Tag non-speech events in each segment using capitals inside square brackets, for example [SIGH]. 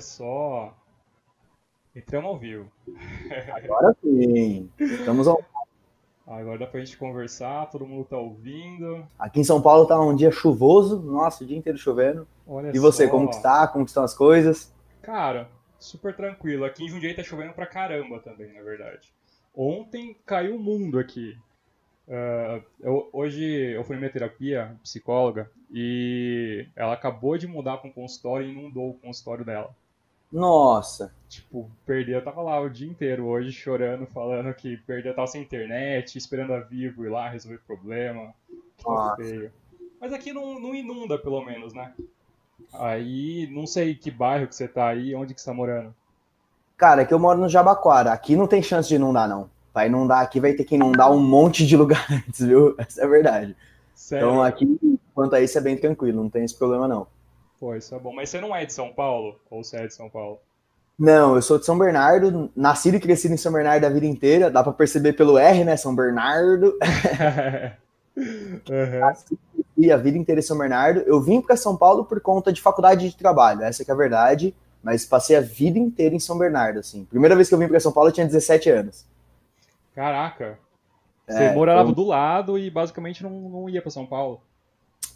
Olha só. Entramos ao vivo. Agora sim. Estamos ao... [LAUGHS] Agora dá pra gente conversar, todo mundo tá ouvindo. Aqui em São Paulo tá um dia chuvoso, nossa, o dia inteiro chovendo. Olha e você, só. como que está? Como que estão as coisas? Cara, super tranquilo. Aqui em Jundiaí tá chovendo pra caramba também, na verdade. Ontem caiu o mundo aqui. Uh, eu, hoje eu fui na minha terapia, psicóloga, e ela acabou de mudar para um consultório e inundou o consultório dela. Nossa! Tipo, perdeu, eu tava lá o dia inteiro hoje chorando, falando que perdeu, tava sem internet, esperando a Vivo ir lá resolver problema. Nossa. Mas aqui não, não inunda, pelo menos, né? Aí, não sei que bairro que você tá aí, onde que você tá morando. Cara, aqui eu moro no Jabaquara. Aqui não tem chance de inundar, não. Vai inundar aqui, vai ter que inundar um monte de [LAUGHS] lugar antes, viu? Essa é a verdade. Sério? Então aqui, quanto a isso, é bem tranquilo, não tem esse problema não. Pô, isso é bom. Mas você não é de São Paulo? Ou você é de São Paulo? Não, eu sou de São Bernardo, nascido e crescido em São Bernardo a vida inteira, dá para perceber pelo R, né? São Bernardo. [LAUGHS] uhum. E a vida inteira em São Bernardo. Eu vim para São Paulo por conta de faculdade de trabalho, essa é a verdade, mas passei a vida inteira em São Bernardo, assim. Primeira vez que eu vim para São Paulo eu tinha 17 anos. Caraca. Você é, morava eu... do lado e basicamente não, não ia para São Paulo.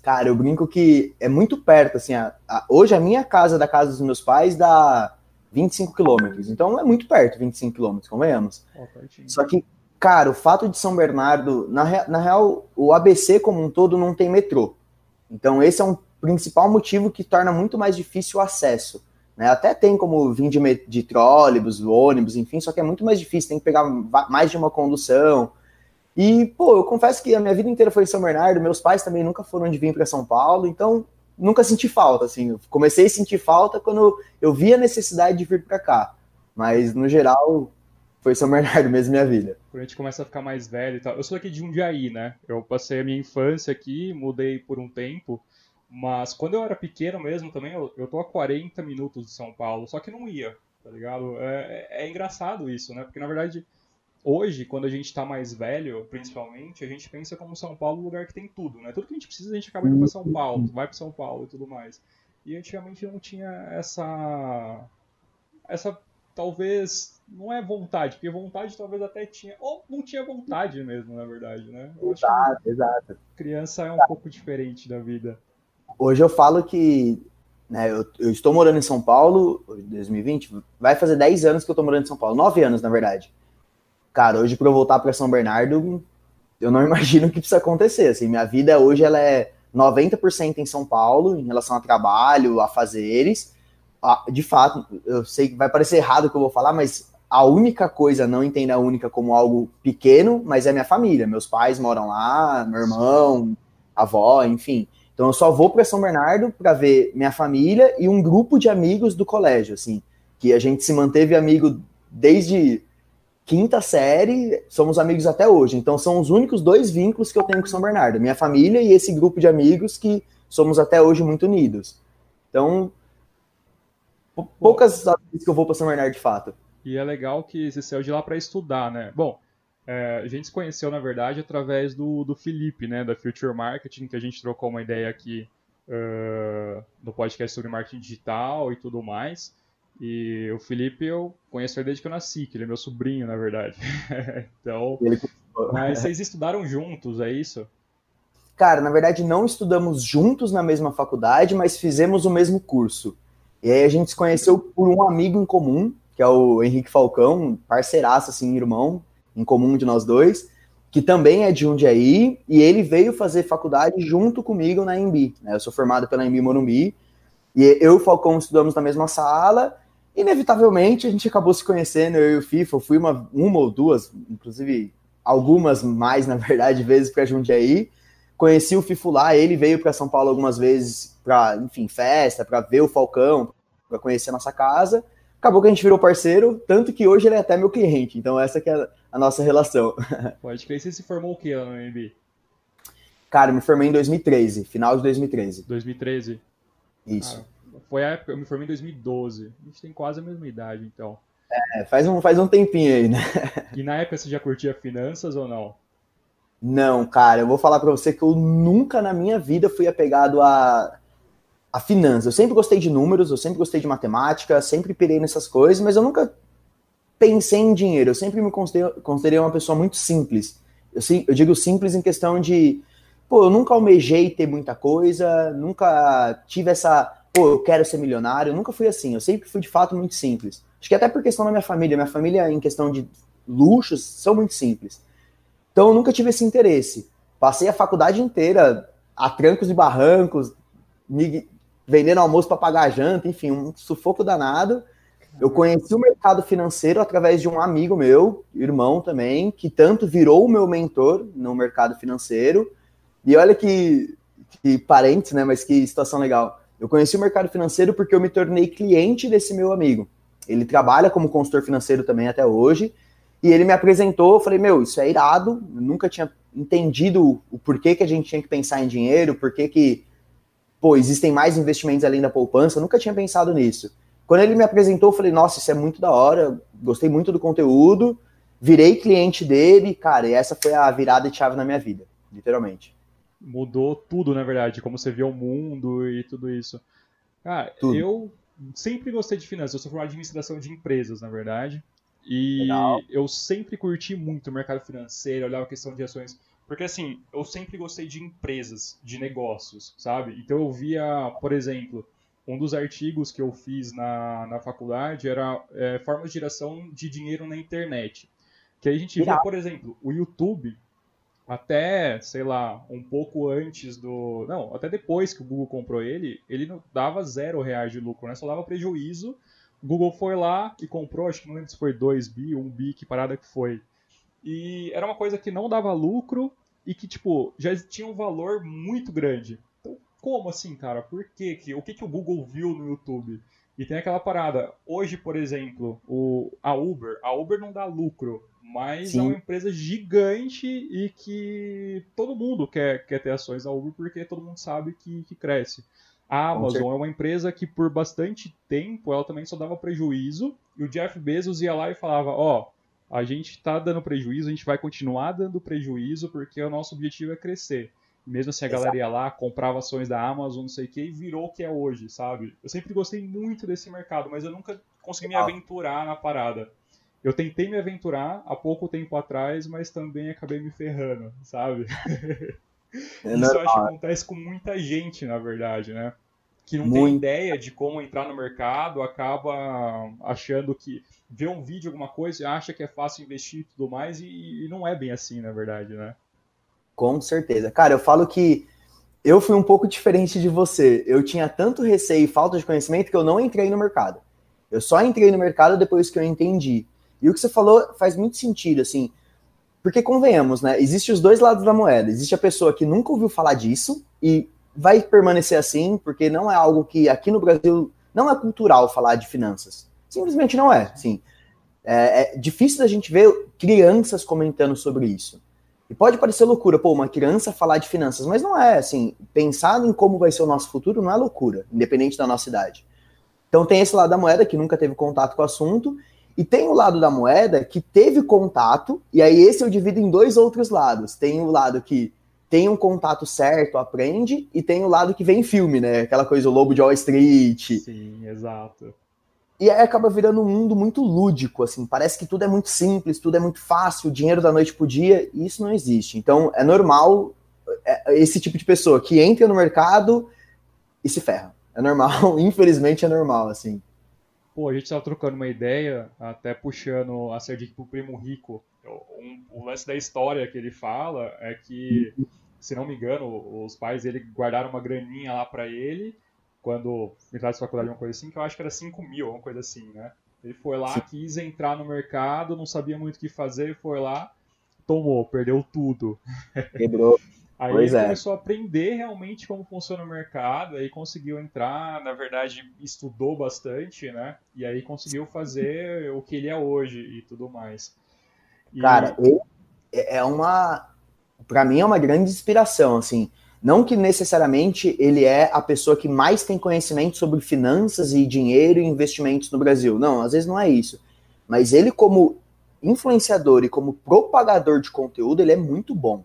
Cara, eu brinco que é muito perto, assim. A, a, hoje a minha casa da casa dos meus pais dá 25 quilômetros. Então é muito perto, 25 quilômetros, convenhamos. Oh, Só que, cara, o fato de São Bernardo, na, na real, o ABC como um todo não tem metrô. Então esse é um principal motivo que torna muito mais difícil o acesso. Né? Até tem como vir de, de trólebus, ônibus, enfim, só que é muito mais difícil, tem que pegar mais de uma condução. E, pô, eu confesso que a minha vida inteira foi em São Bernardo, meus pais também nunca foram de vir para São Paulo, então nunca senti falta, assim. Eu comecei a sentir falta quando eu vi a necessidade de vir para cá. Mas, no geral, foi São Bernardo [LAUGHS] mesmo minha vida. Quando a gente começa a ficar mais velho e tal. Eu sou aqui de Jundiaí, né? Eu passei a minha infância aqui, mudei por um tempo. Mas quando eu era pequeno mesmo também, eu, eu tô a 40 minutos de São Paulo, só que não ia, tá ligado? É, é, é engraçado isso, né? Porque na verdade, hoje, quando a gente tá mais velho, principalmente, a gente pensa como São Paulo um lugar que tem tudo, né? Tudo que a gente precisa, a gente acaba indo pra São Paulo, vai pra São Paulo e tudo mais. E antigamente não tinha essa. Essa. Talvez. Não é vontade, porque vontade talvez até tinha. Ou não tinha vontade mesmo, na verdade, né? Exato, exato. Criança é um pouco diferente da vida. Hoje eu falo que né, eu, eu, estou morando em São Paulo, 2020, vai fazer 10 anos que eu estou morando em São Paulo, 9 anos na verdade. Cara, hoje para eu voltar para São Bernardo, eu não [LAUGHS] imagino o que precisa acontecer. Assim, minha vida hoje ela é 90% em São Paulo, em relação a trabalho, a fazeres. De fato, eu sei que vai parecer errado o que eu vou falar, mas a única coisa, não entenda a única como algo pequeno, mas é minha família. Meus pais moram lá, meu irmão, avó, enfim. Então eu só vou para São Bernardo para ver minha família e um grupo de amigos do colégio, assim, que a gente se manteve amigo desde quinta série, somos amigos até hoje. Então são os únicos dois vínculos que eu tenho com São Bernardo, minha família e esse grupo de amigos que somos até hoje muito unidos. Então poucas vezes que eu vou para São Bernardo de fato. E é legal que você saiu de lá para estudar, né? Bom, é, a gente se conheceu, na verdade, através do, do Felipe, né, da Future Marketing, que a gente trocou uma ideia aqui uh, no podcast sobre marketing digital e tudo mais. E o Felipe eu conheço desde que eu nasci, que ele é meu sobrinho, na verdade. [LAUGHS] então, ele... mas vocês estudaram juntos, é isso? Cara, na verdade não estudamos juntos na mesma faculdade, mas fizemos o mesmo curso. E aí a gente se conheceu por um amigo em comum, que é o Henrique Falcão, parceiraço, assim, irmão, em comum de nós dois, que também é de Jundiaí, e ele veio fazer faculdade junto comigo na Embi. Né? Eu sou formado pela Embi Morumbi, e eu e o Falcão estudamos na mesma sala, inevitavelmente a gente acabou se conhecendo, eu e o FIFA, eu fui uma, uma ou duas, inclusive algumas mais, [LAUGHS] na verdade, vezes para Jundiaí, conheci o Fifo lá, ele veio para São Paulo algumas vezes para, enfim, festa, para ver o Falcão, para conhecer a nossa casa, acabou que a gente virou parceiro, tanto que hoje ele é até meu cliente, então essa que é a nossa relação. [LAUGHS] Pode crer. Você se formou o que lá no MB? Cara, me formei em 2013, final de 2013. 2013? Isso. Ah, foi a época, eu me formei em 2012. A gente tem quase a mesma idade, então. É, faz um, faz um tempinho aí, né? E na época você já curtia finanças ou não? Não, cara, eu vou falar para você que eu nunca na minha vida fui apegado a, a finança. Eu sempre gostei de números, eu sempre gostei de matemática, sempre pirei nessas coisas, mas eu nunca pensei em dinheiro. Eu sempre me considerei, considerei uma pessoa muito simples. Eu, eu digo simples em questão de, pô, eu nunca almejei ter muita coisa, nunca tive essa, pô, eu quero ser milionário, eu nunca fui assim. Eu sempre fui de fato muito simples. Acho que até por questão da minha família. Minha família, em questão de luxos, são muito simples. Então eu nunca tive esse interesse. Passei a faculdade inteira a trancos e barrancos, me, vendendo almoço para pagar janta, enfim, um sufoco danado. Eu conheci o mercado financeiro através de um amigo meu, irmão também, que tanto virou o meu mentor no mercado financeiro. E olha que, que parentes, né? Mas que situação legal. Eu conheci o mercado financeiro porque eu me tornei cliente desse meu amigo. Ele trabalha como consultor financeiro também até hoje. E ele me apresentou, eu falei, meu, isso é irado. Eu nunca tinha entendido o porquê que a gente tinha que pensar em dinheiro, porquê que, pô, existem mais investimentos além da poupança. Eu nunca tinha pensado nisso. Quando ele me apresentou, eu falei, nossa, isso é muito da hora, gostei muito do conteúdo, virei cliente dele, cara, e essa foi a virada de chave na minha vida, literalmente. Mudou tudo, na verdade, como você vê o mundo e tudo isso. Cara, tudo. eu sempre gostei de finanças, eu sou formado em administração de empresas, na verdade. E Legal. eu sempre curti muito o mercado financeiro, olhava a questão de ações. Porque assim, eu sempre gostei de empresas, de negócios, sabe? Então eu via, por exemplo, um dos artigos que eu fiz na, na faculdade era é, formas de geração de dinheiro na internet. Que aí a gente vê, por exemplo, o YouTube, até, sei lá, um pouco antes do. Não, até depois que o Google comprou ele, ele não dava zero reais de lucro, né? Só dava prejuízo. O Google foi lá e comprou, acho que não lembro se foi 2 bi, 1 um bi, que parada que foi. E era uma coisa que não dava lucro e que, tipo, já tinha um valor muito grande como assim, cara? Por quê? que? O que, que o Google viu no YouTube? E tem aquela parada. Hoje, por exemplo, o, a Uber. A Uber não dá lucro, mas Sim. é uma empresa gigante e que todo mundo quer, quer ter ações na Uber porque todo mundo sabe que, que cresce. A Amazon é uma empresa que por bastante tempo ela também só dava prejuízo e o Jeff Bezos ia lá e falava: Ó, oh, a gente está dando prejuízo, a gente vai continuar dando prejuízo porque o nosso objetivo é crescer. Mesmo assim, a Exato. galera ia lá, comprava ações da Amazon, não sei o que, e virou o que é hoje, sabe? Eu sempre gostei muito desse mercado, mas eu nunca consegui me aventurar na parada. Eu tentei me aventurar há pouco tempo atrás, mas também acabei me ferrando, sabe? É Isso eu acho que acontece com muita gente, na verdade, né? Que não muito. tem ideia de como entrar no mercado, acaba achando que vê um vídeo, alguma coisa, acha que é fácil investir e tudo mais, e, e não é bem assim, na verdade, né? Com certeza. Cara, eu falo que eu fui um pouco diferente de você. Eu tinha tanto receio e falta de conhecimento que eu não entrei no mercado. Eu só entrei no mercado depois que eu entendi. E o que você falou faz muito sentido, assim, porque convenhamos, né? Existem os dois lados da moeda. Existe a pessoa que nunca ouviu falar disso e vai permanecer assim, porque não é algo que aqui no Brasil não é cultural falar de finanças. Simplesmente não é. Sim. É, é difícil da gente ver crianças comentando sobre isso. E pode parecer loucura, pô, uma criança falar de finanças, mas não é, assim, pensar em como vai ser o nosso futuro não é loucura, independente da nossa idade. Então tem esse lado da moeda que nunca teve contato com o assunto, e tem o lado da moeda que teve contato, e aí esse eu divido em dois outros lados. Tem o lado que tem um contato certo, aprende, e tem o lado que vem filme, né? Aquela coisa, o Lobo de Wall Street. Sim, exato. E aí acaba virando um mundo muito lúdico, assim, parece que tudo é muito simples, tudo é muito fácil, dinheiro da noite pro dia, e isso não existe. Então é normal é, esse tipo de pessoa que entra no mercado e se ferra. É normal, [LAUGHS] infelizmente é normal, assim. Pô, a gente tava trocando uma ideia, até puxando a sardinha pro primo rico. Um, o lance da história que ele fala é que, se não me engano, os pais dele guardaram uma graninha lá para ele quando entrar de faculdade, uma coisa assim, que eu acho que era 5 mil, uma coisa assim, né? Ele foi lá, Sim. quis entrar no mercado, não sabia muito o que fazer, foi lá, tomou, perdeu tudo. Quebrou. [LAUGHS] Aí pois ele é. começou a aprender realmente como funciona o mercado, aí conseguiu entrar, na verdade estudou bastante, né? E aí conseguiu fazer o que ele é hoje e tudo mais. E... Cara, é uma, para mim é uma grande inspiração, assim. Não que necessariamente ele é a pessoa que mais tem conhecimento sobre finanças e dinheiro e investimentos no Brasil. Não, às vezes não é isso. Mas ele, como influenciador e como propagador de conteúdo, ele é muito bom.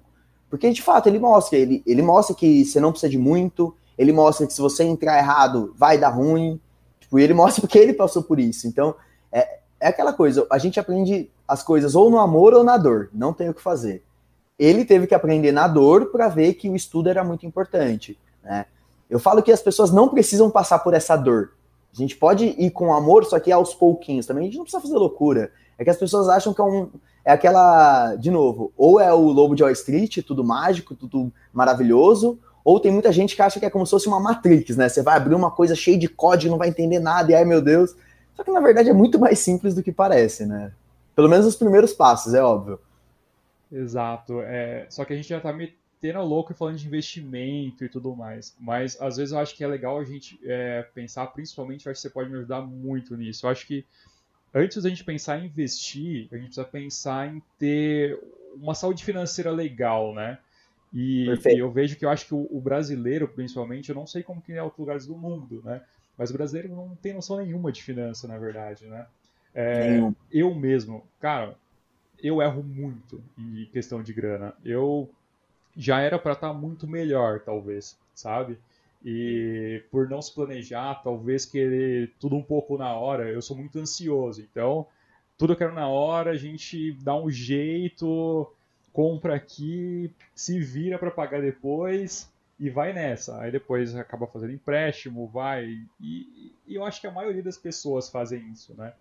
Porque, de fato, ele mostra, ele, ele mostra que você não precisa de muito, ele mostra que se você entrar errado, vai dar ruim. Tipo, ele [LAUGHS] mostra porque ele passou por isso. Então, é, é aquela coisa, a gente aprende as coisas ou no amor ou na dor, não tem o que fazer. Ele teve que aprender na dor para ver que o estudo era muito importante, né? Eu falo que as pessoas não precisam passar por essa dor. A gente pode ir com amor, só que aos pouquinhos também. A gente não precisa fazer loucura. É que as pessoas acham que é um. É aquela. De novo, ou é o Lobo de Wall Street, tudo mágico, tudo maravilhoso, ou tem muita gente que acha que é como se fosse uma Matrix, né? Você vai abrir uma coisa cheia de código, não vai entender nada, e ai meu Deus. Só que na verdade é muito mais simples do que parece, né? Pelo menos os primeiros passos, é óbvio. Exato. É... Só que a gente já tá metendo louco e falando de investimento e tudo mais. Mas às vezes eu acho que é legal a gente é, pensar, principalmente, eu acho que você pode me ajudar muito nisso. Eu acho que antes da gente pensar em investir, a gente precisa pensar em ter uma saúde financeira legal, né? E, e eu vejo que eu acho que o, o, brasileiro, principalmente, eu não sei como que é outros lugares do mundo, né? Mas o brasileiro não tem noção nenhuma de finança, na verdade, né? É, eu mesmo, cara, eu erro muito em questão de grana. Eu já era para estar tá muito melhor, talvez, sabe? E por não se planejar, talvez querer tudo um pouco na hora, eu sou muito ansioso. Então, tudo eu quero na hora, a gente dá um jeito, compra aqui, se vira para pagar depois e vai nessa. Aí depois acaba fazendo empréstimo, vai. E, e, eu acho que a maioria das pessoas fazem isso, né?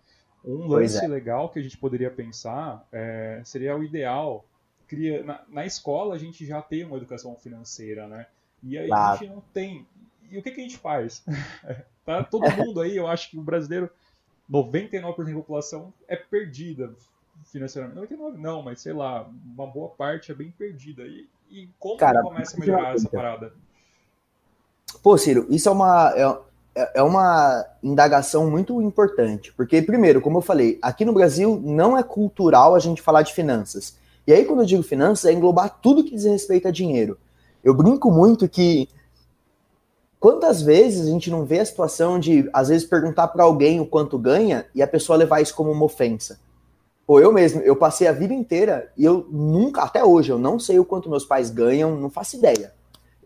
Um lance é. legal que a gente poderia pensar é, seria o ideal. Cria, na, na, escola a gente já tem uma educação financeira, né? E aí claro. a gente não tem. E o que, que a gente faz? [LAUGHS] tá todo [LAUGHS] mundo aí, eu acho que o brasileiro, 99% da população é perdida financeiramente. 99 não, mas sei lá, uma boa parte é bem perdida. E, e como Cara, começa a melhorar essa parada? Pô, Ciro, isso é uma, é, é uma indagação muito importante. Porque, primeiro, como eu falei, aqui no Brasil não é cultural a gente falar de finanças. E aí, quando eu digo finanças, é englobar tudo que diz respeito a dinheiro. Eu brinco muito que quantas vezes a gente não vê a situação de, às vezes, perguntar para alguém o quanto ganha e a pessoa levar isso como uma ofensa. Ou eu mesmo, eu passei a vida inteira e eu nunca, até hoje, eu não sei o quanto meus pais ganham, não faço ideia.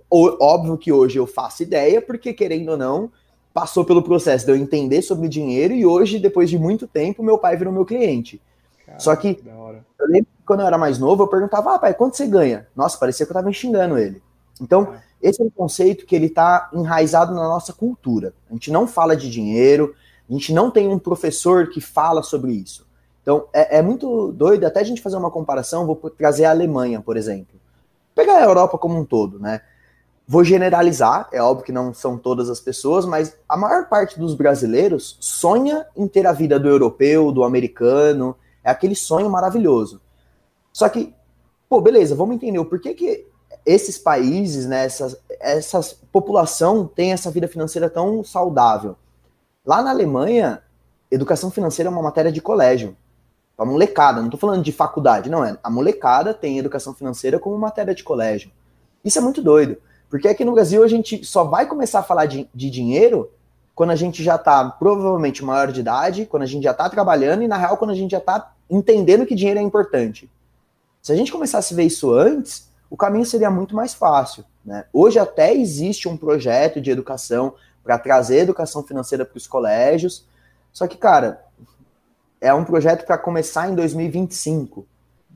Ou, óbvio que hoje eu faço ideia, porque querendo ou não, passou pelo processo de eu entender sobre dinheiro e hoje, depois de muito tempo, meu pai virou meu cliente. Caraca, Só que, que eu lembro que quando eu era mais novo, eu perguntava, ah, pai, quanto você ganha? Nossa, parecia que eu tava xingando ele. Então, é. esse é um conceito que ele tá enraizado na nossa cultura. A gente não fala de dinheiro, a gente não tem um professor que fala sobre isso. Então, é, é muito doido até a gente fazer uma comparação, vou trazer a Alemanha, por exemplo. Pegar a Europa como um todo, né? Vou generalizar, é óbvio que não são todas as pessoas, mas a maior parte dos brasileiros sonha em ter a vida do europeu, do americano, é aquele sonho maravilhoso. Só que, pô, beleza, vamos entender o porquê que esses países, né, essa, população tem essa vida financeira tão saudável. Lá na Alemanha, educação financeira é uma matéria de colégio. A molecada, não estou falando de faculdade, não é. A molecada tem educação financeira como matéria de colégio. Isso é muito doido. Porque aqui no Brasil a gente só vai começar a falar de, de dinheiro quando a gente já está provavelmente maior de idade, quando a gente já está trabalhando e, na real, quando a gente já está entendendo que dinheiro é importante. Se a gente começasse a ver isso antes, o caminho seria muito mais fácil. Né? Hoje até existe um projeto de educação para trazer educação financeira para os colégios, só que, cara, é um projeto para começar em 2025.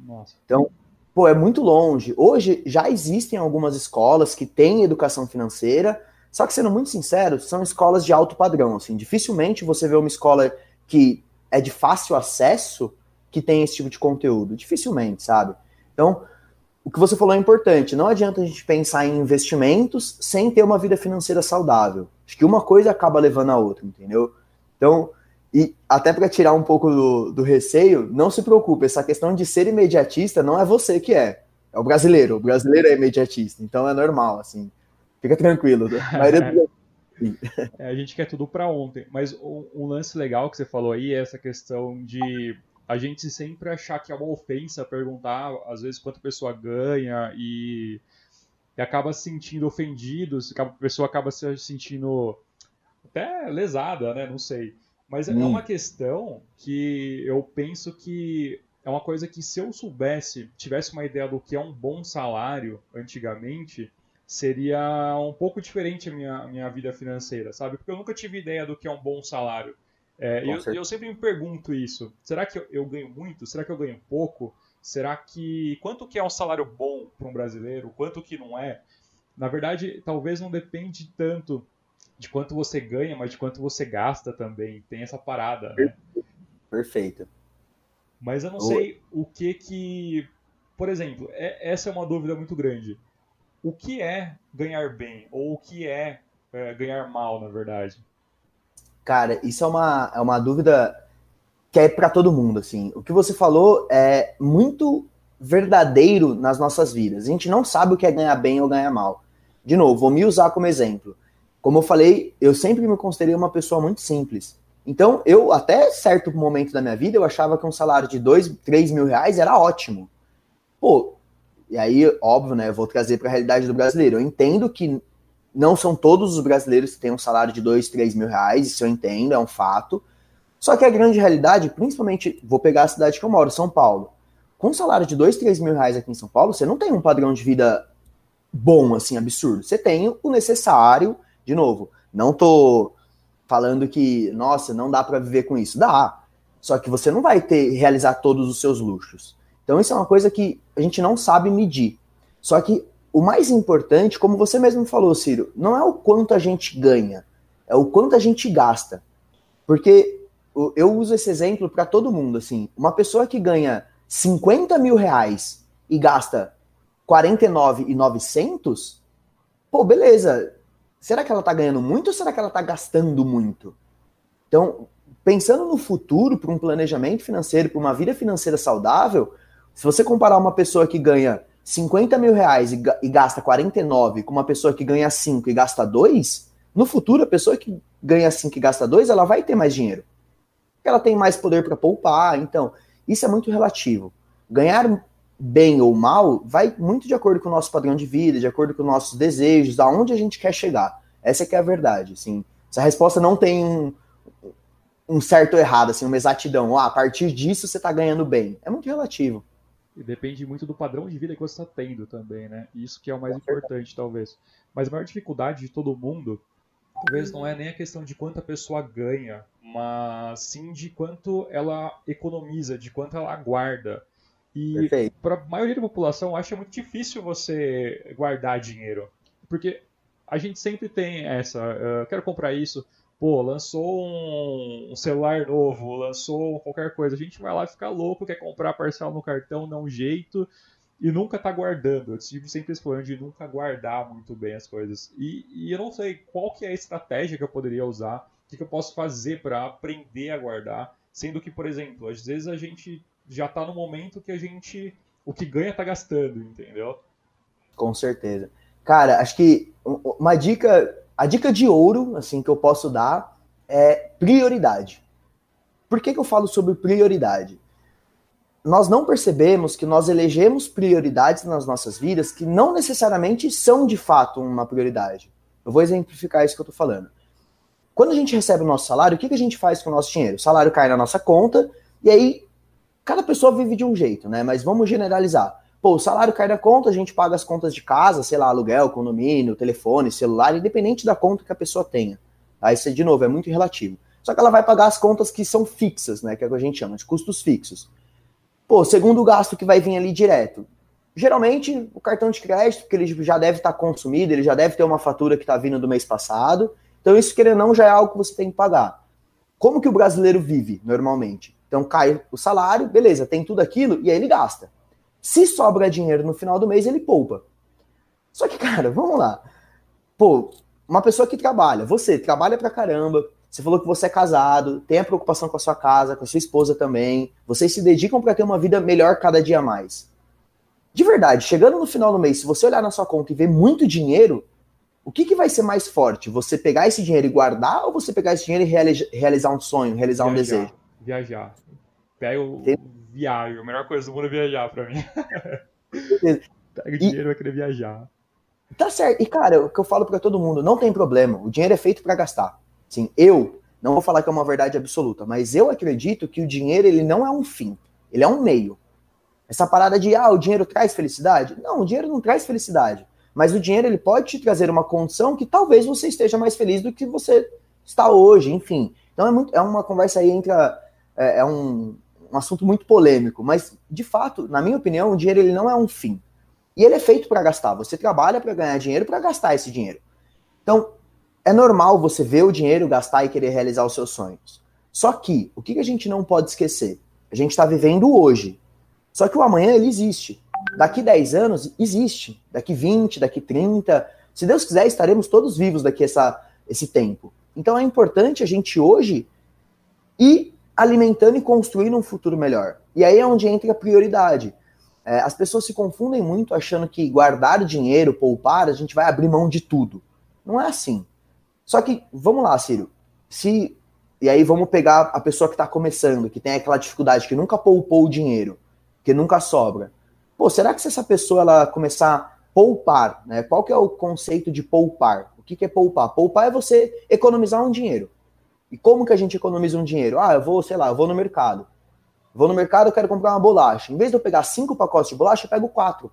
Nossa. Então, pô, é muito longe. Hoje já existem algumas escolas que têm educação financeira, só que sendo muito sincero, são escolas de alto padrão, assim, dificilmente você vê uma escola que é de fácil acesso que tem esse tipo de conteúdo, dificilmente, sabe? Então, o que você falou é importante, não adianta a gente pensar em investimentos sem ter uma vida financeira saudável. Acho que uma coisa acaba levando a outra, entendeu? Então, e até para tirar um pouco do, do, receio, não se preocupe, essa questão de ser imediatista não é você que é. É o brasileiro. O brasileiro é imediatista, então é normal, assim. Fica tranquilo. A do... [LAUGHS] é, a gente quer tudo para ontem. Mas um, um, lance legal que você falou aí é essa questão de a gente sempre achar que é uma ofensa perguntar, às vezes, quanto a pessoa ganha e, e acaba se sentindo ofendido, a pessoa acaba se sentindo até lesada, né? Não sei. Mas hum. é uma questão que eu penso que é uma coisa que se eu soubesse, tivesse uma ideia do que é um bom salário antigamente, seria um pouco diferente a minha, a minha vida financeira, sabe? Porque eu nunca tive ideia do que é um bom salário. É, eu, eu, sempre me pergunto isso. Será que eu, eu, ganho muito? Será que eu ganho pouco? Será que. Quanto que é um salário bom para um brasileiro? Quanto que não é? Na verdade, talvez não depende tanto de quanto você ganha, mas de quanto você gasta também. Tem essa parada, né? Perfeito. Mas eu não sei o que que. Por exemplo, é, essa é uma dúvida muito grande. O que é ganhar bem? Ou o que é, é ganhar mal, na verdade? Cara, isso é uma, é uma dúvida que é para todo mundo, assim. O que você falou é muito verdadeiro nas nossas vidas. A gente não sabe o que é ganhar bem ou ganhar mal. De novo, vou me usar como exemplo. Como eu falei, eu sempre me considerei uma pessoa muito simples. Então, eu, até certo momento da minha vida, eu achava que um salário de dois, três mil reais era ótimo. Pô, e aí, óbvio, né, eu vou trazer para a realidade do brasileiro. Eu entendo que não são todos os brasileiros que têm um salário de dois, três mil reais, isso eu entendo, é um fato. Só que a grande realidade, principalmente, vou pegar a cidade que eu moro, São Paulo. Com um salário de dois, três mil reais aqui em São Paulo, você não tem um padrão de vida bom, assim, absurdo. Você tem o necessário, de novo, não tô falando que, nossa, não dá para viver com isso. Dá. Só que você não vai ter realizar todos os seus luxos. Então isso é uma coisa que a gente não sabe medir. Só que o mais importante, como você mesmo falou, Ciro, não é o quanto a gente ganha, é o quanto a gente gasta. Porque eu uso esse exemplo para todo mundo, assim, uma pessoa que ganha 50 mil reais e gasta 49,900, pô, beleza. Será que ela tá ganhando muito ou será que ela tá gastando muito? Então, pensando no futuro, para um planejamento financeiro, para uma vida financeira saudável, se você comparar uma pessoa que ganha 50 mil reais e, e gasta 49 com uma pessoa que ganha 5 e gasta 2, no futuro, a pessoa que ganha 5 e gasta 2, ela vai ter mais dinheiro. Ela tem mais poder para poupar. Então, isso é muito relativo. Ganhar bem ou mal, vai muito de acordo com o nosso padrão de vida, de acordo com os nossos desejos, aonde a gente quer chegar. Essa é que é a verdade, assim. Essa resposta não tem um, um certo ou errado, assim, uma exatidão. Ah, a partir disso você está ganhando bem. É muito relativo. E depende muito do padrão de vida que você está tendo também, né? Isso que é o mais importante, talvez. Mas a maior dificuldade de todo mundo, talvez não é nem a questão de quanto a pessoa ganha, mas sim de quanto ela economiza, de quanto ela guarda. E para a maioria da população, acha muito difícil você guardar dinheiro. Porque a gente sempre tem essa, uh, quero comprar isso, pô, lançou um, celular novo, lançou qualquer coisa, a gente vai lá ficar louco, quer comprar parcela no cartão, dá um jeito, e nunca tá guardando. Eu tive sempre esse problema de nunca guardar muito bem as coisas. E, e eu não sei qual que é a estratégia que eu poderia usar, o que, que eu posso fazer para aprender a guardar, sendo que, por exemplo, às vezes a gente já tá no momento que a gente. O que ganha tá gastando, entendeu? Com certeza. Cara, acho que uma dica. A dica de ouro, assim, que eu posso dar é prioridade. Por que, que eu falo sobre prioridade? Nós não percebemos que nós elegemos prioridades nas nossas vidas que não necessariamente são de fato uma prioridade. Eu vou exemplificar isso que eu tô falando. Quando a gente recebe o nosso salário, o que, que a gente faz com o nosso dinheiro? O salário cai na nossa conta, e aí Cada pessoa vive de um jeito, né? Mas vamos generalizar. Pô, o salário cai da conta, a gente paga as contas de casa, sei lá, aluguel, condomínio, telefone, celular, independente da conta que a pessoa tenha. Aí, isso, de novo, é muito relativo. Só que ela vai pagar as contas que são fixas, né? Que é o que a gente chama de custos fixos. Pô, segundo gasto que vai vir ali direto. Geralmente, o cartão de crédito, porque ele já deve estar consumido, ele já deve ter uma fatura que está vindo do mês passado. Então, isso, querendo ou não, já é algo que você tem que pagar. Como que o brasileiro vive, normalmente? Então cai o salário, beleza, tem tudo aquilo, e aí ele gasta. Se sobra dinheiro no final do mês, ele poupa. Só que, cara, vamos lá. Pô, uma pessoa que trabalha, você trabalha pra caramba, você falou que você é casado, tem a preocupação com a sua casa, com a sua esposa também, vocês se dedicam para ter uma vida melhor cada dia mais. De verdade, chegando no final do mês, se você olhar na sua conta e ver muito dinheiro, o que, que vai ser mais forte? Você pegar esse dinheiro e guardar ou você pegar esse dinheiro e realizar um sonho, realizar um desejo? viajar. Pego, viajo. A melhor coisa do mundo é viajar pra mim. [LAUGHS] Pega dinheiro e vai querer viajar. Tá certo. E, cara, o que eu falo para todo mundo, não tem problema. O dinheiro é feito para gastar. Sim, eu não vou falar que é uma verdade absoluta, mas eu acredito que o dinheiro ele não é um fim, ele é um meio. Essa parada de ah, o dinheiro traz felicidade? Não, o dinheiro não traz felicidade. Mas o dinheiro ele pode te trazer uma condição que talvez você esteja mais feliz do que você está hoje, enfim. Então é, muito, é uma conversa aí entre a, é, é um, um assunto muito polêmico, mas de fato, na minha opinião, o dinheiro ele não é um fim. E ele é feito para gastar. Você trabalha para ganhar dinheiro para gastar esse dinheiro. Então, é normal você ver o dinheiro, gastar e querer realizar os seus sonhos. Só que, o que a gente não pode esquecer? A gente está vivendo hoje. Só que o amanhã ele existe. Daqui 10 anos existe. Daqui 20, daqui 30. Se Deus quiser, estaremos todos vivos daqui essa, esse tempo. Então é importante a gente hoje ir alimentando e construindo um futuro melhor. E aí é onde entra a prioridade. É, as pessoas se confundem muito achando que guardar dinheiro, poupar, a gente vai abrir mão de tudo. Não é assim. Só que, vamos lá, Ciro. Se e aí vamos pegar a pessoa que está começando, que tem aquela dificuldade, que nunca poupou o dinheiro, que nunca sobra. Pô, será que se essa pessoa ela começar a poupar, né? Qual que é o conceito de poupar? O que, que é poupar? Poupar é você economizar um dinheiro. E como que a gente economiza um dinheiro? Ah, eu vou, sei lá, eu vou no mercado. Vou no mercado, eu quero comprar uma bolacha. Em vez de eu pegar cinco pacotes de bolacha, eu pego quatro.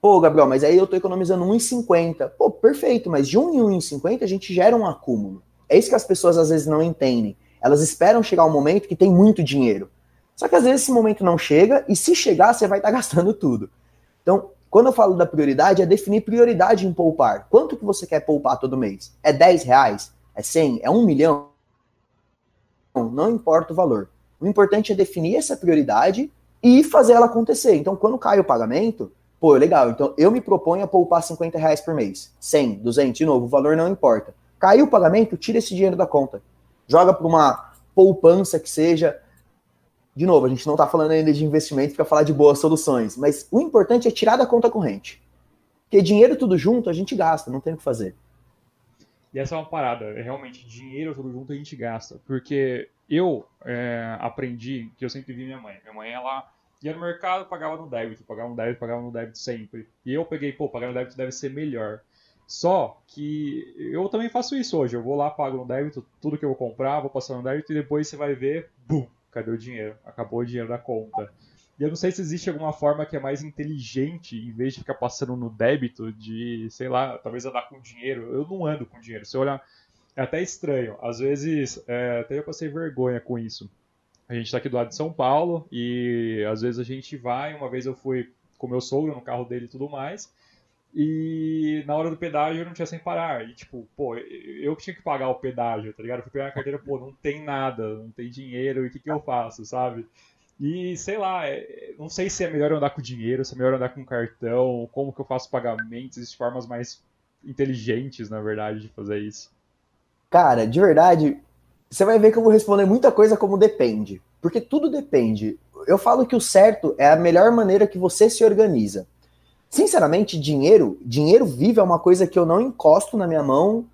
Pô, Gabriel, mas aí eu tô economizando 1,50. Pô, perfeito, mas de 1 em 1,50 a gente gera um acúmulo. É isso que as pessoas às vezes não entendem. Elas esperam chegar um momento que tem muito dinheiro. Só que às vezes esse momento não chega e se chegar, você vai estar tá [LAUGHS] gastando tudo. Então, quando eu falo da prioridade, é definir prioridade em poupar. Quanto que você quer poupar todo mês? É 10 reais? É 100? É 1 milhão? Não, importa o valor. O importante é definir essa prioridade e fazer ela acontecer. Então, quando cai o pagamento, pô, legal. Então, eu me proponho a poupar 50 reais por mês. 100, 200, de novo, o valor não importa. Caiu o pagamento, tira esse dinheiro da conta. Joga para uma poupança que seja. De novo, a gente não está falando ainda de investimento para falar de boas soluções, mas o importante é tirar da conta corrente. Porque dinheiro tudo junto a gente gasta, não tem o que fazer. E essa é uma parada, é realmente, dinheiro tudo junto a gente gasta. Porque eu é, aprendi, que eu sempre vi minha mãe. Minha mãe, ela ia no mercado, pagava no débito, pagava no débito, pagava no débito sempre. E eu peguei, pô, pagar no débito deve ser melhor. Só que eu também faço isso hoje. Eu vou lá, pago no débito tudo que eu vou comprar, vou passar no débito e depois você vai ver, bum, cadê o dinheiro? Acabou o dinheiro da conta. Eu não sei se existe alguma forma que é mais inteligente, em vez de ficar passando no débito, de, sei lá, talvez andar com dinheiro. Eu não ando com dinheiro. Se olhar, é até estranho. Às vezes, é, até eu passei vergonha com isso. A gente tá aqui do lado de São Paulo e às vezes a gente vai. Uma vez eu fui com meu sogro no carro dele e tudo mais. E na hora do pedágio eu não tinha sem parar. E tipo, pô, eu que tinha que pagar o pedágio, tá ligado? Eu fui pegar a carteira, pô, não tem nada, não tem dinheiro, e o que, que eu faço, sabe? E sei lá, é, não sei se é melhor andar com dinheiro, se é melhor andar com cartão, como que eu faço pagamentos, existem formas mais inteligentes, na verdade, de fazer isso. Cara, de verdade, você vai ver que eu vou responder muita coisa como depende. Porque tudo depende. Eu falo que o certo é a melhor maneira que você se organiza. Sinceramente, dinheiro, dinheiro vivo é uma coisa que eu não encosto na minha mão,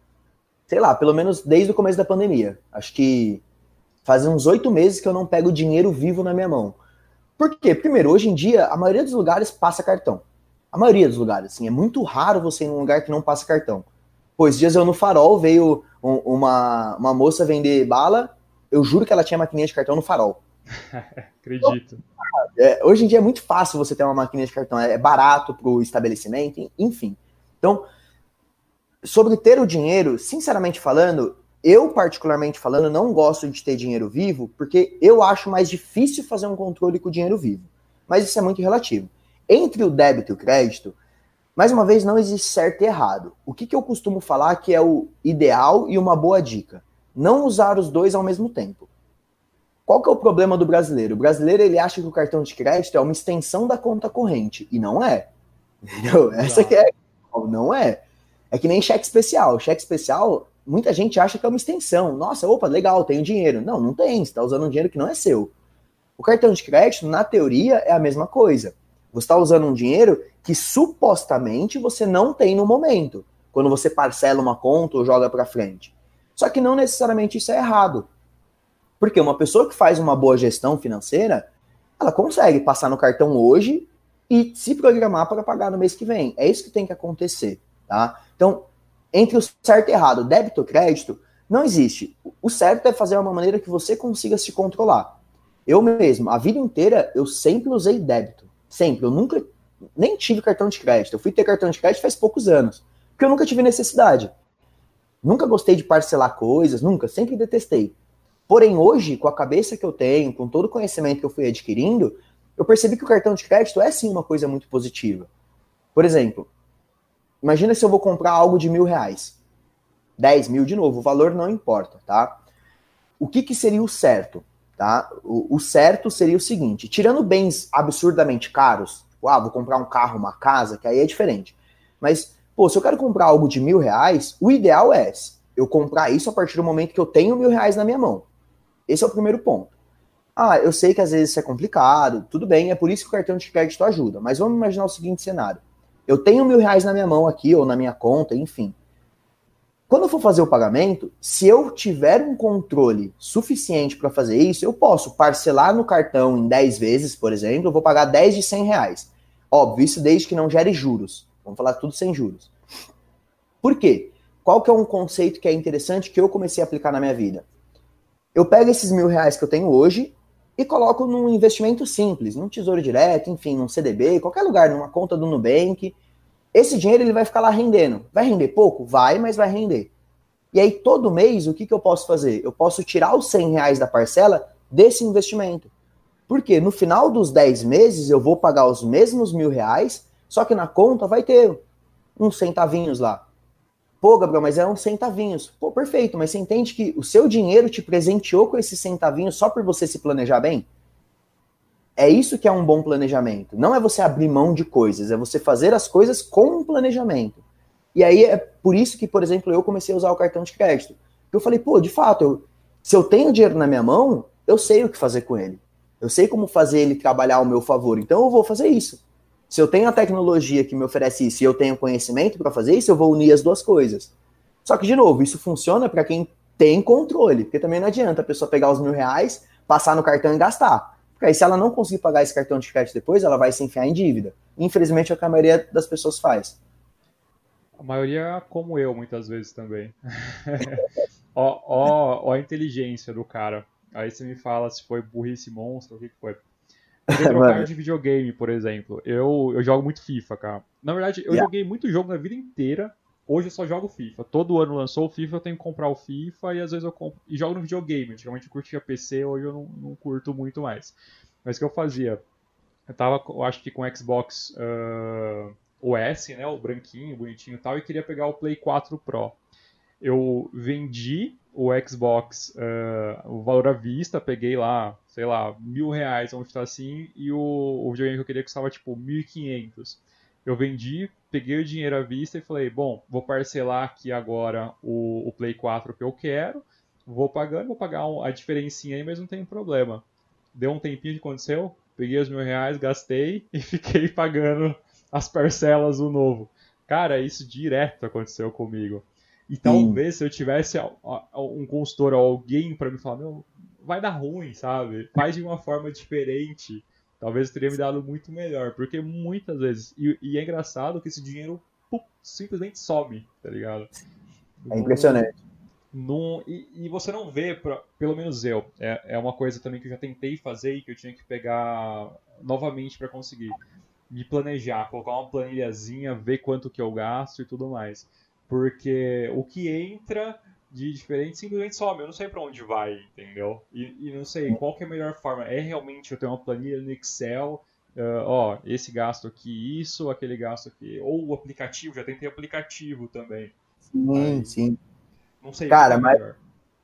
sei lá, pelo menos desde o começo da pandemia. Acho que faz uns oito meses que eu não pego dinheiro vivo na minha mão. Por quê? Primeiro, hoje em dia, a maioria dos lugares passa cartão. A maioria dos lugares, assim, é muito raro você ir num lugar que não passa cartão. Pois dias eu no farol veio um, uma, uma moça vender bala, eu juro que ela tinha maquininha de cartão no farol. [LAUGHS] Acredito. É, hoje em dia é muito fácil você ter uma máquina de cartão, é barato para o estabelecimento, enfim. Então, sobre ter o dinheiro, sinceramente falando, eu particularmente falando, não gosto de ter dinheiro vivo, porque eu acho mais difícil fazer um controle com o dinheiro vivo. Mas isso é muito relativo. Entre o débito e o crédito, mais uma vez, não existe certo e errado. O que, que eu costumo falar que é o ideal e uma boa dica? Não usar os dois ao mesmo tempo. Qual que é o problema do brasileiro? O brasileiro ele acha que o cartão de crédito é uma extensão da conta corrente e não é. [LAUGHS] Entendeu? Essa que é, não é. É que nem cheque especial. Cheque especial, muita gente acha que é uma extensão. Nossa, opa, legal, tenho dinheiro. Não, não tem. Você está usando um dinheiro que não é seu. O cartão de crédito, na teoria, é a mesma coisa. Você está usando um dinheiro que supostamente você não tem no momento, quando você parcela uma conta ou joga para frente. Só que não necessariamente isso é errado. Porque uma pessoa que faz uma boa gestão financeira, ela consegue passar no cartão hoje e se programar para pagar no mês que vem. É isso que tem que acontecer, tá? Então, entre o certo e errado, débito ou crédito, não existe. O certo é fazer uma maneira que você consiga se controlar. Eu mesmo, a vida inteira, eu sempre usei débito. Sempre. Eu nunca nem tive cartão de crédito. Eu fui ter cartão de crédito faz poucos anos, porque eu nunca tive necessidade. Nunca gostei de parcelar coisas, nunca, sempre detestei. Porém, hoje, com a cabeça que eu tenho, com todo o conhecimento que eu fui adquirindo, eu percebi que o cartão de crédito é sim uma coisa muito positiva. Por exemplo, imagina se eu vou comprar algo de mil reais. 10 mil de novo, o valor não importa, tá? O que, que seria o certo? Tá? O, o certo seria o seguinte: tirando bens absurdamente caros, ah, vou comprar um carro, uma casa, que aí é diferente. Mas, pô, se eu quero comprar algo de mil reais, o ideal é eu comprar isso a partir do momento que eu tenho mil reais na minha mão. Esse é o primeiro ponto. Ah, eu sei que às vezes isso é complicado, tudo bem, é por isso que o cartão de crédito ajuda. Mas vamos imaginar o seguinte cenário: eu tenho mil reais na minha mão aqui, ou na minha conta, enfim. Quando eu for fazer o pagamento, se eu tiver um controle suficiente para fazer isso, eu posso parcelar no cartão em 10 vezes, por exemplo, eu vou pagar 10 de 100 reais. Óbvio, isso desde que não gere juros. Vamos falar tudo sem juros. Por quê? Qual que é um conceito que é interessante que eu comecei a aplicar na minha vida? Eu pego esses mil reais que eu tenho hoje e coloco num investimento simples, num tesouro direto, enfim, num CDB, qualquer lugar, numa conta do Nubank, esse dinheiro ele vai ficar lá rendendo. Vai render pouco? Vai, mas vai render. E aí, todo mês, o que, que eu posso fazer? Eu posso tirar os 100 reais da parcela desse investimento. Porque no final dos 10 meses eu vou pagar os mesmos mil reais, só que na conta vai ter uns centavinhos lá. Pô, Gabriel, mas uns centavinhos. Pô, perfeito, mas você entende que o seu dinheiro te presenteou com esses centavinhos só por você se planejar bem? É isso que é um bom planejamento. Não é você abrir mão de coisas, é você fazer as coisas com um planejamento. E aí é por isso que, por exemplo, eu comecei a usar o cartão de crédito. Eu falei, pô, de fato, eu, se eu tenho dinheiro na minha mão, eu sei o que fazer com ele. Eu sei como fazer ele trabalhar ao meu favor. Então eu vou fazer isso. Se eu tenho a tecnologia que me oferece isso e eu tenho conhecimento para fazer isso, eu vou unir as duas coisas. Só que, de novo, isso funciona para quem tem controle, porque também não adianta a pessoa pegar os mil reais, passar no cartão e gastar. Porque aí, se ela não conseguir pagar esse cartão de crédito depois, ela vai se enfiar em dívida. Infelizmente, é o que a maioria das pessoas faz. A maioria, como eu, muitas vezes também. [LAUGHS] ó, ó, ó a inteligência do cara. Aí você me fala se foi burrice monstro, o que, que foi. Trocar [LAUGHS] de videogame, por exemplo. Eu, eu jogo muito FIFA, cara. Na verdade, eu yeah. joguei muito jogo na vida inteira. Hoje eu só jogo FIFA. Todo ano lançou o FIFA, eu tenho que comprar o FIFA e às vezes eu compro. E jogo no videogame. Antigamente eu curtia PC, hoje eu não, não curto muito mais. Mas o que eu fazia? Eu tava, eu acho que com o Xbox uh, OS, né? O branquinho, bonitinho e tal, e queria pegar o Play 4 Pro. Eu vendi o Xbox, uh, o valor à vista, peguei lá, sei lá, mil reais, vamos estar assim, e o, o videogame que eu queria custava tipo 1.500 eu vendi, peguei o dinheiro à vista e falei, bom, vou parcelar aqui agora o, o Play 4 que eu quero, vou pagando, vou pagar a diferencinha aí, mas não tem problema. Deu um tempinho que aconteceu, peguei os mil reais, gastei [LAUGHS] e fiquei pagando as parcelas do novo. Cara, isso direto aconteceu comigo. E talvez se eu tivesse um consultor ou alguém para me falar, meu, vai dar ruim, sabe? Faz de uma forma diferente talvez teria me dado muito melhor. Porque muitas vezes. E, e é engraçado que esse dinheiro pum, simplesmente some, tá ligado? É impressionante. Num, e, e, você não vê, pra, pelo menos eu, é, é uma coisa também que eu já tentei fazer e que eu tinha que pegar novamente para conseguir. Me planejar, colocar uma planilhazinha, ver quanto que eu gasto e tudo mais. Porque o que entra de diferente simplesmente some. Eu não sei para onde vai, entendeu? E, e, não sei qual que é a melhor forma. É realmente eu ter uma planilha no Excel, uh, ó, esse gasto aqui, isso, aquele gasto aqui. Ou o aplicativo, já tentei aplicativo também. Sim, Aí, sim. Não sei. Cara, é mas,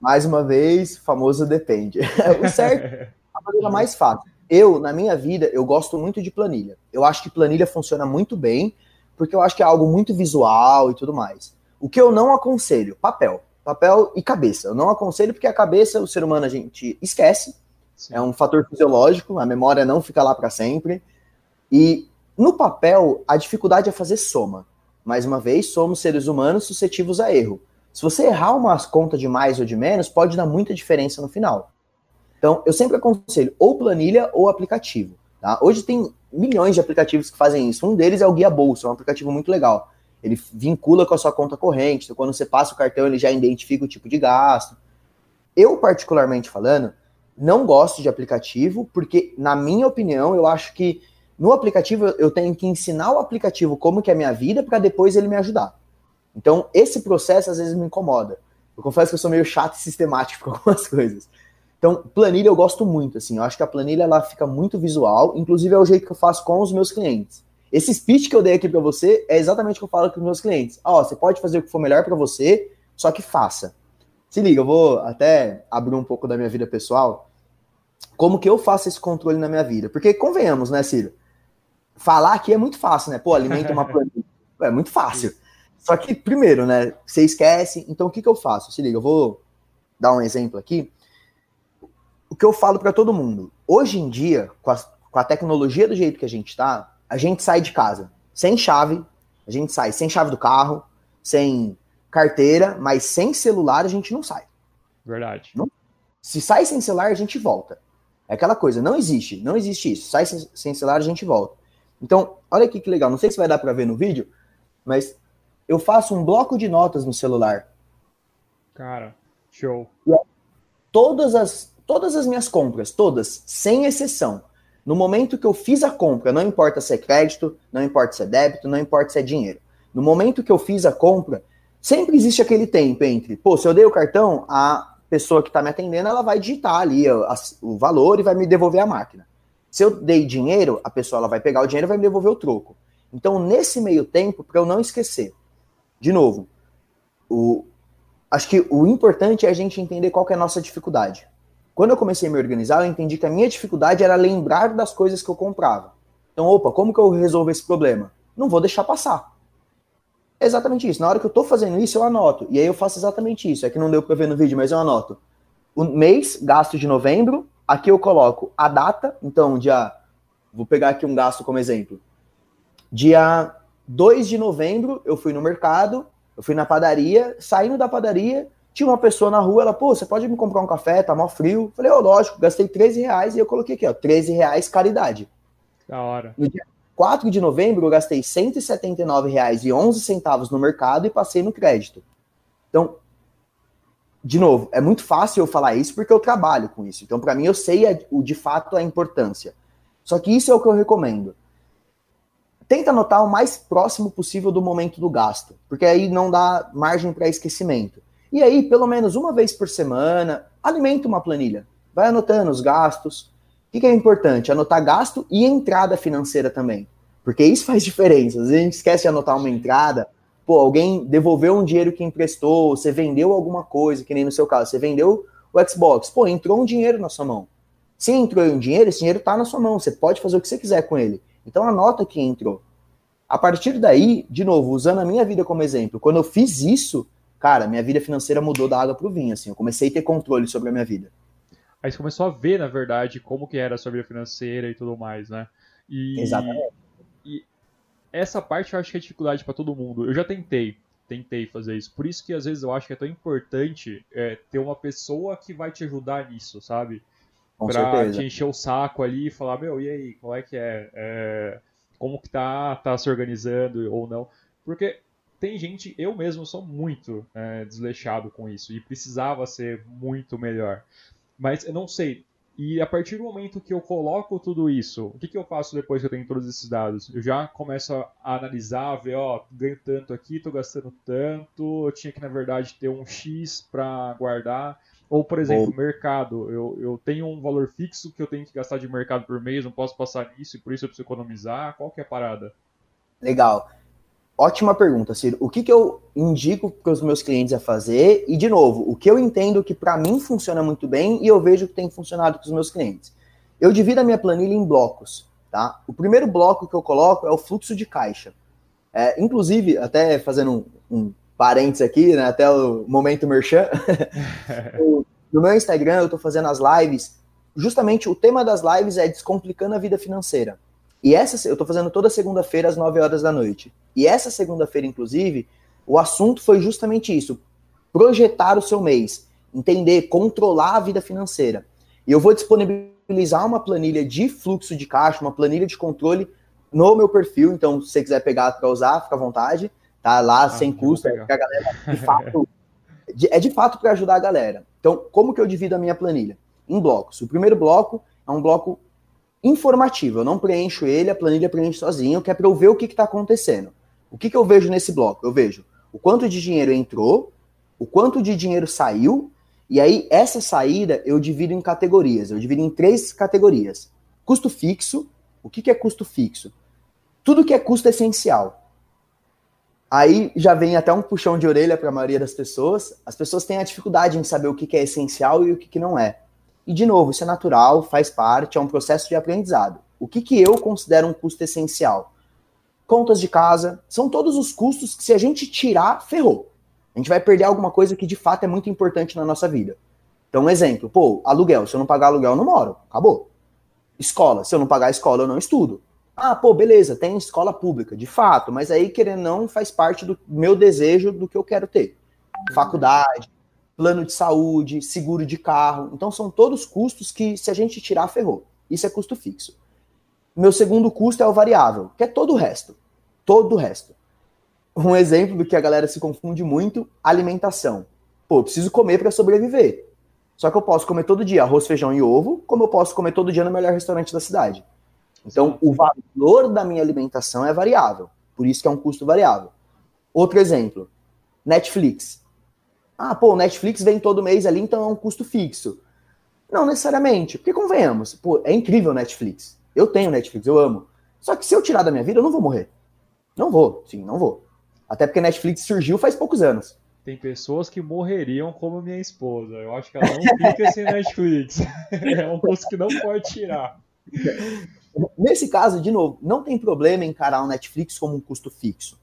mais uma vez, famoso depende. [LAUGHS] o certo [LAUGHS] é a maneira mais fácil. Eu, na minha vida, eu gosto muito de planilha. Eu acho que planilha funciona muito bem, porque eu acho que é algo muito visual e tudo mais. O que eu não aconselho, papel papel e cabeça. Eu não aconselho porque a cabeça, o ser humano, a gente esquece. Sim. É um fator fisiológico, a memória não fica lá para sempre. E no papel, a dificuldade é fazer soma. Mais uma vez, somos seres humanos suscetíveis a erro. Se você errar umas contas de mais ou de menos, pode dar muita diferença no final. Então, eu sempre aconselho ou planilha ou aplicativo. Tá? Hoje tem milhões de aplicativos que fazem isso. Um deles é o Guia Bolsa, um aplicativo muito legal ele vincula com a sua conta corrente, então quando você passa o cartão, ele já identifica o tipo de gasto. Eu, particularmente falando, não gosto de aplicativo, porque, na minha opinião, eu acho que no aplicativo eu tenho que ensinar o aplicativo como que é a minha vida para depois ele me ajudar. Então, esse processo às vezes me incomoda. Eu confesso que eu sou meio chato e sistemático com [LAUGHS] algumas coisas. Então, planilha eu gosto muito, assim. Eu acho que a planilha ela fica muito visual, inclusive é o jeito que eu faço com os meus clientes. Esse speech que eu dei aqui para você é exatamente o que eu falo com os meus clientes. Ó, oh, você pode fazer o que for melhor para você, só que faça. Se liga, eu vou até abrir um pouco da minha vida pessoal. Como que eu faço esse controle na minha vida? Porque convenhamos, né, Ciro? Falar aqui é muito fácil, né? Pô, alimenta uma [LAUGHS] planilha. É muito fácil. Só que, primeiro, né, você esquece. Então, o que, que eu faço? Se liga, eu vou dar um exemplo aqui. O que eu falo para todo mundo. Hoje em dia, com a, com a tecnologia do jeito que a gente está, a gente sai de casa sem chave, a gente sai sem chave do carro, sem carteira, mas sem celular a gente não sai. Verdade. Não? Se sai sem celular, a gente volta. É aquela coisa, não existe, não existe isso. Sai sem, sem celular, a gente volta. Então, olha aqui que legal. Não sei se vai dar para ver no vídeo, mas eu faço um bloco de notas no celular. Cara, show. Todas as, todas as minhas compras, todas, sem exceção. No momento que eu fiz a compra, não importa se é crédito, não importa se é débito, não importa se é dinheiro. No momento que eu fiz a compra, sempre existe aquele tempo entre, pô, se eu dei o cartão, a pessoa que está me atendendo, ela vai digitar ali o, valor e vai me devolver a máquina. Se eu dei dinheiro, a pessoa ela vai pegar o dinheiro e vai me devolver o troco. Então, nesse meio tempo, para eu não esquecer, de novo, o, acho que o importante é a gente entender qual é a nossa dificuldade. Quando eu comecei a me organizar, eu entendi que a minha dificuldade era lembrar das coisas que eu comprava. Então, opa, como que eu resolvo esse problema? Não vou deixar passar. É exatamente isso. Na hora que eu estou fazendo isso, eu anoto. E aí eu faço exatamente isso. É que não deu para ver no vídeo, mas eu anoto. O mês, gasto de novembro. Aqui eu coloco a data. Então, dia. Vou pegar aqui um gasto como exemplo. Dia 2 de novembro, eu fui no mercado, eu fui na padaria. Saindo da padaria, tinha uma pessoa na rua, ela, pô, você pode me comprar um café, tá mó frio. Falei, ô, oh, lógico, gastei 13 reais e eu coloquei aqui, ó, 13 reais caridade. Da hora. No dia 4 de novembro, eu gastei 179 reais e 11 centavos no mercado e passei no crédito. Então, de novo, é muito fácil eu falar isso porque eu trabalho com isso. Então, para mim, eu sei o de fato a importância. Só que isso é o que eu recomendo. Tenta anotar o mais próximo possível do momento do gasto, porque aí não dá margem para esquecimento. E aí, pelo menos uma vez por semana, alimenta uma planilha. Vai anotando os gastos. O que é importante? Anotar gasto e entrada financeira também. Porque isso faz diferença. Às vezes a gente esquece de anotar uma entrada. Pô, alguém devolveu um dinheiro que emprestou, você vendeu alguma coisa, que nem no seu caso, você vendeu o Xbox. Pô, entrou um dinheiro na sua mão. Se entrou um dinheiro, esse dinheiro está na sua mão. Você pode fazer o que você quiser com ele. Então anota que entrou. A partir daí, de novo, usando a minha vida como exemplo, quando eu fiz isso, cara, minha vida financeira mudou da água pro vinho, assim, eu comecei a ter controle sobre a minha vida. Aí você começou a ver, na verdade, como que era a sua vida financeira e tudo mais, né? E, Exatamente. E essa parte eu acho que é dificuldade para todo mundo. Eu já tentei, tentei fazer isso. Por isso que às vezes eu acho que é tão importante é, ter uma pessoa que vai te ajudar nisso, sabe? Com pra certeza. te encher o saco ali e falar, meu, e aí, qual é que é? é como que tá, tá se organizando ou não? Porque tem gente, eu mesmo sou muito é, desleixado com isso e precisava ser muito melhor. Mas eu não sei. E a partir do momento que eu coloco tudo isso, o que, que eu faço depois que eu tenho todos esses dados? Eu já começo a analisar, ver, ó, ganho tanto aqui, tô gastando tanto, eu tinha que, na verdade, ter um X para guardar. Ou, por exemplo, Bom. mercado. Eu, eu tenho um valor fixo que eu tenho que gastar de mercado por mês, não posso passar nisso e por isso eu preciso economizar. Qual que é a parada? Legal. Ótima pergunta, Ciro. O que, que eu indico para os meus clientes a fazer? E, de novo, o que eu entendo que para mim funciona muito bem e eu vejo que tem funcionado com os meus clientes. Eu divido a minha planilha em blocos. Tá? O primeiro bloco que eu coloco é o fluxo de caixa. É, inclusive, até fazendo um, um parênteses aqui, né, até o momento merchan, [LAUGHS] no meu Instagram eu estou fazendo as lives. Justamente o tema das lives é descomplicando a vida financeira. E essa eu estou fazendo toda segunda-feira às 9 horas da noite. E essa segunda-feira, inclusive, o assunto foi justamente isso: projetar o seu mês, entender, controlar a vida financeira. E eu vou disponibilizar uma planilha de fluxo de caixa, uma planilha de controle no meu perfil. Então, se você quiser pegar para usar, fica à vontade. Tá lá ah, sem custo, é a galera de fato [LAUGHS] é de fato para ajudar a galera. Então, como que eu divido a minha planilha? Em blocos. O primeiro bloco é um bloco informativo. Eu não preencho ele, a planilha preenche sozinho, que é para eu ver o que está acontecendo. O que, que eu vejo nesse bloco? Eu vejo o quanto de dinheiro entrou, o quanto de dinheiro saiu, e aí essa saída eu divido em categorias. Eu divido em três categorias. Custo fixo. O que, que é custo fixo? Tudo que é custo essencial. Aí já vem até um puxão de orelha para a maioria das pessoas. As pessoas têm a dificuldade em saber o que, que é essencial e o que, que não é. E, de novo, isso é natural, faz parte, é um processo de aprendizado. O que, que eu considero um custo essencial? Contas de casa, são todos os custos que, se a gente tirar, ferrou. A gente vai perder alguma coisa que de fato é muito importante na nossa vida. Então, um exemplo, pô, aluguel. Se eu não pagar aluguel, eu não moro. Acabou. Escola. Se eu não pagar a escola, eu não estudo. Ah, pô, beleza, tem escola pública, de fato, mas aí, querendo não, faz parte do meu desejo do que eu quero ter. Faculdade, plano de saúde, seguro de carro. Então, são todos custos que, se a gente tirar, ferrou. Isso é custo fixo. Meu segundo custo é o variável, que é todo o resto. Todo o resto. Um exemplo do que a galera se confunde muito: alimentação. Pô, preciso comer para sobreviver. Só que eu posso comer todo dia arroz, feijão e ovo, como eu posso comer todo dia no melhor restaurante da cidade. Então, o valor da minha alimentação é variável. Por isso que é um custo variável. Outro exemplo: Netflix. Ah, pô, o Netflix vem todo mês ali, então é um custo fixo. Não necessariamente, porque convenhamos, pô, é incrível o Netflix. Eu tenho Netflix, eu amo. Só que se eu tirar da minha vida, eu não vou morrer. Não vou, sim, não vou. Até porque Netflix surgiu faz poucos anos. Tem pessoas que morreriam como minha esposa. Eu acho que ela não fica sem [LAUGHS] Netflix. [LAUGHS] é um custo que não pode tirar. Nesse caso, de novo, não tem problema encarar o Netflix como um custo fixo.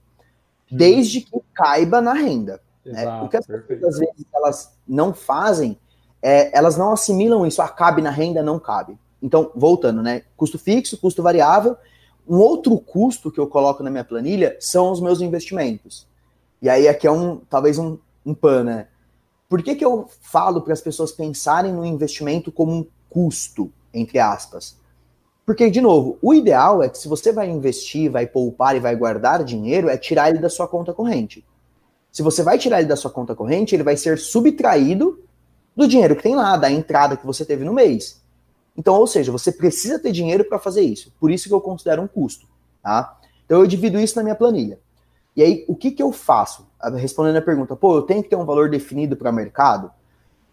Desde que caiba na renda. Né? Exato, né? O que as pessoas, às vezes, elas não fazem, é, elas não assimilam isso, ah, cabe na renda, não cabe. Então, voltando, né? Custo fixo, custo variável. Um outro custo que eu coloco na minha planilha são os meus investimentos. E aí aqui é um, talvez um, um pan, né? Por que, que eu falo para as pessoas pensarem no investimento como um custo, entre aspas? Porque, de novo, o ideal é que se você vai investir, vai poupar e vai guardar dinheiro, é tirar ele da sua conta corrente. Se você vai tirar ele da sua conta corrente, ele vai ser subtraído do dinheiro que tem lá, da entrada que você teve no mês. Então, ou seja, você precisa ter dinheiro para fazer isso. Por isso que eu considero um custo, tá? Então eu divido isso na minha planilha. E aí, o que, que eu faço? Respondendo a pergunta, pô, eu tenho que ter um valor definido para mercado?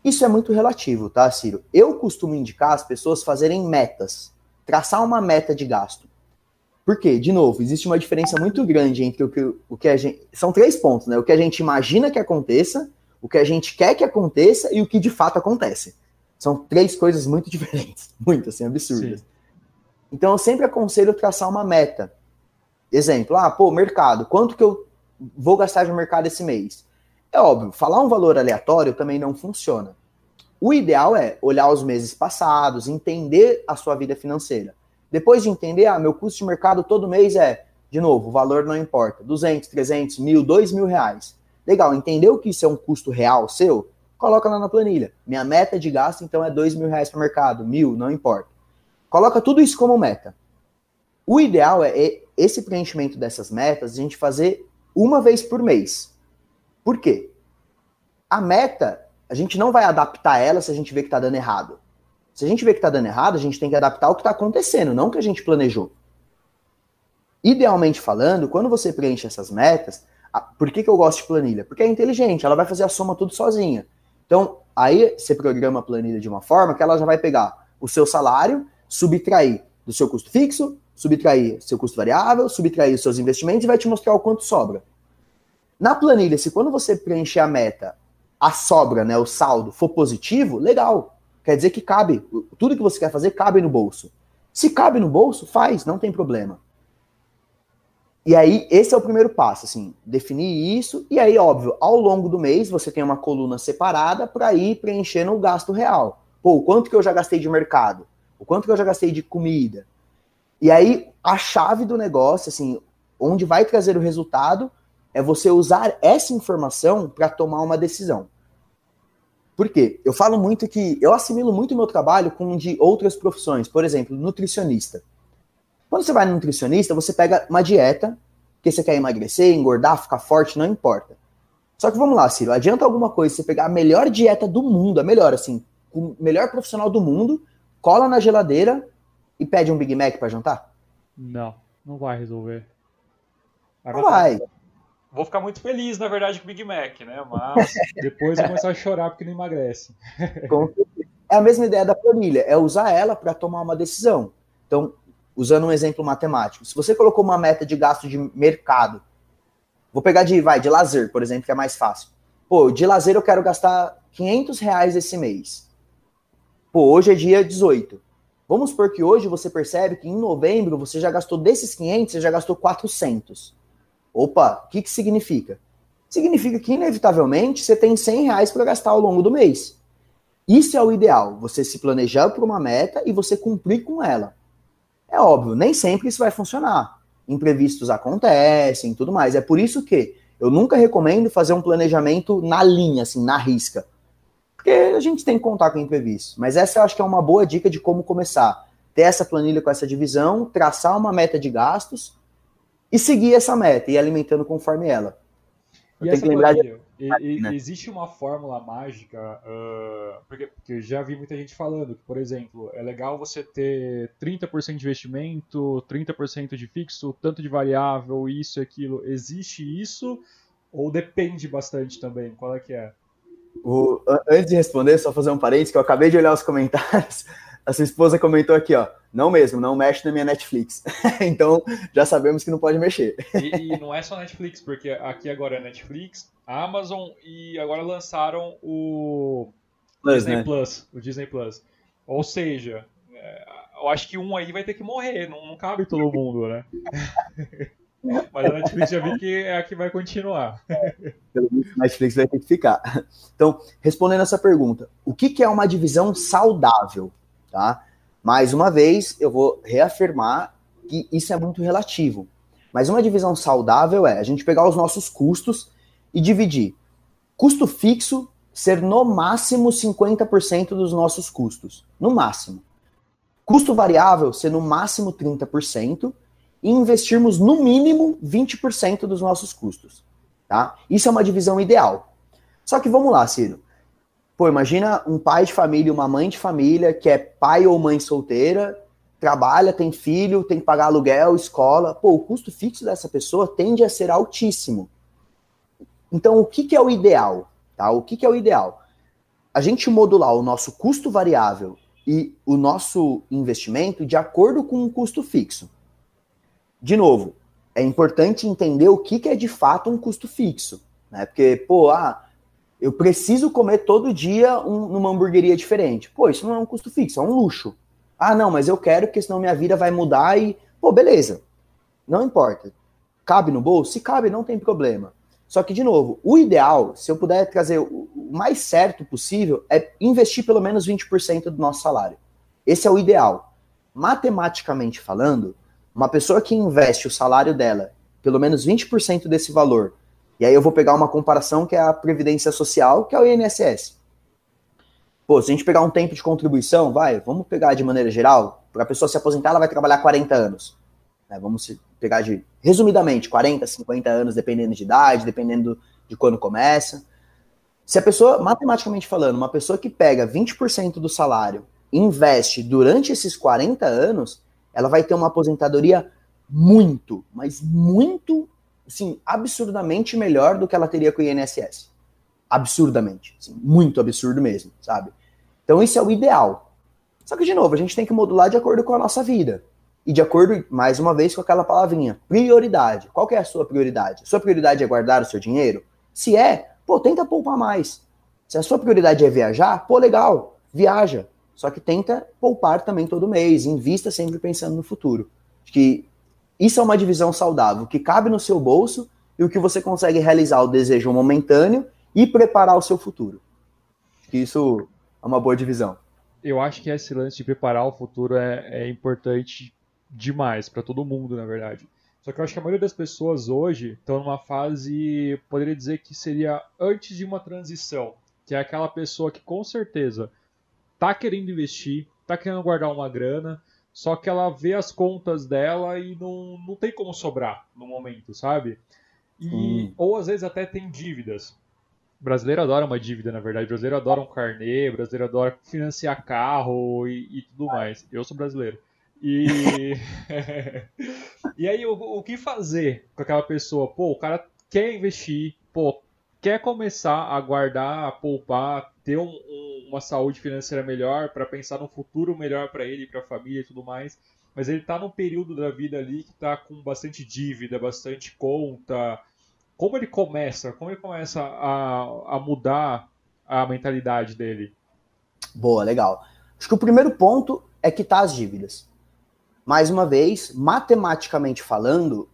Isso é muito relativo, tá, Ciro? Eu costumo indicar as pessoas fazerem metas, traçar uma meta de gasto. Por quê? De novo, existe uma diferença muito grande entre o que, o que a gente. São três pontos, né? O que a gente imagina que aconteça, o que a gente quer que aconteça e o que de fato acontece. São três coisas muito [LAUGHS] diferentes, muito assim, absurdas. Sim. Então eu sempre aconselho traçar uma meta. Exemplo, ah, pô, mercado, quanto que eu vou gastar no mercado esse mês? É óbvio, falar um valor aleatório também não funciona. O ideal é olhar os meses passados, entender a sua vida financeira. Depois de entender, ah, meu custo de mercado todo mês é, de novo, o valor não importa, 200, 300, mil, 2 mil reais. Legal, entendeu que isso é um custo real seu? Coloca lá na planilha. Minha meta de gasto, então, é 2 mil reais para o mercado, mil, não importa. Coloca tudo isso como meta. O ideal é esse preenchimento dessas metas a gente fazer uma vez por mês. Por quê? A meta, a gente não vai adaptar ela se a gente vê que está dando errado. Se a gente vê que está dando errado, a gente tem que adaptar o que está acontecendo, não o que a gente planejou. Idealmente falando, quando você preenche essas metas, por que, que eu gosto de planilha? Porque é inteligente, ela vai fazer a soma tudo sozinha. Então, aí você programa a planilha de uma forma que ela já vai pegar o seu salário, subtrair do seu custo fixo, subtrair seu custo variável, subtrair os seus investimentos e vai te mostrar o quanto sobra. Na planilha, se quando você preencher a meta, a sobra, né, o saldo, for positivo, legal. Quer dizer que cabe, tudo que você quer fazer cabe no bolso. Se cabe no bolso, faz, não tem problema. E aí, esse é o primeiro passo, assim, definir isso, e aí, óbvio, ao longo do mês você tem uma coluna separada para ir preenchendo o gasto real. Pô, o quanto que eu já gastei de mercado? O quanto que eu já gastei de comida? E aí, a chave do negócio, assim, onde vai trazer o resultado, é você usar essa informação para tomar uma decisão. Por quê? Eu falo muito que eu assimilo muito o meu trabalho com de outras profissões, por exemplo, nutricionista. Quando você vai no nutricionista, você pega uma dieta, que você quer emagrecer, engordar, ficar forte, não importa. Só que vamos lá, Ciro, adianta alguma coisa você pegar a melhor dieta do mundo, a melhor, assim, o melhor profissional do mundo, cola na geladeira e pede um Big Mac para jantar? Não, não vai resolver. Não vai. Vou ficar muito feliz, na verdade, com o Big Mac, né? Mas [LAUGHS] depois vou começar a chorar porque não emagrece. [LAUGHS] É a mesma ideia da planilha, é usar ela para tomar uma decisão. Então, usando um exemplo matemático, se você colocou uma meta de gasto de mercado, vou pegar de, vai, de lazer, por exemplo, que é mais fácil. Pô, de lazer eu quero gastar 500 reais esse mês. Pô, hoje é dia 18. Vamos supor que hoje você percebe que em novembro você já gastou desses 500, você já gastou 400. Opa, o que, que significa? Significa que, inevitavelmente, você tem 100 reais para gastar ao longo do mês. Isso é o ideal, você se planejar para uma meta e você cumprir com ela. É óbvio, nem sempre isso vai funcionar. Imprevistos acontecem tudo mais. É por isso que eu nunca recomendo fazer um planejamento na linha, assim, na risca. Porque a gente tem que contar com imprevistos. Mas essa eu acho que é uma boa dica de como começar. Ter essa planilha com essa divisão, traçar uma meta de gastos e seguir essa meta e alimentando conforme ela. E essa planilha, de... né? existe uma fórmula mágica, uh, porque, porque eu já vi muita gente falando que, por exemplo, é legal você ter 30% de investimento, 30% de fixo, tanto de variável, isso e aquilo. Existe isso ou depende bastante também? Qual é que é? O, antes de responder, só fazer um parênteses, que eu acabei de olhar os comentários. A sua esposa comentou aqui, ó. Não mesmo, não mexe na minha Netflix. [LAUGHS] então, já sabemos que não pode mexer. e, e, não é só Netflix, porque aqui agora é Netflix, Amazon e agora lançaram o Plus, Disney né? Plus. O Disney Plus. Ou seja, é, eu acho que um aí vai ter que morrer, não, não cabe todo mundo, né? [LAUGHS] Mas a Netflix já vi que é a que vai continuar. Pelo menos a Netflix vai ter que ficar. Então, respondendo essa pergunta, o que, que é uma divisão saudável? Tá? Mais uma vez, eu vou reafirmar que isso é muito relativo. Mas uma divisão saudável é a gente pegar os nossos custos e dividir. Custo fixo ser no máximo 50% dos nossos custos. No máximo. Custo variável ser no máximo 30% e investirmos no mínimo 20% dos nossos custos. Tá? Isso é uma divisão ideal. Só que vamos lá, Ciro. Pô, imagina um pai de família, uma mãe de família que é pai ou mãe solteira, trabalha, tem filho, tem que pagar aluguel, escola. Pô, o custo fixo dessa pessoa tende a ser altíssimo. Então, o que, que é o ideal? Tá? O que, que é o ideal? A gente modular o nosso custo variável e o nosso investimento de acordo com o custo fixo. De novo, é importante entender o que, que é de fato um custo fixo. Né? Porque, pô, ah, eu preciso comer todo dia um, numa hamburgueria diferente. Pô, isso não é um custo fixo, é um luxo. Ah, não, mas eu quero, porque senão minha vida vai mudar e. Pô, beleza. Não importa. Cabe no bolso? Se cabe, não tem problema. Só que, de novo, o ideal, se eu puder trazer o mais certo possível, é investir pelo menos 20% do nosso salário. Esse é o ideal. Matematicamente falando, uma pessoa que investe o salário dela, pelo menos 20% desse valor, e aí eu vou pegar uma comparação que é a Previdência Social, que é o INSS. Pô, se a gente pegar um tempo de contribuição, vai, vamos pegar de maneira geral, para a pessoa se aposentar, ela vai trabalhar 40 anos. Né, vamos pegar de, resumidamente, 40, 50 anos, dependendo de idade, dependendo de quando começa. Se a pessoa, matematicamente falando, uma pessoa que pega 20% do salário investe durante esses 40 anos, ela vai ter uma aposentadoria muito, mas muito assim, absurdamente melhor do que ela teria com o INSS. Absurdamente. Assim, muito absurdo mesmo, sabe? Então isso é o ideal. Só que, de novo, a gente tem que modular de acordo com a nossa vida. E de acordo, mais uma vez, com aquela palavrinha, prioridade. Qual é a sua prioridade? Sua prioridade é guardar o seu dinheiro? Se é, pô, tenta poupar mais. Se a sua prioridade é viajar, pô, legal, viaja. Só que tenta poupar também todo mês, invista sempre pensando no futuro. Acho que isso é uma divisão saudável, que cabe no seu bolso e o que você consegue realizar o desejo momentâneo e preparar o seu futuro. Isso é uma boa divisão. Eu acho que esse lance de preparar o futuro é, é importante demais para todo mundo, na verdade. Só que eu acho que a maioria das pessoas hoje estão numa fase, poderia dizer que seria antes de uma transição, que é aquela pessoa que com certeza está querendo investir, está querendo guardar uma grana, só que ela vê as contas dela e não, não tem como sobrar no momento, sabe? E, hum. Ou às vezes até tem dívidas. O brasileiro adora uma dívida, na verdade. O brasileiro adora um carnê, o brasileiro adora financiar carro e, e tudo mais. Eu sou brasileiro. E, [LAUGHS] e aí, o, o que fazer com aquela pessoa? Pô, o cara quer investir, pô, quer começar a guardar, a poupar, ter um, um, uma saúde financeira melhor, para pensar num futuro melhor para ele, para a família e tudo mais, mas ele está num período da vida ali que está com bastante dívida, bastante conta. Como ele começa? Como ele começa a, a mudar a mentalidade dele? Boa, legal. Acho que o primeiro ponto é quitar as dívidas. Mais uma vez, matematicamente falando,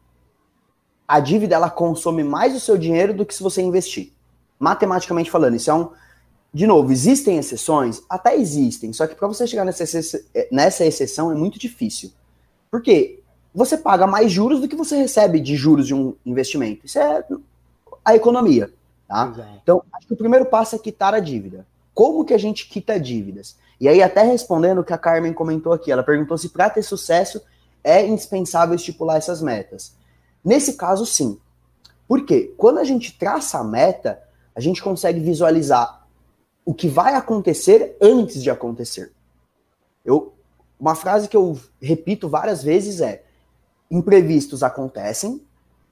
a dívida ela consome mais o seu dinheiro do que se você investir. Matematicamente falando, isso é um. De novo, existem exceções? Até existem, só que para você chegar nessa, nessa exceção é muito difícil. Por quê? Você paga mais juros do que você recebe de juros de um investimento. Isso é a economia. Tá? Então, acho que o primeiro passo é quitar a dívida. Como que a gente quita dívidas? E aí, até respondendo o que a Carmen comentou aqui, ela perguntou se para ter sucesso é indispensável estipular essas metas. Nesse caso, sim. Por quê? Quando a gente traça a meta, a gente consegue visualizar o que vai acontecer antes de acontecer. Eu, uma frase que eu repito várias vezes é: imprevistos acontecem,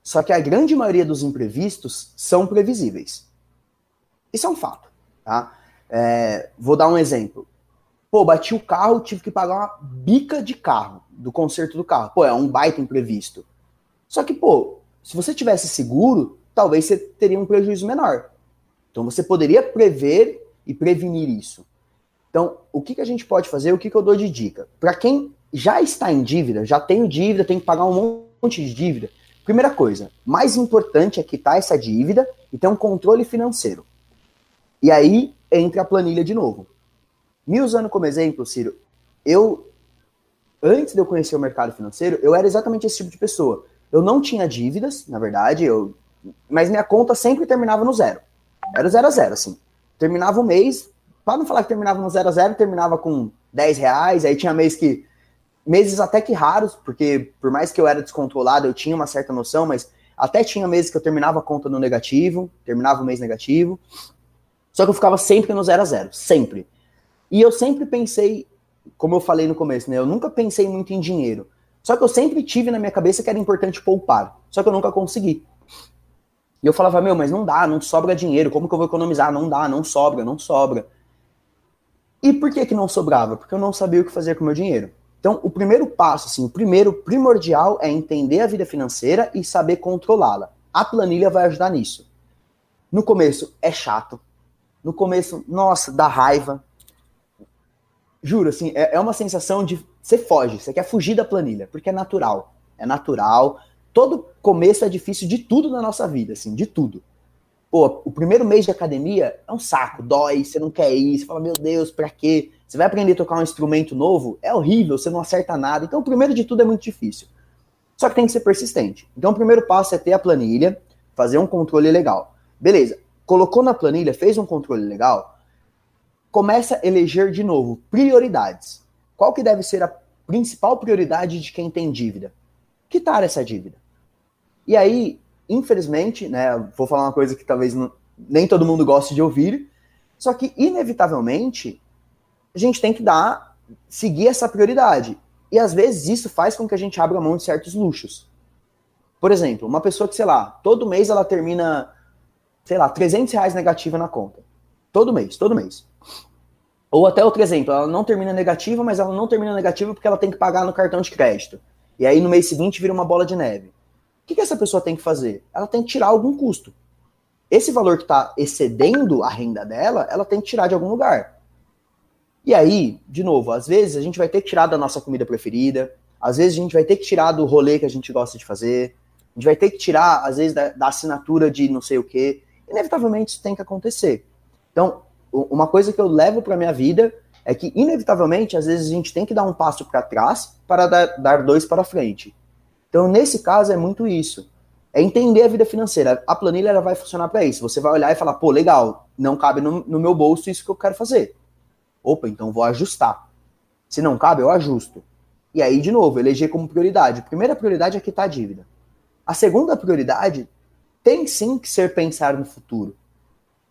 só que a grande maioria dos imprevistos são previsíveis. Isso é um fato. Tá? É, vou dar um exemplo. Pô, bati o carro, tive que pagar uma bica de carro, do conserto do carro. Pô, é um baita imprevisto. Só que, pô, se você tivesse seguro, talvez você teria um prejuízo menor. Então você poderia prever e prevenir isso. Então, o que, que a gente pode fazer? O que, que eu dou de dica? Para quem já está em dívida, já tem dívida, tem que pagar um monte de dívida. Primeira coisa, mais importante é quitar essa dívida e ter um controle financeiro. E aí entra a planilha de novo. Me usando como exemplo, Ciro, eu, antes de eu conhecer o mercado financeiro, eu era exatamente esse tipo de pessoa. Eu não tinha dívidas, na verdade, eu, mas minha conta sempre terminava no zero. Era zero a zero, assim. Terminava o mês, para não falar que terminava no zero a zero, terminava com 10 reais, aí tinha mês que. Meses até que raros, porque por mais que eu era descontrolado, eu tinha uma certa noção, mas até tinha meses que eu terminava a conta no negativo, terminava o mês negativo. Só que eu ficava sempre no zero a zero, sempre. E eu sempre pensei, como eu falei no começo, né? Eu nunca pensei muito em dinheiro. Só que eu sempre tive na minha cabeça que era importante poupar. Só que eu nunca consegui. E eu falava, meu, mas não dá, não sobra dinheiro, como que eu vou economizar? Não dá, não sobra, não sobra. E por que que não sobrava? Porque eu não sabia o que fazer com o meu dinheiro. Então, o primeiro passo, assim, o primeiro primordial é entender a vida financeira e saber controlá-la. A planilha vai ajudar nisso. No começo é chato. No começo, nossa, dá raiva. Juro, assim, é, é uma sensação de você foge, você quer fugir da planilha, porque é natural. É natural. Todo começo é difícil de tudo na nossa vida, assim, de tudo. Pô, o primeiro mês de academia é um saco, dói, você não quer ir, você fala, meu Deus, pra quê? Você vai aprender a tocar um instrumento novo, é horrível, você não acerta nada. Então, o primeiro de tudo é muito difícil. Só que tem que ser persistente. Então, o primeiro passo é ter a planilha, fazer um controle legal. Beleza, colocou na planilha, fez um controle legal, começa a eleger de novo prioridades. Qual que deve ser a principal prioridade de quem tem dívida? Quitar essa dívida. E aí, infelizmente, né, vou falar uma coisa que talvez não, nem todo mundo goste de ouvir, só que inevitavelmente a gente tem que dar, seguir essa prioridade. E às vezes isso faz com que a gente abra mão de certos luxos. Por exemplo, uma pessoa que, sei lá, todo mês ela termina, sei lá, 300 reais negativa na conta. Todo mês, todo mês. Ou até outro exemplo, ela não termina negativa, mas ela não termina negativa porque ela tem que pagar no cartão de crédito. E aí no mês seguinte vira uma bola de neve. O que, que essa pessoa tem que fazer? Ela tem que tirar algum custo. Esse valor que está excedendo a renda dela, ela tem que tirar de algum lugar. E aí, de novo, às vezes a gente vai ter que tirar da nossa comida preferida, às vezes a gente vai ter que tirar do rolê que a gente gosta de fazer, a gente vai ter que tirar, às vezes, da, da assinatura de não sei o quê. Inevitavelmente isso tem que acontecer. Então, uma coisa que eu levo para minha vida é que, inevitavelmente, às vezes a gente tem que dar um passo para trás para dar, dar dois para frente. Então, nesse caso, é muito isso. É entender a vida financeira. A planilha ela vai funcionar para isso. Você vai olhar e falar, pô, legal, não cabe no, no meu bolso isso que eu quero fazer. Opa, então vou ajustar. Se não cabe, eu ajusto. E aí, de novo, eleger como prioridade. A primeira prioridade é quitar a dívida. A segunda prioridade tem sim que ser pensar no futuro.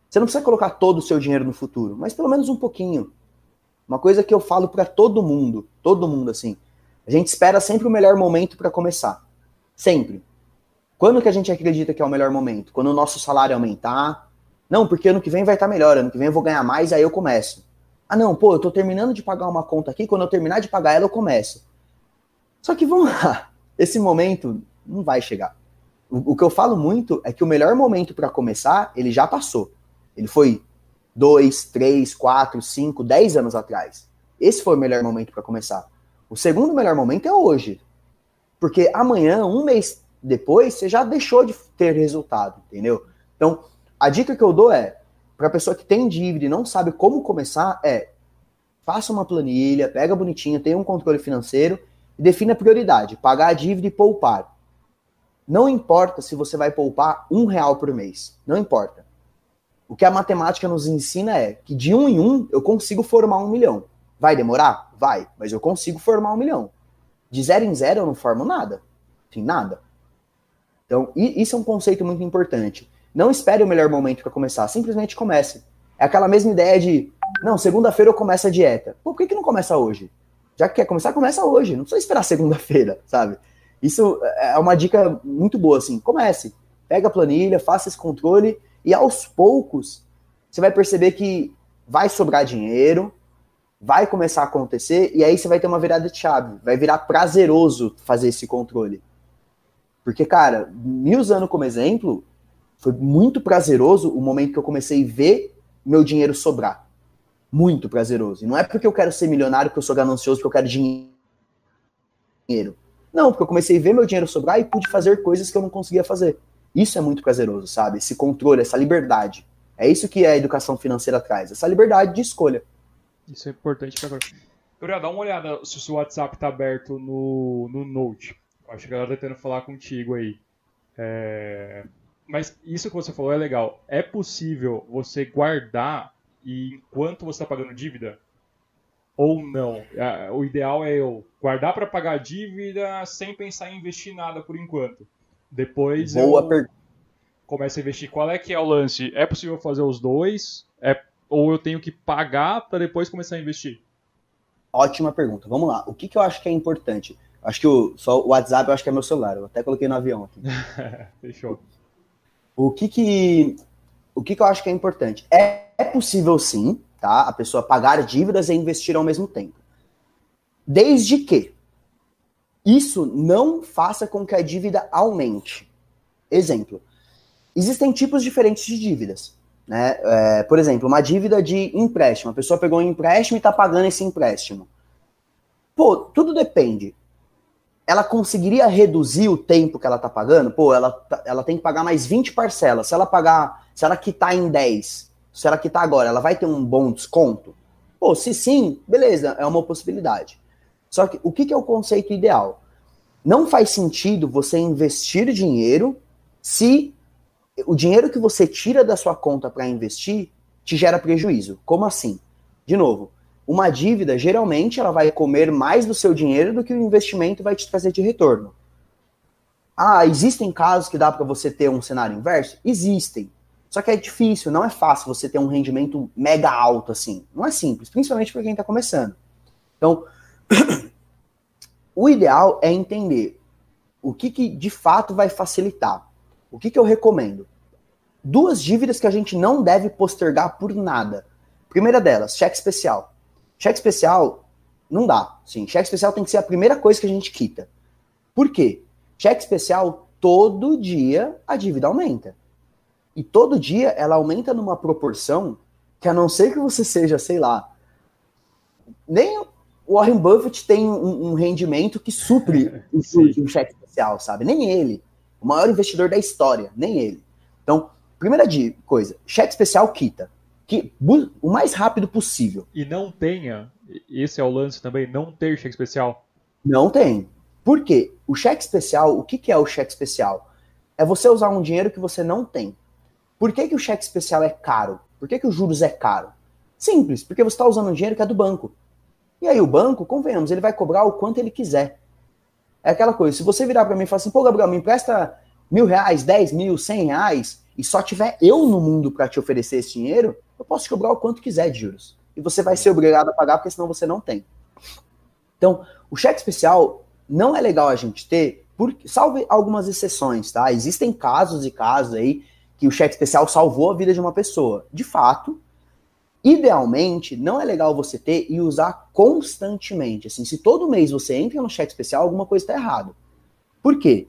Você não precisa colocar todo o seu dinheiro no futuro, mas pelo menos um pouquinho. Uma coisa que eu falo para todo mundo, todo mundo assim. A gente espera sempre o melhor momento para começar. Sempre. Quando que a gente acredita que é o melhor momento? Quando o nosso salário aumentar. Não, porque ano que vem vai estar tá melhor, ano que vem eu vou ganhar mais, aí eu começo. Ah, não, pô, eu tô terminando de pagar uma conta aqui, quando eu terminar de pagar ela, eu começo. Só que vamos [LAUGHS] lá, esse momento não vai chegar. O, o que eu falo muito é que o melhor momento para começar, ele já passou. Ele foi dois, três, quatro, cinco, dez anos atrás. Esse foi o melhor momento para começar. O segundo melhor momento é hoje. Porque amanhã, um mês depois, você já deixou de ter resultado, entendeu? Então, a dica que eu dou é, para a pessoa que tem dívida e não sabe como começar, é faça uma planilha, pega bonitinho, tenha um controle financeiro e defina a prioridade, pagar a dívida e poupar. Não importa se você vai poupar um real por mês, não importa. O que a matemática nos ensina é que de um em um eu consigo formar um milhão. Vai demorar? Vai, mas eu consigo formar um milhão. De zero em zero eu não formo nada. Tem nada. Então, isso é um conceito muito importante. Não espere o melhor momento para começar, simplesmente comece. É aquela mesma ideia de, não, segunda-feira eu começo a dieta. Pô, por que, que não começa hoje? Já que quer começar, começa hoje. Não precisa esperar segunda-feira, sabe? Isso é uma dica muito boa, assim. Comece. Pega a planilha, faça esse controle e aos poucos você vai perceber que vai sobrar dinheiro, vai começar a acontecer e aí você vai ter uma virada de chave. Vai virar prazeroso fazer esse controle. Porque, cara, me usando como exemplo, foi muito prazeroso o momento que eu comecei a ver meu dinheiro sobrar. Muito prazeroso. E não é porque eu quero ser milionário, porque eu sou ganancioso, porque eu quero dinheiro. Não, porque eu comecei a ver meu dinheiro sobrar e pude fazer coisas que eu não conseguia fazer. Isso é muito prazeroso, sabe? Esse controle, essa liberdade. É isso que a educação financeira traz, essa liberdade de escolha. Isso é importante para agora. Gabriel, dá uma olhada se o seu WhatsApp está aberto no, no Note. Acho que a galera tá tentando falar contigo aí. É... Mas isso que você falou é legal. É possível você guardar e enquanto você está pagando dívida? Ou não? É, o ideal é eu guardar para pagar a dívida sem pensar em investir nada por enquanto. Depois Boa eu per... começo a investir. Qual é que é o lance? É possível fazer os dois? É... Ou eu tenho que pagar para depois começar a investir? Ótima pergunta. Vamos lá. O que, que eu acho que é importante? Acho que o, só o WhatsApp eu acho que é meu celular. Eu até coloquei no avião aqui. [LAUGHS] Fechou. O que que, o que que eu acho que é importante? É, é possível sim, tá? A pessoa pagar dívidas e investir ao mesmo tempo. Desde que isso não faça com que a dívida aumente. Exemplo. Existem tipos diferentes de dívidas. Né? É, por exemplo, uma dívida de empréstimo. A pessoa pegou um empréstimo e está pagando esse empréstimo. Pô, tudo depende ela conseguiria reduzir o tempo que ela tá pagando? Pô, ela, tá, ela tem que pagar mais 20 parcelas. Se ela pagar, se ela quitar em 10, se ela quitar agora, ela vai ter um bom desconto? Pô, se sim, beleza, é uma possibilidade. Só que o que, que é o conceito ideal? Não faz sentido você investir dinheiro se o dinheiro que você tira da sua conta para investir te gera prejuízo. Como assim? De novo, uma dívida, geralmente, ela vai comer mais do seu dinheiro do que o investimento vai te trazer de retorno. Ah, existem casos que dá para você ter um cenário inverso? Existem. Só que é difícil, não é fácil você ter um rendimento mega alto assim. Não é simples, principalmente para quem está começando. Então, [CLEARS THROAT] o ideal é entender o que, que de fato vai facilitar. O que, que eu recomendo? Duas dívidas que a gente não deve postergar por nada. Primeira delas, cheque especial. Cheque especial não dá. Sim, cheque especial tem que ser a primeira coisa que a gente quita. Por quê? Cheque especial, todo dia a dívida aumenta. E todo dia ela aumenta numa proporção que, a não ser que você seja, sei lá, nem o Warren Buffett tem um, um rendimento que supre [LAUGHS] o um cheque especial, sabe? Nem ele. O maior investidor da história, nem ele. Então, primeira coisa, cheque especial quita que o mais rápido possível. E não tenha, esse é o lance também, não ter cheque especial? Não tem. Por quê? O cheque especial, o que, que é o cheque especial? É você usar um dinheiro que você não tem. Por que, que o cheque especial é caro? Por que, que os juros é caro? Simples, porque você está usando um dinheiro que é do banco. E aí o banco, convenhamos, ele vai cobrar o quanto ele quiser. É aquela coisa, se você virar para mim e falar assim, pô, Gabriel, me empresta mil reais, dez mil, cem reais, e só tiver eu no mundo para te oferecer esse dinheiro, eu posso te cobrar o quanto quiser de juros. E você vai ser obrigado a pagar, porque senão você não tem. Então, O cheque especial não é legal a gente ter, porque, salve algumas exceções, tá? Existem casos e casos aí que o cheque especial salvou a vida de uma pessoa. De fato, idealmente, não é legal você ter e usar constantemente. Assim, se todo mês você entra no cheque especial, alguma coisa está errada. Por quê?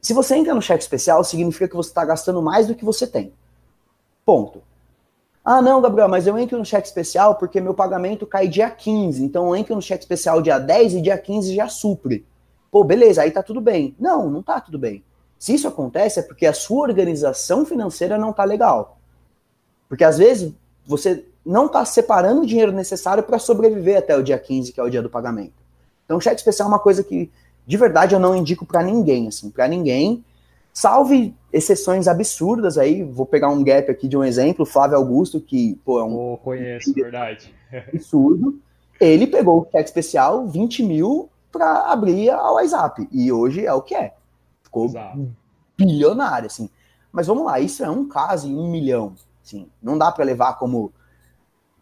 Se você entra no cheque especial, significa que você está gastando mais do que você tem. Ponto. Ah, não, Gabriel, mas eu entro no cheque especial porque meu pagamento cai dia 15. Então eu entro no cheque especial dia 10 e dia 15 já supre. Pô, beleza, aí tá tudo bem. Não, não tá tudo bem. Se isso acontece é porque a sua organização financeira não tá legal. Porque às vezes você não está separando o dinheiro necessário para sobreviver até o dia 15, que é o dia do pagamento. Então, o cheque especial é uma coisa que, de verdade, eu não indico para ninguém, assim, para ninguém. Salve exceções absurdas aí, vou pegar um gap aqui de um exemplo, Flávio Augusto, que, pô, é um... Oh, conheço, verdade. [LAUGHS] Absurdo. Ele pegou o cheque especial, 20 mil, para abrir a WhatsApp, e hoje é o que é. Ficou Exato. bilionário, assim. Mas vamos lá, isso é um caso em um milhão, assim. Não dá para levar como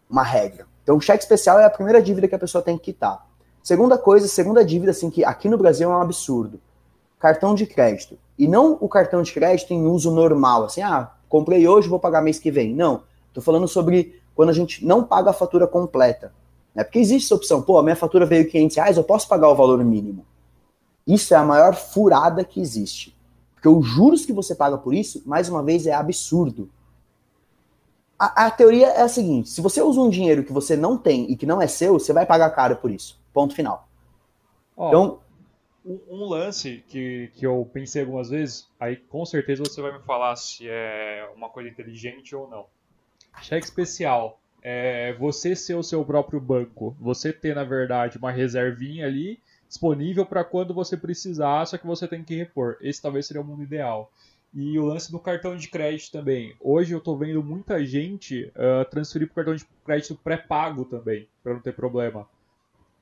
uma regra. Então, o cheque especial é a primeira dívida que a pessoa tem que quitar. Segunda coisa, segunda dívida, assim, que aqui no Brasil é um absurdo. Cartão de crédito. E não o cartão de crédito em uso normal, assim, ah, comprei hoje, vou pagar mês que vem. Não. Tô falando sobre quando a gente não paga a fatura completa. Né? Porque existe essa opção, pô, a minha fatura veio 500 reais, eu posso pagar o valor mínimo. Isso é a maior furada que existe. Porque os juros que você paga por isso, mais uma vez, é absurdo a, a, teoria é a seguinte: se você usa um dinheiro que você não tem e que não é seu, você vai pagar caro por isso. Ponto final. Oh, então. Um, um, lance que, que eu pensei algumas vezes, aí com certeza você vai me falar se é uma coisa inteligente ou não. Cheque especial. É você ser o seu próprio banco. Você ter, na verdade, uma reservinha ali disponível para quando você precisar, só que você tem que repor. Esse talvez seria o mundo ideal. E o lance do cartão de crédito também. Hoje eu estou vendo muita gente uh, transferir para o cartão de crédito pré-pago também, para não ter problema.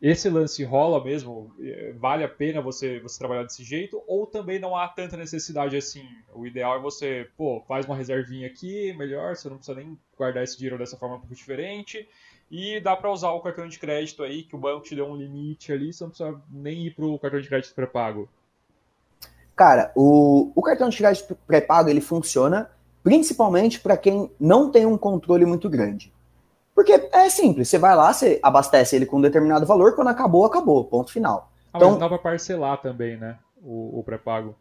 Esse lance rola mesmo? Eh, vale a pena você, você trabalhar desse jeito? Ou também não há tanta necessidade assim? O ideal é você, pô, faz uma reservinha aqui, melhor, você não precisa nem guardar esse dinheiro dessa forma um pouco diferente. E dá para usar o cartão de crédito aí, que o banco te deu um limite ali, você não precisa nem ir para o cartão de crédito pré-pago. Cara, o, o cartão de crédito pré-pago ele funciona principalmente para quem não tem um controle muito grande. Porque é simples, você vai lá, você abastece ele com um determinado valor, quando acabou, acabou, ponto final. Ah, então, mas dá para parcelar também, né? O, o pré-pago.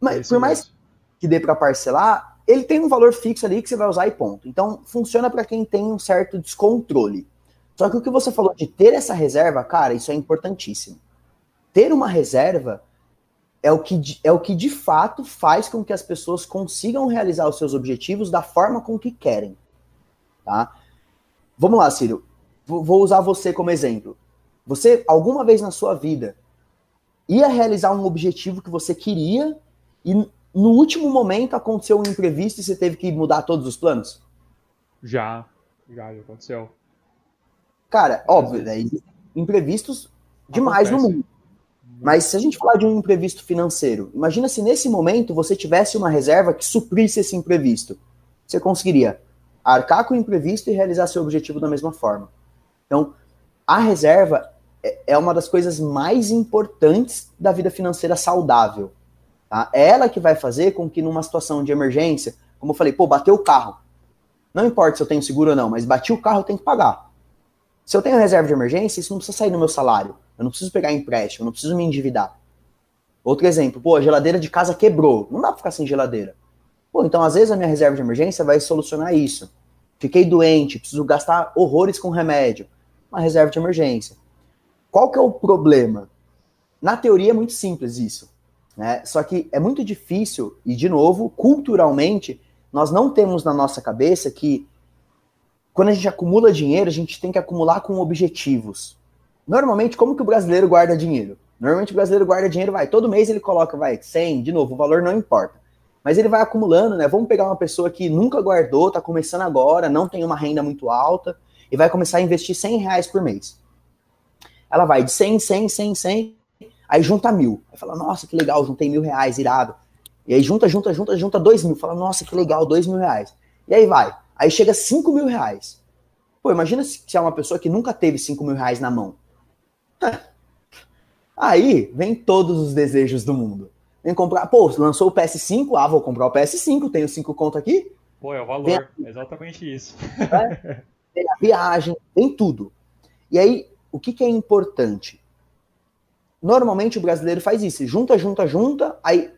Mas por mais que dê para parcelar, ele tem um valor fixo ali que você vai usar e ponto. Então funciona para quem tem um certo descontrole. Só que o que você falou de ter essa reserva, cara, isso é importantíssimo. Ter uma reserva é o, que, é o que de fato faz com que as pessoas consigam realizar os seus objetivos da forma com que querem. Tá? Vamos lá, Ciro. Vou usar você como exemplo. Você, alguma vez na sua vida, ia realizar um objetivo que você queria e no último momento aconteceu um imprevisto e você teve que mudar todos os planos? Já, já, já aconteceu. Cara, óbvio, né? imprevistos demais Acontece. no mundo. Mas se a gente falar de um imprevisto financeiro, imagina se nesse momento você tivesse uma reserva que suprisse esse imprevisto. Você conseguiria arcar com o imprevisto e realizar seu objetivo da mesma forma. Então, a reserva é, é uma das coisas mais importantes da vida financeira saudável. Tá? É ela que vai fazer com que numa situação de emergência, como eu falei, pô, bateu o carro. Não importa se eu tenho seguro ou não, mas bati o carro, eu tenho que pagar. Se eu tenho reserva de emergência, isso não precisa sair do meu salário. Eu não preciso pegar empréstimo, eu não preciso me endividar. Outro exemplo, pô, a geladeira de casa quebrou. Não dá pra ficar sem geladeira. Pô, então às vezes a minha reserva de emergência vai solucionar isso. Fiquei doente, preciso gastar horrores com remédio. Uma reserva de emergência. Qual que é o problema? Na teoria é muito simples isso. Né? Só que é muito difícil, e de novo, culturalmente, nós não temos na nossa cabeça que quando a gente acumula dinheiro, a gente tem que acumular com objetivos. Normalmente, como que o brasileiro guarda dinheiro? Normalmente o brasileiro guarda dinheiro, vai, todo mês ele coloca, vai, 100, de novo, o valor não importa. Mas ele vai acumulando, né? Vamos pegar uma pessoa que nunca guardou, tá começando agora, não tem uma renda muito alta, e vai começar a investir 100 reais por mês. Ela vai de 100, 100, 100, 100, aí junta mil. Aí fala, nossa, que legal, juntei mil reais, irado. E aí junta, junta, junta, junta dois mil. Fala, nossa, que legal, dois mil reais. E aí vai. Aí chega 5 mil reais. Pô, imagina se é uma pessoa que nunca teve 5 mil reais na mão. Aí vem todos os desejos do mundo. Vem comprar, pô, lançou o PS5, ah, vou comprar o PS5, tenho cinco conto aqui. Pô, é o valor, é exatamente isso. É, tem a viagem, tem tudo. E aí, o que, que é importante? Normalmente o brasileiro faz isso, junta, junta, junta, aí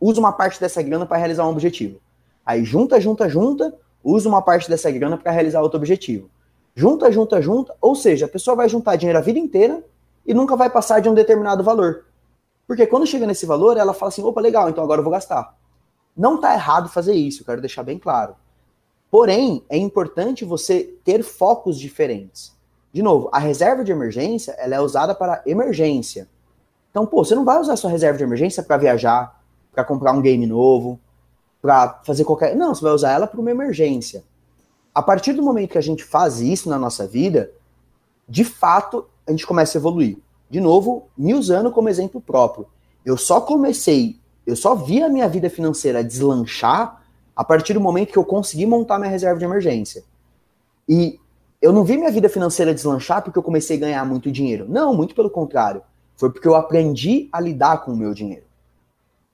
usa uma parte dessa grana para realizar um objetivo. Aí junta, junta, junta, usa uma parte dessa grana para realizar outro objetivo. Junta, junta, junta, ou seja, a pessoa vai juntar dinheiro a vida inteira e nunca vai passar de um determinado valor. Porque quando chega nesse valor, ela fala assim: opa, legal, então agora eu vou gastar. Não está errado fazer isso, quero deixar bem claro. Porém, é importante você ter focos diferentes. De novo, a reserva de emergência ela é usada para emergência. Então, pô, você não vai usar sua reserva de emergência para viajar, para comprar um game novo, para fazer qualquer. Não, você vai usar ela para uma emergência. A partir do momento que a gente faz isso na nossa vida, de fato, a gente começa a evoluir. De novo, me usando como exemplo próprio. Eu só comecei, eu só vi a minha vida financeira deslanchar a partir do momento que eu consegui montar minha reserva de emergência. E eu não vi minha vida financeira deslanchar porque eu comecei a ganhar muito dinheiro. Não, muito pelo contrário. Foi porque eu aprendi a lidar com o meu dinheiro.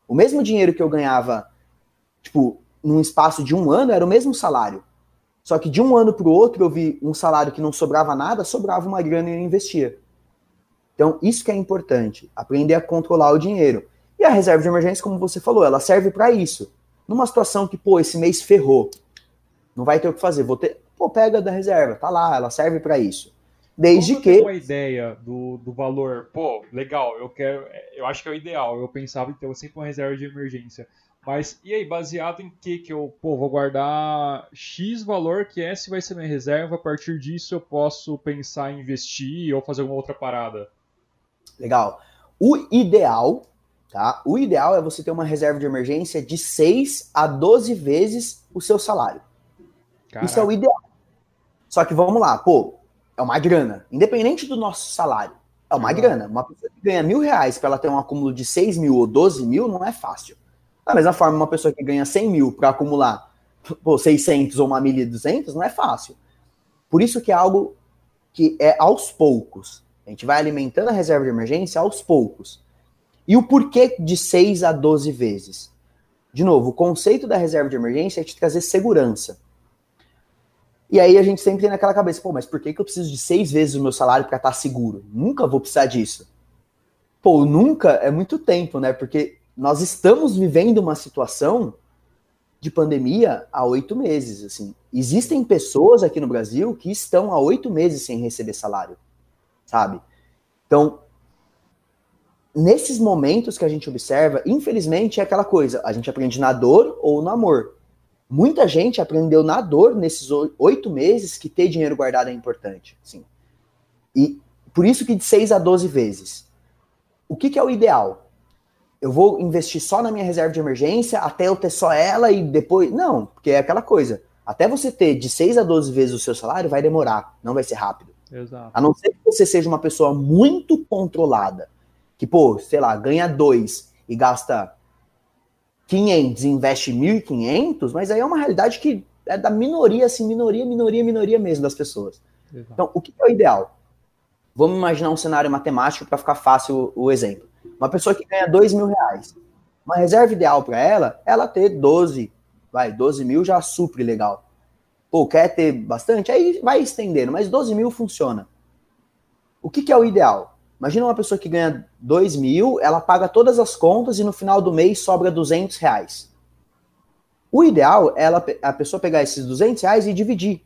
O mesmo dinheiro que eu ganhava, tipo, num espaço de um ano, era o mesmo salário. Só que de um ano para o outro eu vi um salário que não sobrava nada, sobrava uma grana e eu investia. Então, isso que é importante, aprender a controlar o dinheiro. E a reserva de emergência, como você falou, ela serve para isso. Numa situação que, pô, esse mês ferrou, não vai ter o que fazer, vou ter, pô, pega da reserva, tá lá, ela serve para isso. Desde Como que. uma ideia do, do valor, pô, legal, eu quero, eu acho que é o ideal. Eu pensava em ter sempre uma reserva de emergência. Mas e aí, baseado em que que eu pô, vou guardar X valor que esse vai ser minha reserva, a partir disso eu posso pensar em investir ou fazer alguma outra parada? Legal. O ideal, tá? O ideal é você ter uma reserva de emergência de 6 a 12 vezes o seu salário. Caraca. Isso é o ideal. Só que vamos lá, pô, é uma grana. Independente do nosso salário, é uma grana. Uma pessoa que ganha mil reais para ela ter um acúmulo de 6 mil ou 12 mil não é fácil. Da mesma forma, uma pessoa que ganha 100 mil para acumular pô, 600 ou uma 1.200 não é fácil. Por isso que é algo que é aos poucos. A gente vai alimentando a reserva de emergência aos poucos. E o porquê de 6 a 12 vezes? De novo, o conceito da reserva de emergência é te trazer segurança. E aí a gente sempre tem naquela cabeça, pô, mas por que, que eu preciso de seis vezes o meu salário para estar tá seguro? Nunca vou precisar disso. Pô, nunca é muito tempo, né? Porque nós estamos vivendo uma situação de pandemia há oito meses. Assim, existem pessoas aqui no Brasil que estão há oito meses sem receber salário, sabe? Então, nesses momentos que a gente observa, infelizmente é aquela coisa: a gente aprende na dor ou no amor. Muita gente aprendeu na dor nesses oito meses que ter dinheiro guardado é importante. Assim. E por isso que de 6 a 12 vezes. O que, que é o ideal? Eu vou investir só na minha reserva de emergência até eu ter só ela e depois. Não, porque é aquela coisa. Até você ter de 6 a 12 vezes o seu salário, vai demorar, não vai ser rápido. Exato. A não ser que você seja uma pessoa muito controlada, que, pô, sei lá, ganha 2 e gasta 500 e investe 1.500, mas aí é uma realidade que é da minoria, assim, minoria, minoria, minoria mesmo das pessoas. Exato. Então, o que é o ideal? Vamos imaginar um cenário matemático para ficar fácil o exemplo. Uma pessoa que ganha 2 mil reais. Uma reserva ideal para ela, ela ter 12, vai, 12 mil já supre legal. Pô, quer ter bastante? Aí vai estendendo, mas 12 mil funciona. O que, que é o ideal? Imagina uma pessoa que ganha 2 mil, ela paga todas as contas e no final do mês sobra 200 reais. O ideal é ela, a pessoa pegar esses 200 reais e dividir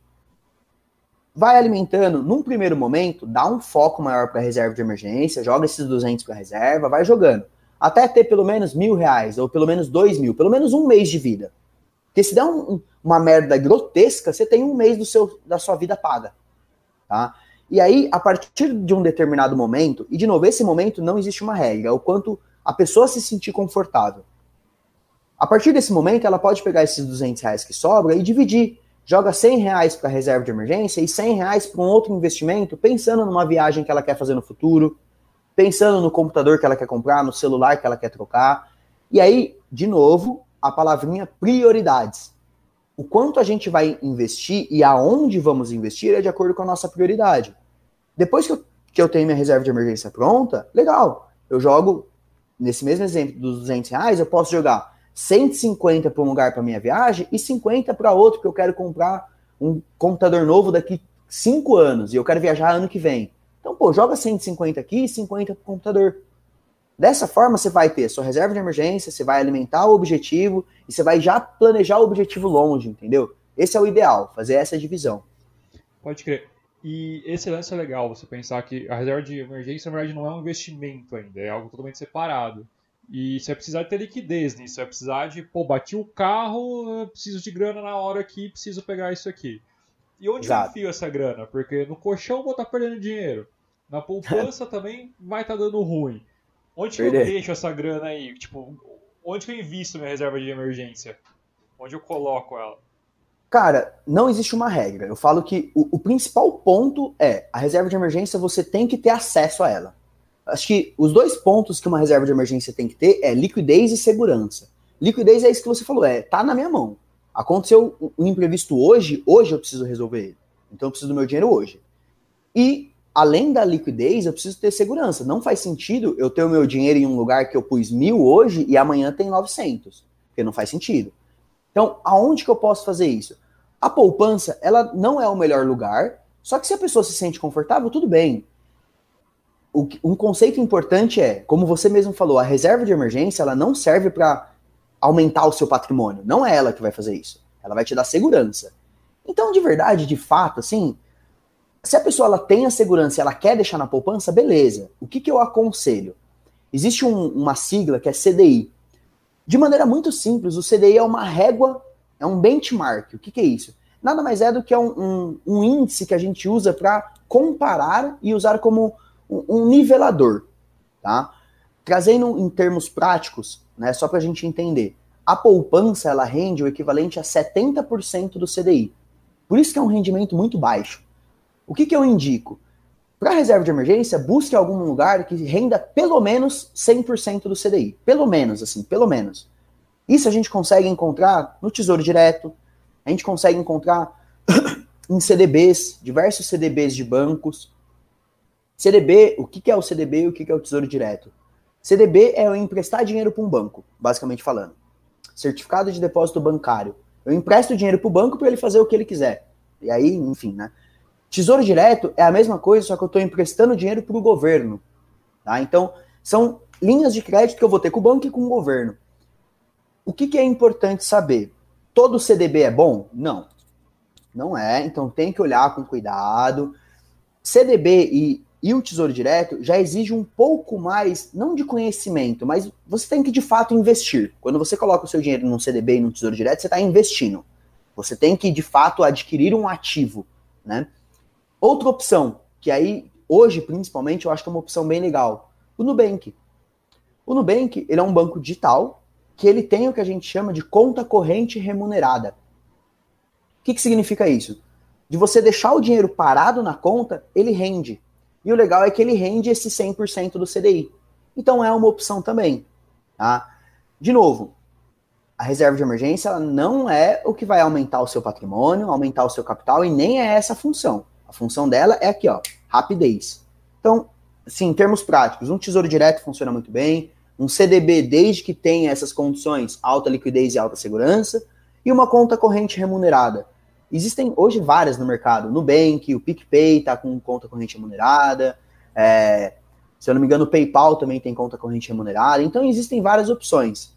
vai alimentando, num primeiro momento, dá um foco maior para reserva de emergência, joga esses 200 para reserva, vai jogando. Até ter pelo menos mil reais, ou pelo menos dois mil, pelo menos um mês de vida. Porque se der um, uma merda grotesca, você tem um mês do seu, da sua vida paga. Tá? E aí, a partir de um determinado momento, e de novo, esse momento não existe uma regra, é o quanto a pessoa se sentir confortável. A partir desse momento, ela pode pegar esses 200 reais que sobra e dividir joga 100 reais para reserva de emergência e 100 reais para um outro investimento, pensando numa viagem que ela quer fazer no futuro, pensando no computador que ela quer comprar, no celular que ela quer trocar. E aí, de novo, a palavrinha prioridades. O quanto a gente vai investir e aonde vamos investir é de acordo com a nossa prioridade. Depois que eu, que eu tenho minha reserva de emergência pronta, legal. eu jogo, nesse mesmo exemplo dos 200 reais, eu posso jogar 150 para um lugar para minha viagem e 50 para outro, que eu quero comprar um computador novo daqui 5 anos e eu quero viajar ano que vem. Então, pô, joga 150 aqui e 50 para o computador. Dessa forma, você vai ter sua reserva de emergência, você vai alimentar o objetivo e você vai já planejar o objetivo longe, entendeu? Esse é o ideal, fazer essa divisão. Pode crer. E esse lance é legal, você pensar que a reserva de emergência, na verdade, não é um investimento ainda, é algo totalmente separado. E você vai precisar ter liquidez nisso, você vai precisar de, pô, bati o carro, preciso de grana na hora aqui, preciso pegar isso aqui. E onde Exato. eu enfio essa grana? Porque no colchão vou estar tá perdendo dinheiro. Na poupança [LAUGHS] também vai estar tá dando ruim. Onde que eu deixo essa grana aí? Tipo, onde que eu invisto minha reserva de emergência? Onde eu coloco ela? Cara, não existe uma regra. Eu falo que o, o, principal ponto é a reserva de emergência você tem que ter acesso a ela. Acho que os dois pontos que uma reserva de emergência tem que ter é liquidez e segurança. Liquidez é isso que você falou, é tá na minha mão. Aconteceu um imprevisto hoje, hoje eu preciso resolver ele. Então eu preciso do meu dinheiro hoje. E além da liquidez, eu preciso ter segurança. Não faz sentido eu ter o meu dinheiro em um lugar que eu pus mil hoje e amanhã tem 900. Porque não faz sentido. Então, aonde que eu posso fazer isso? A poupança, ela não é o melhor lugar, só que se a pessoa se sente confortável, tudo bem. O, um conceito importante é, como você mesmo falou, a reserva de emergência, ela não serve para aumentar o seu patrimônio. Não é ela que vai fazer isso. Ela vai te dar segurança. Então, de verdade, de fato, assim, se a pessoa ela tem a segurança e ela quer deixar na poupança, beleza. O que, que eu aconselho? Existe um, uma sigla que é CDI. De maneira muito simples, o CDI é uma régua é um benchmark. O que, que é isso? Nada mais é do que um, um, um índice que a gente usa para comparar e usar como um, nivelador. Tá? Trazendo em termos práticos, né, só para a gente entender, a poupança ela rende o equivalente a 70% do CDI. Por isso que é um rendimento muito baixo. O que, que eu indico? Para reserva de emergência, busque algum lugar que renda pelo menos 100% do CDI. Pelo menos, assim, pelo menos. Isso a gente consegue encontrar no Tesouro Direto, a gente consegue encontrar [COUGHS] em CDBs, diversos CDBs de bancos. CDB, o que é o CDB e o que é o Tesouro Direto? CDB é eu emprestar dinheiro para um banco, basicamente falando. Certificado de depósito bancário. Eu empresto dinheiro para o banco para ele fazer o que ele quiser. E aí, enfim, né? Tesouro Direto é a mesma coisa, só que eu estou emprestando dinheiro para o governo. Tá? Então, são linhas de crédito que eu vou ter com o banco e com o governo. O que, que é importante saber? Todo CDB é bom? Não. Não é, então tem que olhar com cuidado. CDB e, e o Tesouro Direto já exige um pouco mais, não de conhecimento, mas você tem que de fato investir. Quando você coloca o seu dinheiro num CDB e num Tesouro Direto, você está investindo. Você tem que de fato adquirir um ativo, né? Outra opção, que aí hoje principalmente eu acho que é uma opção bem legal, o Nubank. O Nubank, ele é um banco digital, que ele tem o que a gente chama de conta corrente remunerada. O que, que significa isso? De você deixar o dinheiro parado na conta, ele rende. E o legal é que ele rende esse 100% do CDI. Então é uma opção também. Tá? De novo, a reserva de emergência ela não é o que vai aumentar o seu patrimônio, aumentar o seu capital, e nem é essa a função. A função dela é aqui, ó, rapidez. Então, assim, em termos práticos, um tesouro direto funciona muito bem, um CDB desde que tenha essas condições, alta liquidez e alta segurança, e uma conta corrente remunerada. Existem hoje várias no mercado. Nubank, o PicPay está com conta corrente remunerada. É, se eu não me engano, o PayPal também tem conta corrente remunerada. Então existem várias opções.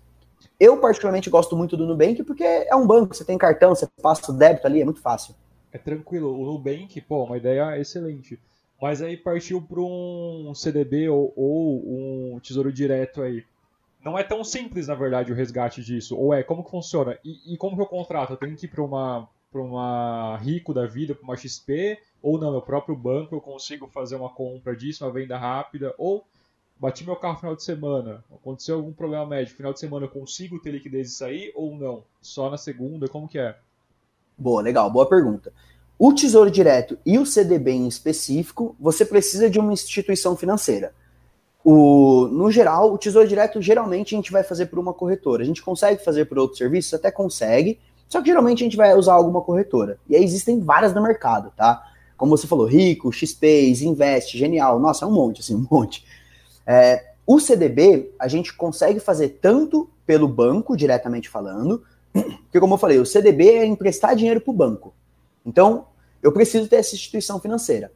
Eu particularmente gosto muito do Nubank porque é um banco, você tem cartão, você passa o débito ali, é muito fácil. É tranquilo. O Nubank, pô, uma ideia excelente. Mas aí partiu para um CDB ou, ou, um tesouro direto aí. Não é tão simples, na verdade, o resgate disso. Ou é, como que funciona? E, e como que eu contrato? Eu tenho que ir para uma, pra uma Rico da vida, para uma XP? Ou não, meu próprio banco eu consigo fazer uma compra disso, uma venda rápida? Ou bati meu carro no final de semana, aconteceu algum problema médico, final de semana eu consigo ter liquidez e sair ou não? Só na segunda, como que é? Boa, legal, boa pergunta. O Tesouro Direto e o CDB em específico, você precisa de uma instituição financeira. O, no geral, o Tesouro Direto geralmente a gente vai fazer por uma corretora. A gente consegue fazer por outros serviços? Até consegue, só que geralmente a gente vai usar alguma corretora. E aí existem várias no mercado, tá? Como você falou, Rico, XP, Invest, Genial, nossa, é um monte, assim, um [LAUGHS] monte. É, O CDB, a gente consegue fazer tanto pelo banco, diretamente falando, [CLEARS THROAT] que como eu falei, o CDB é emprestar dinheiro para o banco. Então, eu preciso ter essa instituição financeira.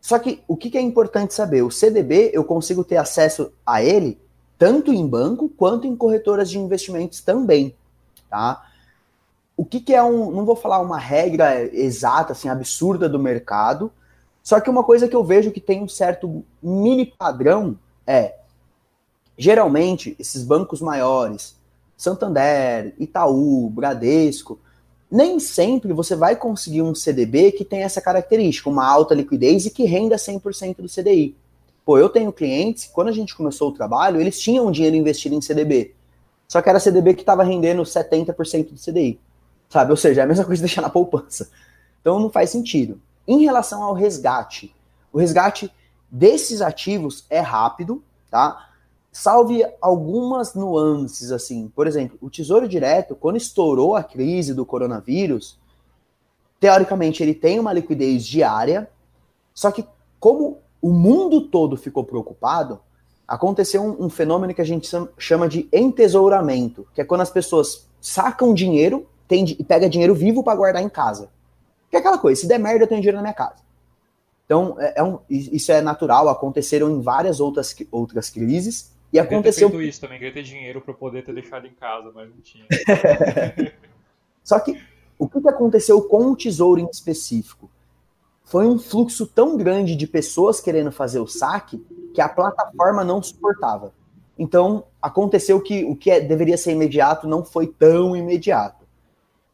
Só que o que é importante saber? O CDB, eu consigo ter acesso a ele tanto em banco quanto em corretoras de investimentos também, tá? O que, que é um, não vou falar uma regra exata, assim, absurda do mercado, só que uma coisa que eu vejo que tem um certo mini padrão é, geralmente, esses bancos maiores, Santander, Itaú, Bradesco, nem sempre você vai conseguir um CDB que tem essa característica, uma alta liquidez e que renda 100% do CDI. Pô, eu tenho clientes, quando a gente começou o trabalho, eles tinham dinheiro investido em CDB. Só que era CDB que estava rendendo 70% do CDI. Sabe? Ou seja, é a mesma coisa de deixar na poupança. Então não faz sentido. Em relação ao resgate, o resgate desses ativos é rápido, tá? Salve algumas nuances, assim. Por exemplo, o Tesouro Direto, quando estourou a crise do coronavírus, teoricamente ele tem uma liquidez diária, só que como o mundo todo ficou preocupado, aconteceu um, um, fenômeno que a gente chama de entesouramento, que é quando as pessoas sacam dinheiro tem, e pega dinheiro vivo para guardar em casa. Que é aquela coisa, se der merda, eu tenho dinheiro na minha casa. Então, é, é um, isso é natural, aconteceram em várias outras, outras crises, e eu aconteceu... Ter isso também, queria ter dinheiro para poder ter deixado em casa, mas não tinha. [LAUGHS] Só que, o que aconteceu com o tesouro em específico? foi um fluxo tão grande de pessoas querendo fazer o saque que a plataforma não suportava. Então, aconteceu que o que é, deveria ser imediato não foi tão imediato.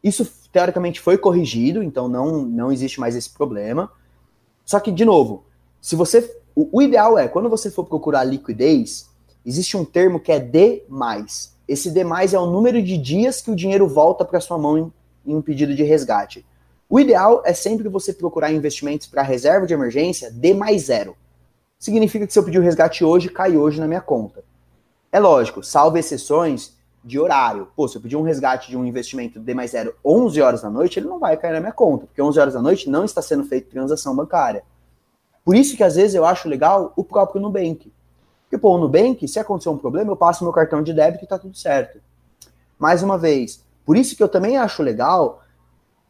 Isso, teoricamente, foi corrigido, então não, não existe mais esse problema. Só que, de novo, se você. O, o ideal é, quando você for procurar liquidez, existe um termo que é D. Esse D é o número de dias que o dinheiro volta para sua mão em, em um pedido de resgate. O ideal é sempre você procurar investimentos para reserva de emergência D mais zero. Significa que se eu pedir o resgate hoje, cai hoje na minha conta. É lógico, salvo exceções de horário. Pô, se eu pedir um resgate de um investimento D mais zero 11 horas da noite, ele não vai cair na minha conta, porque 11 horas da noite não está sendo feita transação bancária. Por isso que às vezes eu acho legal o próprio Nubank. Porque, pô, o Nubank, se acontecer um problema, eu passo meu cartão de débito e tá tudo certo. Mais uma vez, por isso que eu também acho legal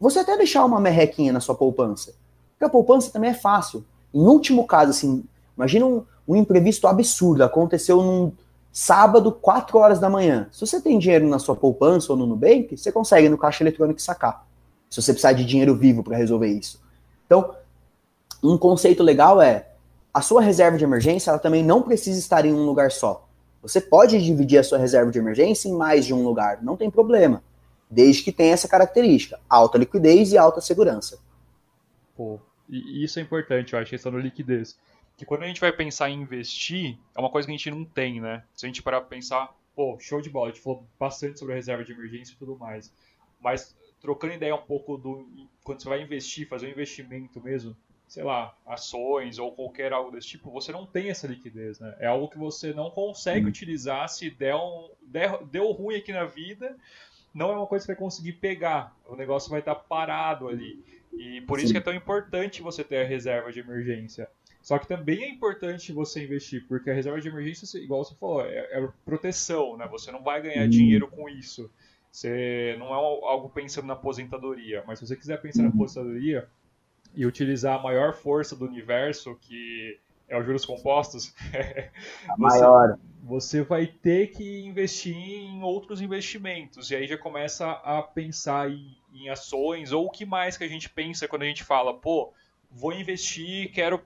você até deixar uma merrequinha na sua poupança. Porque a poupança também é fácil. Em último caso, assim, imagina um, um imprevisto absurdo, aconteceu num sábado, 4 horas da manhã. Se você tem dinheiro na sua poupança ou no Nubank, você consegue no caixa eletrônico sacar. Se você precisar de dinheiro vivo para resolver isso. Então, um conceito legal é a sua reserva de emergência, ela também não precisa estar em um lugar só. Você pode dividir a sua reserva de emergência em mais de um lugar, não tem problema desde que tenha essa característica, alta liquidez e alta segurança. Pô, e isso é importante, eu acho, questão da liquidez. Que quando a gente vai pensar em investir, é uma coisa que a gente não tem, né? Se a gente parar pra pensar, pô, show de bola, a gente falou bastante sobre a reserva de emergência e tudo mais. Mas trocando ideia um pouco do. Quando você vai investir, fazer um investimento mesmo, sei lá, ações ou qualquer algo desse tipo, você não tem essa liquidez, né? É algo que você não consegue hum. utilizar se der um, der, deu ruim aqui na vida, não é uma coisa que vai conseguir pegar. O negócio vai estar parado ali. E por Sim. isso que é tão importante você ter a reserva de emergência. Só que também é importante você investir, porque a reserva de emergência, igual você falou, é, é proteção, né? Você não vai ganhar hum. dinheiro com isso. Você não é algo pensando na aposentadoria, mas se você quiser pensar na uhum. aposentadoria e utilizar a maior força do universo, que é os juros compostos, [LAUGHS] a maior você vai ter que investir em outros investimentos. E aí já começa a pensar em, em, ações, ou o que mais que a gente pensa quando a gente fala, pô, vou investir, quero.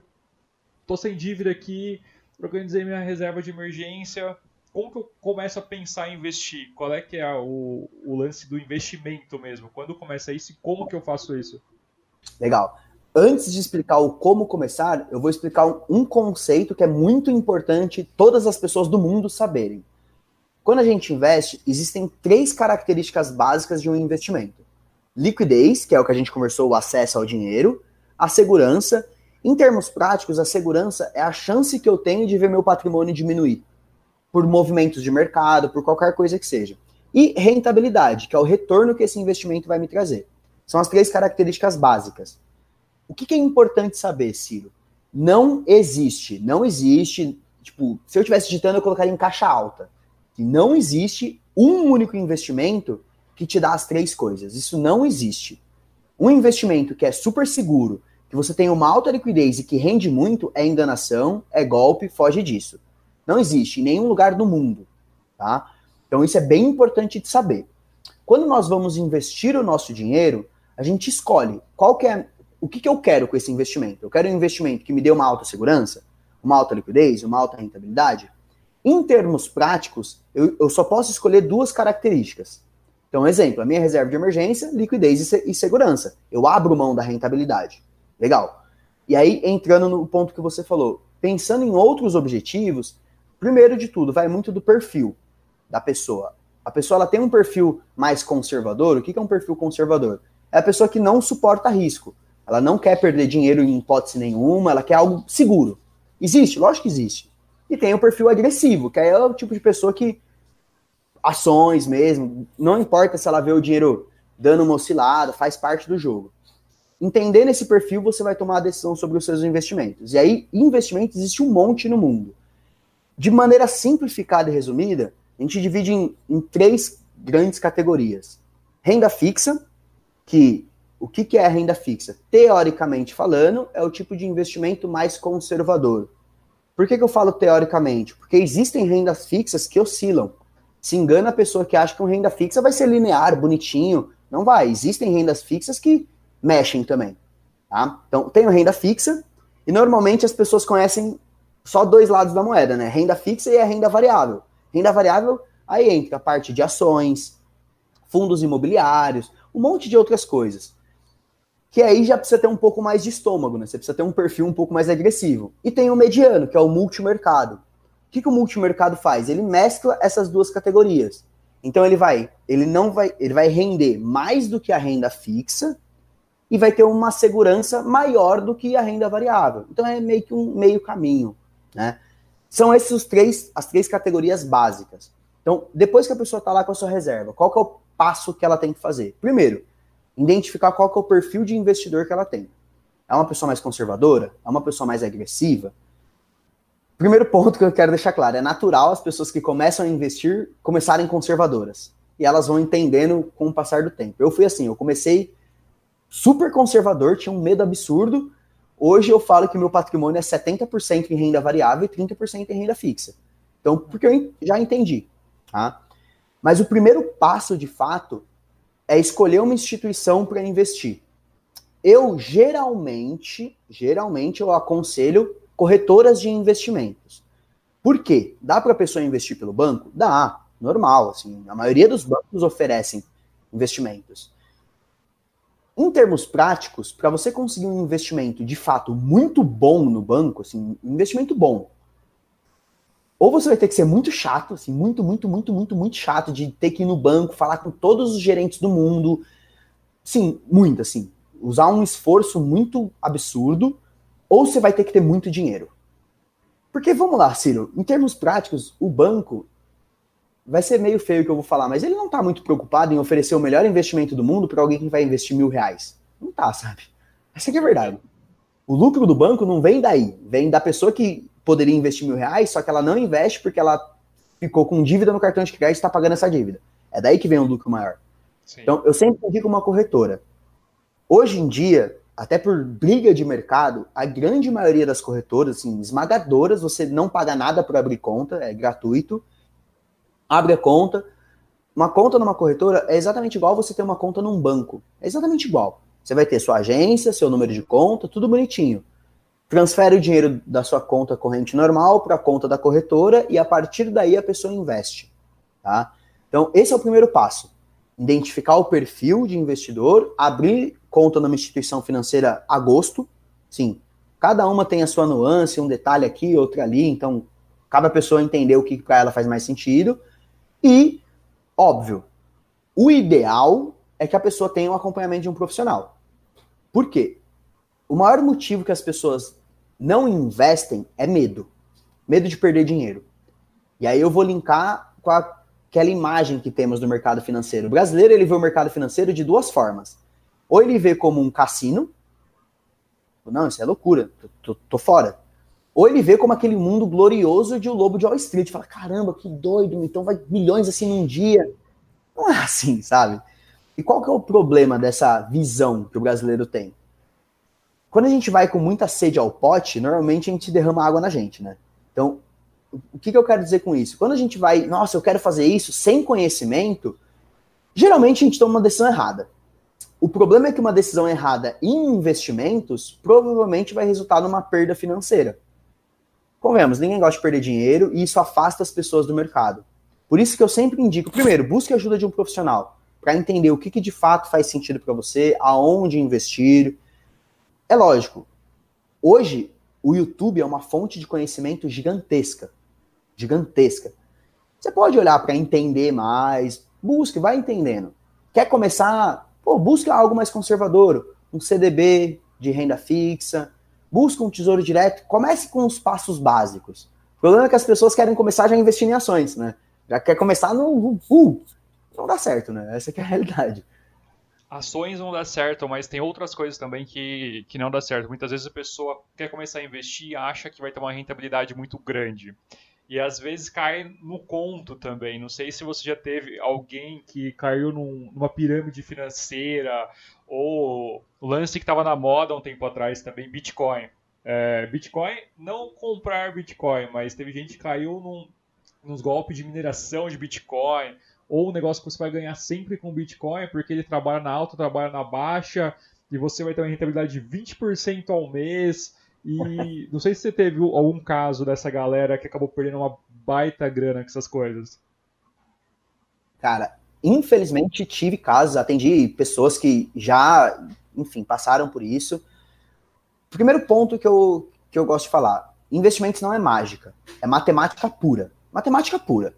Tô sem dívida aqui, organizei minha reserva de emergência. Como que eu começo a pensar em investir? Qual é que é o, o lance do investimento mesmo? Quando começa isso e como que eu faço isso? Legal. Antes de explicar o como começar, eu vou explicar um, conceito que é muito importante todas as pessoas do mundo saberem. Quando a gente investe, existem três características básicas de um investimento: liquidez, que é o que a gente conversou, o acesso ao dinheiro, a segurança. Em termos práticos, a segurança é a chance que eu tenho de ver meu patrimônio diminuir por movimentos de mercado, por qualquer coisa que seja. E rentabilidade, que é o retorno que esse investimento vai me trazer. São as três características básicas. O que, que é importante saber, Ciro? Não existe, não existe tipo, se eu estivesse digitando, eu colocaria em caixa alta. Que não existe um único investimento que te dá as três coisas. Isso não existe. Um investimento que é super seguro, que você tem uma alta liquidez e que rende muito, é enganação, é golpe, foge disso. Não existe em nenhum lugar do mundo, tá? Então isso é bem importante de saber. Quando nós vamos investir o nosso dinheiro, a gente escolhe qual que é o que, que eu quero com esse investimento. Eu quero um investimento que me dê uma alta segurança, uma alta liquidez, uma alta rentabilidade. Em termos práticos, eu, eu só posso escolher duas características. Então, exemplo, a minha reserva de emergência, liquidez e, e segurança. Eu abro mão da rentabilidade. Legal. E aí, entrando no ponto que você falou, pensando em outros objetivos, primeiro de tudo, vai muito do perfil da pessoa. A pessoa ela tem um perfil mais conservador. O que é um perfil conservador? É a pessoa que não suporta risco. Ela não quer perder dinheiro em hipótese nenhuma, ela quer algo seguro. Existe? Lógico que existe. E tem o perfil agressivo, que é o tipo de pessoa que ações mesmo, não importa se ela vê o dinheiro dando uma oscilada, faz parte do jogo. Entendendo esse perfil, você vai tomar a decisão sobre os seus investimentos. E aí, investimentos existe um monte no mundo. De maneira simplificada e resumida, a gente divide em, em três grandes categorias. Renda fixa, que o que, que é renda fixa? Teoricamente falando, é o tipo de investimento mais conservador. Por que, que eu falo teoricamente? Porque existem rendas fixas que oscilam. Se engana a pessoa que acha que uma renda fixa vai ser linear, bonitinho. Não vai. Existem rendas fixas que mexem também. Tá? Então, tenho renda fixa, e normalmente as pessoas conhecem só dois lados da moeda, né? Renda fixa e a renda variável. Renda variável, aí entra a parte de ações, fundos imobiliários, um monte de outras coisas. Que aí já precisa ter um pouco mais de estômago, né? Você precisa ter um perfil um pouco mais agressivo. E tem o mediano, que é o multimercado. O que, que o multimercado faz? Ele mescla essas duas categorias. Então ele vai, ele não vai, ele vai render mais do que a renda fixa e vai ter uma segurança maior do que a renda variável. Então é meio que um meio caminho, né? São esses os três, as três categorias básicas. Então, depois que a pessoa está lá com a sua reserva, qual que é o passo que ela tem que fazer? Primeiro, identificar qual que é o perfil de investidor que ela tem. É uma pessoa mais conservadora? É uma pessoa mais agressiva? Primeiro ponto que eu quero deixar claro, é natural as pessoas que começam a investir começarem conservadoras. E elas vão entendendo com o passar do tempo. Eu fui assim, eu comecei super conservador, tinha um medo absurdo. Hoje eu falo que meu patrimônio é 70% em renda variável e 30% em renda fixa. Então, porque eu já entendi. Tá? Mas o primeiro passo, de fato, é escolher uma instituição para investir. Eu geralmente, geralmente eu aconselho corretoras de investimentos. Por quê? Dá para a pessoa investir pelo banco? Dá, normal, assim, a maioria dos bancos oferecem investimentos. Em termos práticos, para você conseguir um investimento de fato muito bom no banco, assim, investimento bom, ou você vai ter que ser muito chato, assim, muito, muito, muito, muito, muito chato de ter que ir no banco, falar com todos os gerentes do mundo, sim, muito, assim, usar um esforço muito absurdo, ou você vai ter que ter muito dinheiro. Porque, vamos lá, Ciro, em termos práticos, o banco, vai ser meio feio que eu vou falar, mas ele não tá muito preocupado em oferecer o melhor investimento do mundo para alguém que vai investir mil reais. Não tá, sabe? Essa aqui é a verdade. O lucro do banco não vem daí, vem da pessoa que poderia investir mil reais, só que ela não investe porque ela ficou com dívida no cartão de crédito e está pagando essa dívida. É daí que vem o lucro maior. Sim. Então, eu sempre digo uma corretora. Hoje em dia, até por briga de mercado, a grande maioria das corretoras, assim, esmagadoras, você não paga nada por abrir conta, é gratuito abre a conta. Uma conta numa corretora é exatamente igual você ter uma conta num banco. É exatamente igual. Você vai ter sua agência, seu número de conta, tudo bonitinho. Transfere o dinheiro da sua conta corrente normal para a conta da corretora e a partir daí a pessoa investe. Tá? Então, esse é o primeiro passo. Identificar o perfil de investidor, abrir conta numa instituição financeira a gosto. Sim, cada uma tem a sua nuance, um detalhe aqui, outro ali, então cada pessoa entender o que para ela faz mais sentido e, óbvio, o ideal é que a pessoa tenha um acompanhamento de um profissional. Por quê? O maior motivo que as pessoas não investem é medo. Medo de perder dinheiro. E aí eu vou linkar com aquela imagem que temos do mercado financeiro. O brasileiro ele vê o mercado financeiro de duas formas. Ou ele vê como um cassino. Não, isso é loucura, tô, tô, tô fora. Ou ele vê como aquele mundo glorioso de O Lobo de Wall Street. Fala, caramba, que doido, então vai milhões assim num dia. Não é assim, sabe? E qual que é o problema dessa visão que o brasileiro tem? Quando a gente vai com muita sede ao pote, normalmente a gente derrama água na gente, né? Então, o que, que eu quero dizer com isso? Quando a gente vai, nossa, eu quero fazer isso sem conhecimento, geralmente a gente toma uma decisão errada. O problema é que uma decisão errada em investimentos provavelmente vai resultar numa perda financeira. Convenhamos, ninguém gosta de perder dinheiro e isso afasta as pessoas do mercado. Por isso que eu sempre indico, primeiro, busque ajuda de um profissional para entender o que, que de fato faz sentido para você, aonde investir. É lógico, hoje o YouTube é uma fonte de conhecimento gigantesca. Gigantesca. Você pode olhar para entender mais, busque, vai entendendo. Quer começar? Pô, busca algo mais conservador, um CDB de renda fixa, busca um tesouro direto, comece com os passos básicos. O problema é que as pessoas querem começar já investindo em ações, né? Já quer começar no. Uh, não dá certo, né? Essa é a realidade. Ações não dá certo, mas tem outras coisas também que, que não dá certo. Muitas vezes a pessoa quer começar a investir e acha que vai ter uma rentabilidade muito grande. E às vezes cai no conto também. Não sei se você já teve alguém que caiu num, numa pirâmide financeira ou lance que estava na moda um tempo atrás também, Bitcoin. É, Bitcoin, não comprar Bitcoin, mas teve gente que caiu num, nos golpes de mineração de Bitcoin, ou um negócio que você vai ganhar sempre com Bitcoin, porque ele trabalha na alta, trabalha na baixa, e você vai ter uma rentabilidade de 20% ao mês. E não sei se você teve algum caso dessa galera que acabou perdendo uma baita grana com essas coisas. Cara, Infelizmente, tive casos, atendi pessoas que já, enfim, passaram por isso. Primeiro ponto que eu, que eu gosto de falar: investimentos não é mágica, é matemática pura. Matemática pura.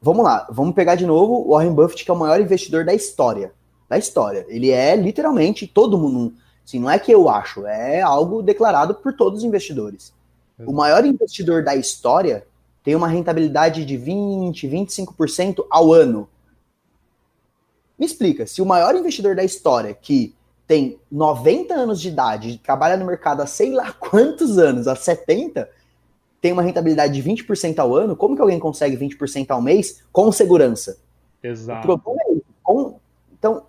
Vamos lá, vamos pegar de novo o Warren Buffett, que é o maior investidor da história. Da história. Ele é literalmente todo mundo. Assim, não é que eu acho, é algo declarado por todos os investidores. O maior investidor da história tem uma rentabilidade de 20, 25% ao ano. Me explica, se o maior investidor da história, que tem 90 anos de idade, trabalha no mercado há sei lá quantos anos, há 70, tem uma rentabilidade de 20% ao ano, como que alguém consegue 20% ao mês com segurança? Exato. É com, então,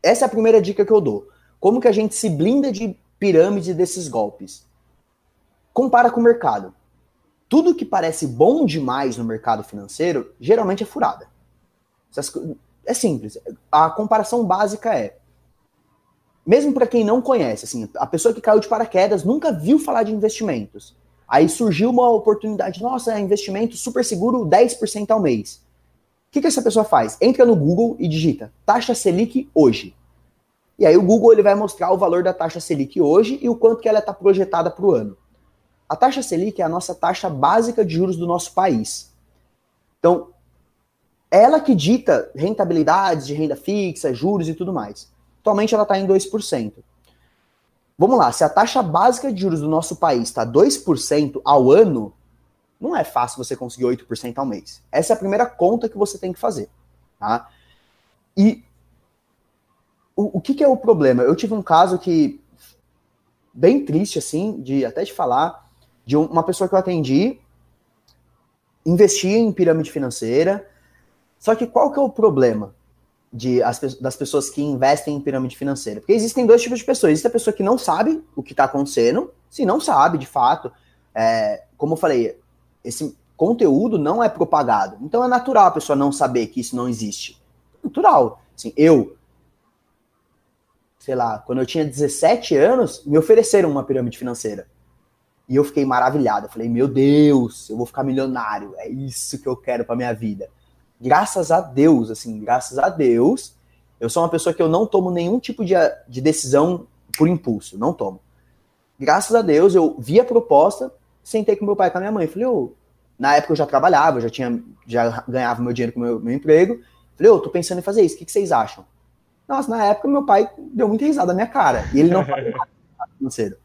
essa é a primeira dica que eu dou. Como que a gente se blinda de pirâmide desses golpes? Compara com o mercado. Tudo que parece bom demais no mercado financeiro, geralmente é furada. É simples. A comparação básica é, mesmo para quem não conhece, assim, a pessoa que caiu de paraquedas nunca viu falar de investimentos. Aí surgiu uma oportunidade, nossa, é investimento super seguro, 10% ao mês. O que, que essa pessoa faz? Entra no Google e digita taxa Selic hoje. E aí o Google ele vai mostrar o valor da taxa Selic hoje e o quanto que ela está projetada para o ano. A taxa Selic é a nossa taxa básica de juros do nosso país. Então, ela que dita rentabilidades de renda fixa, juros e tudo mais. Atualmente ela está em 2%. Vamos lá, se a taxa básica de juros do nosso país está 2% ao ano, não é fácil você conseguir 8% ao mês. Essa é a primeira conta que você tem que fazer. Tá? E o, o que, que é o problema? Eu tive um caso que, bem triste, assim, de até de falar, de uma pessoa que eu atendi, investia em pirâmide financeira, só que qual que é o problema de, as, das pessoas que investem em pirâmide financeira? Porque existem dois tipos de pessoas. Existe a pessoa que não sabe o que está acontecendo, se não sabe, de fato. É, como eu falei, esse conteúdo não é propagado. Então é natural a pessoa não saber que isso não existe. Natural. Assim, eu, sei lá, quando eu tinha 17 anos, me ofereceram uma pirâmide financeira. E eu fiquei maravilhado. Eu falei, meu Deus, eu vou ficar milionário. É isso que eu quero para minha vida graças a Deus, assim, graças a Deus, eu sou uma pessoa que eu não tomo nenhum tipo de, de decisão por impulso, não tomo. Graças a Deus, eu vi a proposta, sentei com meu pai e com a minha mãe, falei, ô, na época eu já trabalhava, eu já tinha, já ganhava meu dinheiro com meu, meu emprego, falei, ô, tô pensando em fazer isso, o que, que vocês acham? Nossa, na época meu pai deu muita risada na minha cara, e ele não [LAUGHS] nada financeiro.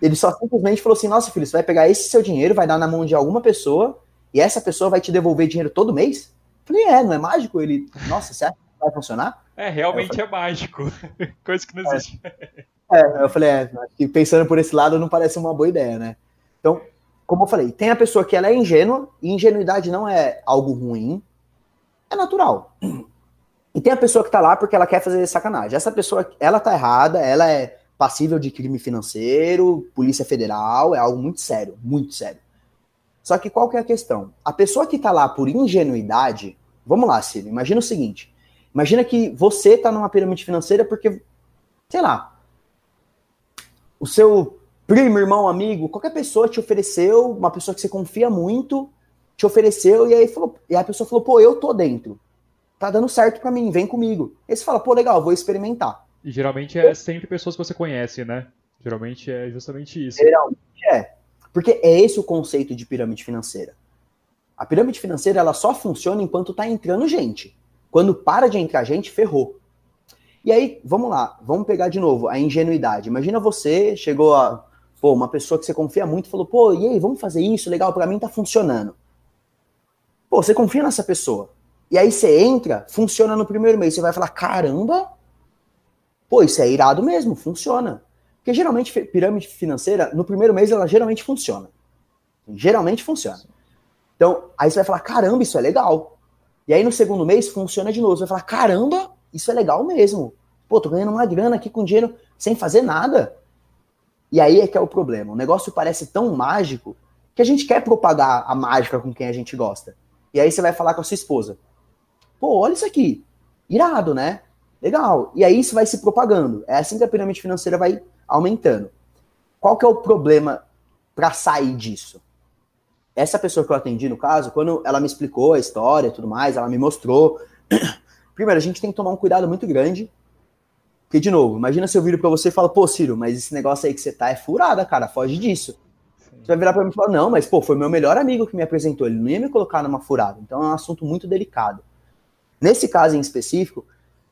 Ele só simplesmente falou assim, nossa filho, você vai pegar esse seu dinheiro, vai dar na mão de alguma pessoa, e essa pessoa vai te devolver dinheiro todo mês? Falei, é, não é mágico? Ele, nossa, você acha que vai funcionar? É, realmente falei, é mágico. [LAUGHS] Coisa que não existe. É, é eu falei, é, pensando por esse lado não parece uma boa ideia, né? Então, como eu falei, tem a pessoa que ela é ingênua, e ingenuidade não é algo ruim, é natural. E tem a pessoa que tá lá porque ela quer fazer sacanagem. Essa pessoa, ela tá errada, ela é passível de crime financeiro, polícia federal, é algo muito sério, muito sério. Só que qual que é a questão? A pessoa que tá lá por ingenuidade, vamos lá, Cílio, imagina o seguinte, imagina que você tá numa pirâmide financeira porque, sei lá, o seu primo, irmão, amigo, qualquer pessoa te ofereceu, uma pessoa que você confia muito, te ofereceu e aí falou, e a pessoa falou, pô, eu tô dentro. Tá dando certo para mim, vem comigo. Aí você fala, pô, legal, vou experimentar. E geralmente é sempre pessoas que você conhece, né? Geralmente é justamente isso. Geralmente é. Porque é esse o conceito de pirâmide financeira. A pirâmide financeira ela só funciona enquanto tá entrando gente. Quando para de entrar gente, ferrou. E aí, vamos lá, vamos pegar de novo a ingenuidade. Imagina você chegou a pô, uma pessoa que você confia muito falou, pô, e aí, vamos fazer isso, legal, para mim tá funcionando. Pô, você confia nessa pessoa. E aí você entra, funciona no primeiro mês, você vai falar, caramba, pô, isso é irado mesmo, funciona. Porque geralmente pirâmide financeira, no primeiro mês ela geralmente funciona. Geralmente funciona. Então, aí você vai falar, caramba, isso é legal. E aí no segundo mês funciona de novo. Você vai falar, caramba, isso é legal mesmo. Pô, tô ganhando uma grana aqui com dinheiro sem fazer nada. E aí é que é o problema. O negócio parece tão mágico que a gente quer propagar a mágica com quem a gente gosta. E aí você vai falar com a sua esposa. Pô, olha isso aqui. Irado, né? Legal. E aí isso vai se propagando. É assim que a pirâmide financeira vai aumentando. Qual que é o problema para sair disso? Essa pessoa que eu atendi no caso, quando ela me explicou a história e tudo mais, ela me mostrou. [CLEARS THROAT] Primeiro, a gente tem que tomar um cuidado muito grande porque, de novo, imagina se eu viro pra você e falo, pô, Ciro, mas esse negócio aí que você tá é furada, cara, foge disso. Sim. Você vai virar pra mim e falar, não, mas, pô, foi meu melhor amigo que me apresentou, ele não ia me colocar numa furada. Então é um assunto muito delicado. Nesse caso em específico,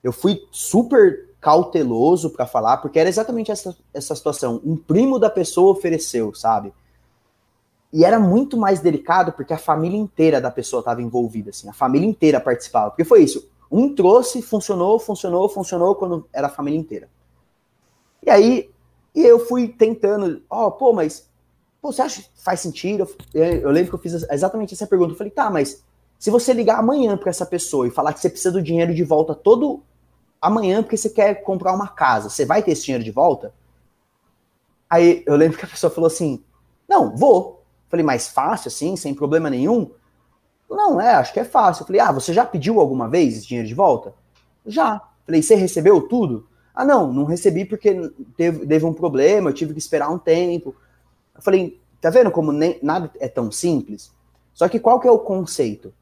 eu fui super cauteloso para falar, porque era exatamente essa, essa situação. Um primo da pessoa ofereceu, sabe? E era muito mais delicado porque a família inteira da pessoa estava envolvida, assim, a família inteira participava. Porque foi isso. Um trouxe, funcionou, funcionou, funcionou quando era a família inteira. E aí, e eu fui tentando, ó, oh, pô, mas pô, você acha que faz sentido? Eu, eu, lembro que eu fiz exatamente essa pergunta. Eu falei, tá, mas se você ligar amanhã para essa pessoa e falar que você precisa do dinheiro de volta todo amanhã porque você quer comprar uma casa, você vai ter esse dinheiro de volta? Aí eu lembro que a pessoa falou assim: não, vou. Falei, mais fácil assim, sem problema nenhum? Não, é, acho que é fácil. Falei, ah, você já pediu alguma vez esse dinheiro de volta? Já. Falei, você recebeu tudo? Ah, não, não recebi porque teve, teve um problema, eu tive que esperar um tempo. Falei, tá vendo como nem, nada é tão simples? Só que qual que é o conceito?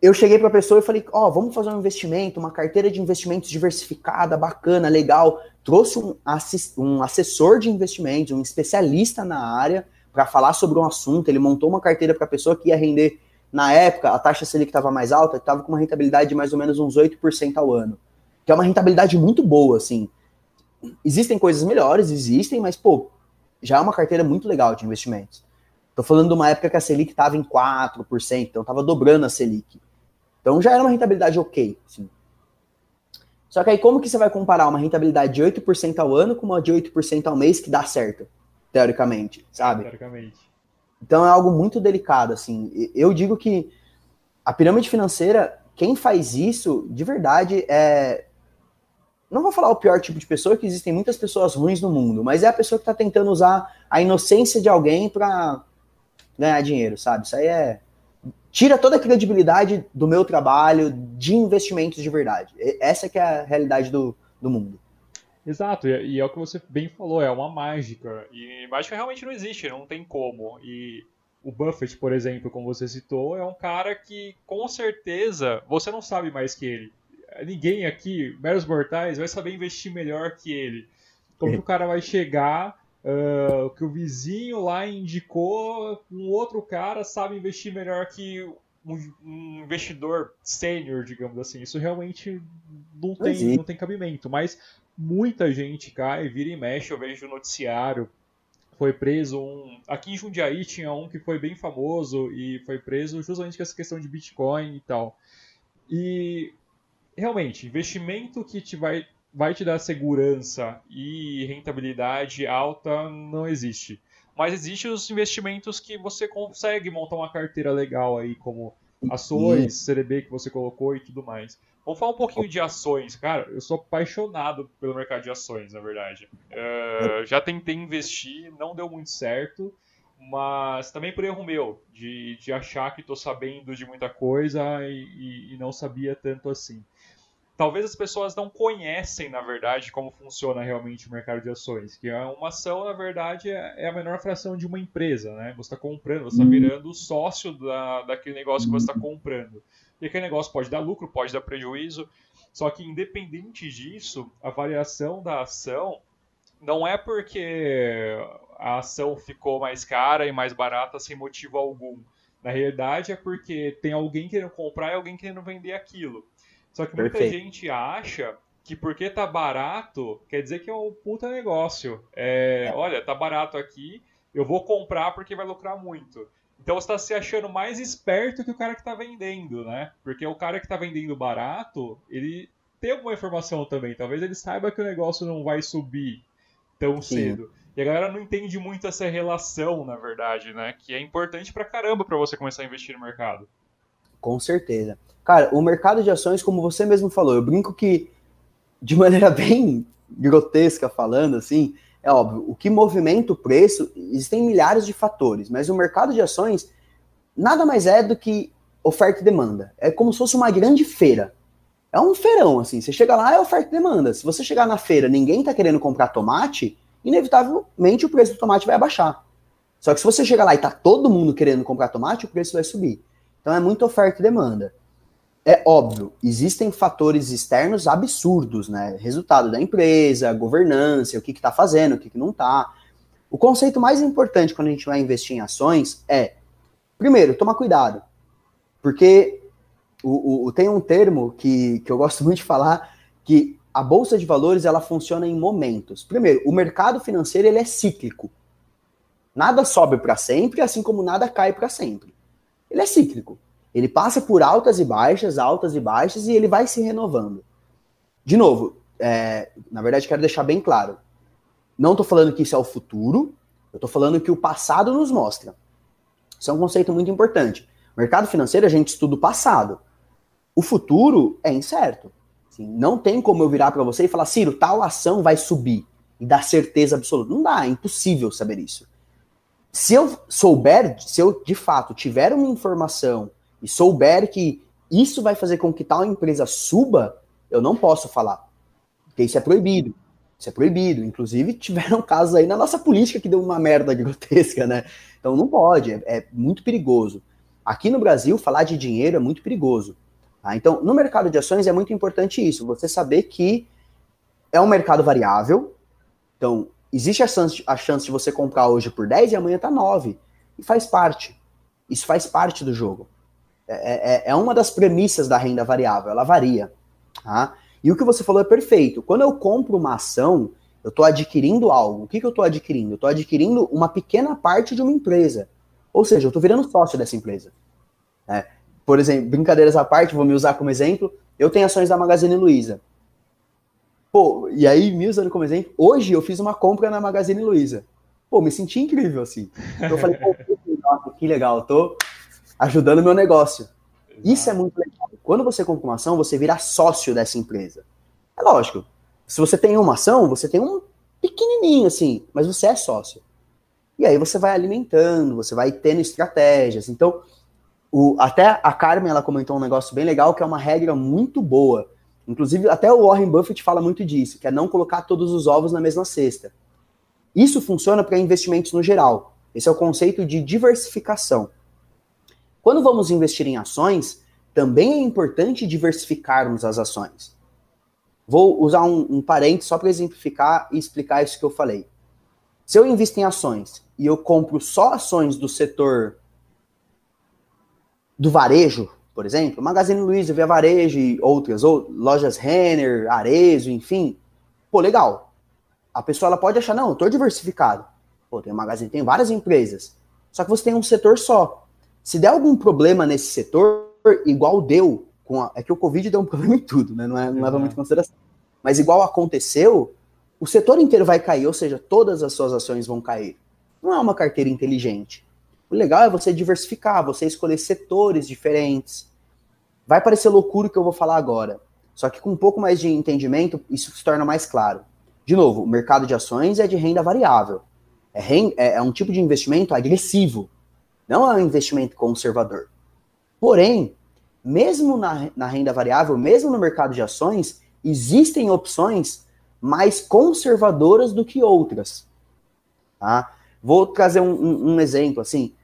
Eu cheguei para a pessoa e falei, ó, oh, vamos fazer um investimento, uma carteira de investimentos diversificada, bacana, legal. Trouxe um, um assessor de investimentos, um especialista na área, para falar sobre um assunto, ele montou uma carteira para a pessoa que ia render, na época, a taxa Selic estava mais alta, estava com uma rentabilidade de mais ou menos uns 8% ao ano, que é uma rentabilidade muito boa, assim. Existem coisas melhores, existem, mas, pô, já é uma carteira muito legal de investimentos. Tô falando de uma época que a Selic estava em 4%, então estava dobrando a Selic. Então já era uma rentabilidade ok, assim. Só que aí como que você vai comparar uma rentabilidade de 8% ao ano com uma de 8% ao mês que dá certo? teoricamente, sabe? Teoricamente. Então é algo muito delicado, assim. Eu digo que a pirâmide financeira, quem faz isso, de verdade, é. Não vou falar o pior tipo de pessoa, que existem muitas pessoas ruins no mundo, mas é a pessoa que está tentando usar a inocência de alguém para ganhar dinheiro, sabe? Isso aí é. Tira toda a credibilidade do meu trabalho de investimentos de verdade. Essa que é a realidade do, do mundo. Exato, e é o que você bem falou, é uma mágica. E mágica realmente não existe, não tem como. E o Buffett, por exemplo, como você citou, é um cara que com certeza você não sabe mais que ele. Ninguém aqui, meros mortais, vai saber investir melhor que ele. Como que o cara vai chegar, uh, que o vizinho lá indicou, um outro cara sabe investir melhor que um, investidor sênior, digamos assim. Isso realmente não tem, não tem cabimento. Mas muita gente cai, vira e mexe, eu vejo o noticiário. Foi preso um. Aqui em Jundiaí tinha um que foi bem famoso e foi preso justamente com essa questão de Bitcoin e tal. E realmente, investimento que te vai vai te dar segurança e rentabilidade alta não existe. Mas existem os investimentos que você consegue montar uma carteira legal aí, como ações, CDB que você colocou e tudo mais. Vamos falar um pouquinho de ações. Cara, eu sou apaixonado pelo mercado de ações, na verdade. Uh, já tentei investir, não deu muito certo, mas também por erro meu, de, de achar que estou sabendo de muita coisa e, e, e não sabia tanto assim talvez as pessoas não conhecem, na verdade, como funciona realmente o mercado de ações. Que é uma ação, na verdade, é, é a menor fração de uma empresa, né? Você está comprando, você está uhum. virando sócio da, daquele negócio que você está comprando. E aquele negócio pode dar lucro, pode dar prejuízo. Só que, independente disso, a variação da ação não é porque a ação ficou mais cara e mais barata sem motivo algum. Na realidade, é porque tem alguém querendo comprar e alguém querendo vender aquilo. Só que muita Perfeito. gente acha que porque tá barato, quer dizer que é um puta negócio. É, é. Olha, tá barato aqui, eu vou comprar porque vai lucrar muito. Então você está se achando mais esperto que o cara que está vendendo, né? Porque o cara que está vendendo barato, ele tem alguma informação também. Talvez ele saiba que o negócio não vai subir tão Sim. cedo. E a galera não entende muito essa relação, na verdade, né? Que é importante pra caramba para você começar a investir no mercado. Com certeza. Cara, o mercado de ações, como você mesmo falou, eu brinco que, de [LAUGHS] maneira bem grotesca falando, assim, é óbvio, o que movimenta o preço, existem milhares de fatores, mas o mercado de ações nada mais é do que oferta e demanda. É como se fosse uma grande feira. É um feirão, assim. Você chega lá, é oferta e demanda. Se você chegar na feira ninguém tá querendo comprar tomate, inevitavelmente o preço do tomate vai abaixar. Só que se você chegar lá e tá todo mundo querendo comprar tomate, o preço vai subir. Então é muita oferta e demanda. É óbvio, existem fatores externos absurdos, né? Resultado da empresa, governança, o que está fazendo, o que, que não está. O conceito mais importante quando a gente vai investir em ações é, primeiro, tomar cuidado. Porque o, o, tem um termo que, que eu gosto [LAUGHS] muito de falar, que a bolsa de valores ela funciona em momentos. Primeiro, o mercado financeiro ele é cíclico. Nada sobe para sempre, assim como nada cai para sempre. Ele é cíclico. Ele passa por altas e baixas, altas e baixas, e ele vai se renovando. De novo, é, na verdade, quero deixar bem claro. Não estou falando que isso é o futuro, eu estou falando que o passado nos mostra. Isso é um conceito muito importante. Mercado financeiro, a gente estuda o passado. O futuro é incerto. Assim, não tem como eu virar para você e falar, Ciro, tal ação vai subir e dar certeza absoluta. Não dá, é impossível saber isso. Se eu souber, se eu de fato tiver uma informação e souber que isso vai fazer com que tal empresa suba, eu não posso falar. Porque isso é proibido. Isso é proibido. Inclusive, tiveram [LAUGHS] casos aí na nossa política que deu uma merda grotesca, né? Então não pode, é, é muito perigoso. Aqui no Brasil, falar de dinheiro é muito perigoso. Tá? Então, no mercado de ações é muito importante isso, você saber que é um mercado variável. Então, existe a chance, a chance de você comprar hoje por 10 e amanhã tá 9. E faz parte. Isso faz parte do jogo. É, é, é uma das premissas da renda variável, ela varia. Tá? E o que você falou é perfeito. Quando eu compro uma ação, eu estou adquirindo algo. O que, que eu estou adquirindo? Eu estou adquirindo uma pequena parte de uma empresa. Ou seja, eu estou virando sócio dessa empresa. É, por exemplo, brincadeiras à parte, vou me usar como exemplo. Eu tenho ações da Magazine Luiza. Pô, e aí, me usando como exemplo, hoje eu fiz uma compra na Magazine Luiza. Pô, me senti incrível, assim. Eu falei, pô, que legal, tô ajudando o meu negócio. Isso é muito legal. Quando você compra uma ação, você vira sócio dessa empresa. É lógico. Se você tem uma ação, você tem um pequenininho assim, mas você é sócio. E aí você vai alimentando, você vai tendo estratégias. Então, o, até a Carmen ela comentou um negócio bem legal que é uma regra muito boa. Inclusive, até o Warren Buffett fala muito disso, que é não colocar todos os ovos na mesma cesta. Isso funciona para investimentos no geral. Esse é o conceito de diversificação. Quando vamos investir em ações, também é importante diversificarmos as ações. Vou usar um, um parente só para exemplificar e explicar isso que eu falei. Se eu invisto em ações e eu compro só ações do setor do varejo, por exemplo, Magazine Luiza, Via Varejo e outras, ou lojas Renner, Arezo, enfim, pô, legal. A pessoa ela pode achar, não, eu tô diversificado. Pô, tem Magazine, tem várias empresas. Só que você tem um setor só. Se der algum problema nesse setor, igual deu, com a, é que o Covid deu um [LAUGHS] problema em tudo, né? Não, é, não leva muito em consideração. mas igual aconteceu, o setor inteiro vai cair, ou seja, todas as suas ações vão cair. Não é uma carteira inteligente. O legal é você diversificar, você escolher setores diferentes. Vai parecer loucura o que eu vou falar agora, só que com um pouco mais de entendimento, isso se torna mais claro. De novo, o mercado de ações é de renda variável. É, renda, é, é um tipo de investimento agressivo, não é um investimento conservador. Porém, mesmo na, na renda variável, mesmo no mercado de ações, existem opções mais conservadoras do que outras. Tá? Vou trazer um, um, um exemplo assim.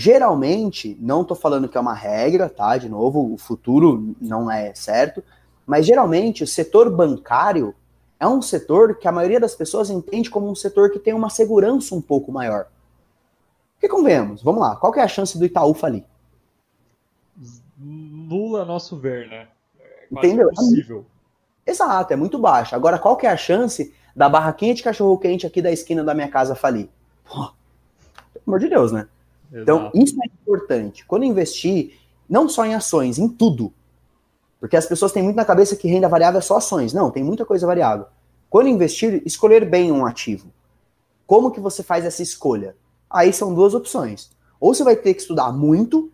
Geralmente, não estou falando que é uma regra, tá? De novo, o futuro não é certo, mas geralmente o setor bancário é um setor que a maioria das pessoas entende como um setor que tem uma segurança um pouco maior. Que convenhamos, vamos lá, qual é a chance do Itaú falir? Nula a nosso ver, né? É Entendeu? Impossível. Exato, é muito baixa. Agora, qual que é a chance da barraquinha de cachorro quente aqui da esquina da minha casa falir? Pô, pelo amor de Deus, né? Então, Exato. Então, isso é importante. Quando investir, não só em ações, em tudo. Porque as pessoas têm muito na cabeça que renda variável é só ações. Não, tem muita coisa variável. Quando investir, escolher bem um ativo. Como que você faz essa escolha? Aí são duas opções. Ou você vai ter que estudar muito,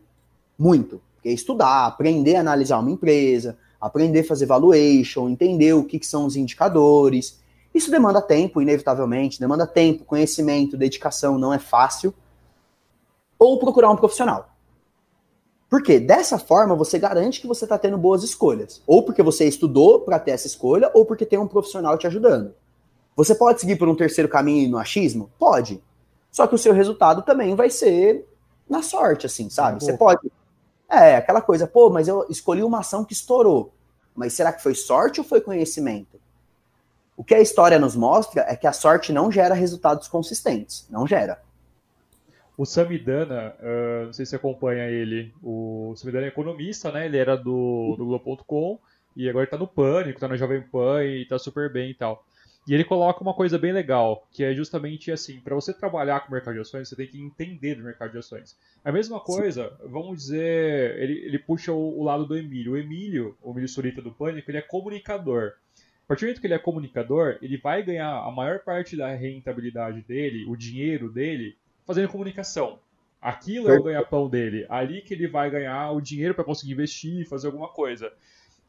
muito, porque estudar, aprender a analisar uma empresa, aprender a fazer valuation, entender o que, que são os indicadores. Isso demanda tempo, inevitavelmente, demanda tempo, conhecimento, dedicação, não é fácil. Ou procurar um profissional. Porque dessa forma você garante que você está tendo boas escolhas. Ou porque você estudou para ter essa escolha, ou porque tem um profissional te ajudando. Você pode seguir por um terceiro caminho no achismo? Pode. Só que o seu resultado também vai ser na sorte, assim, sabe? Você pode. É, aquela coisa, pô, mas eu escolhi uma ação que estourou. Mas será que foi sorte ou foi conhecimento? O que a história nos mostra é que a sorte não gera resultados consistentes. Não gera. O Samidana, uh, não sei se você acompanha ele, o Samidana é economista, né? Ele era do, do Globo.com e agora está no Pânico, está na Jovem Pan e está super bem e tal. E ele coloca uma coisa bem legal, que é justamente assim, para você trabalhar com o mercado de ações, você tem que entender do mercado de ações. A mesma coisa, vamos dizer, ele, ele puxa o, o, lado do Emílio. O Emílio, o Emílio Surita do Pânico, ele é comunicador. A partir do momento que ele é comunicador, ele vai ganhar a maior parte da rentabilidade dele, o dinheiro dele, fazendo comunicação. Aquilo é o ganha-pão dele. Ali que ele vai ganhar o dinheiro para conseguir investir, fazer alguma coisa.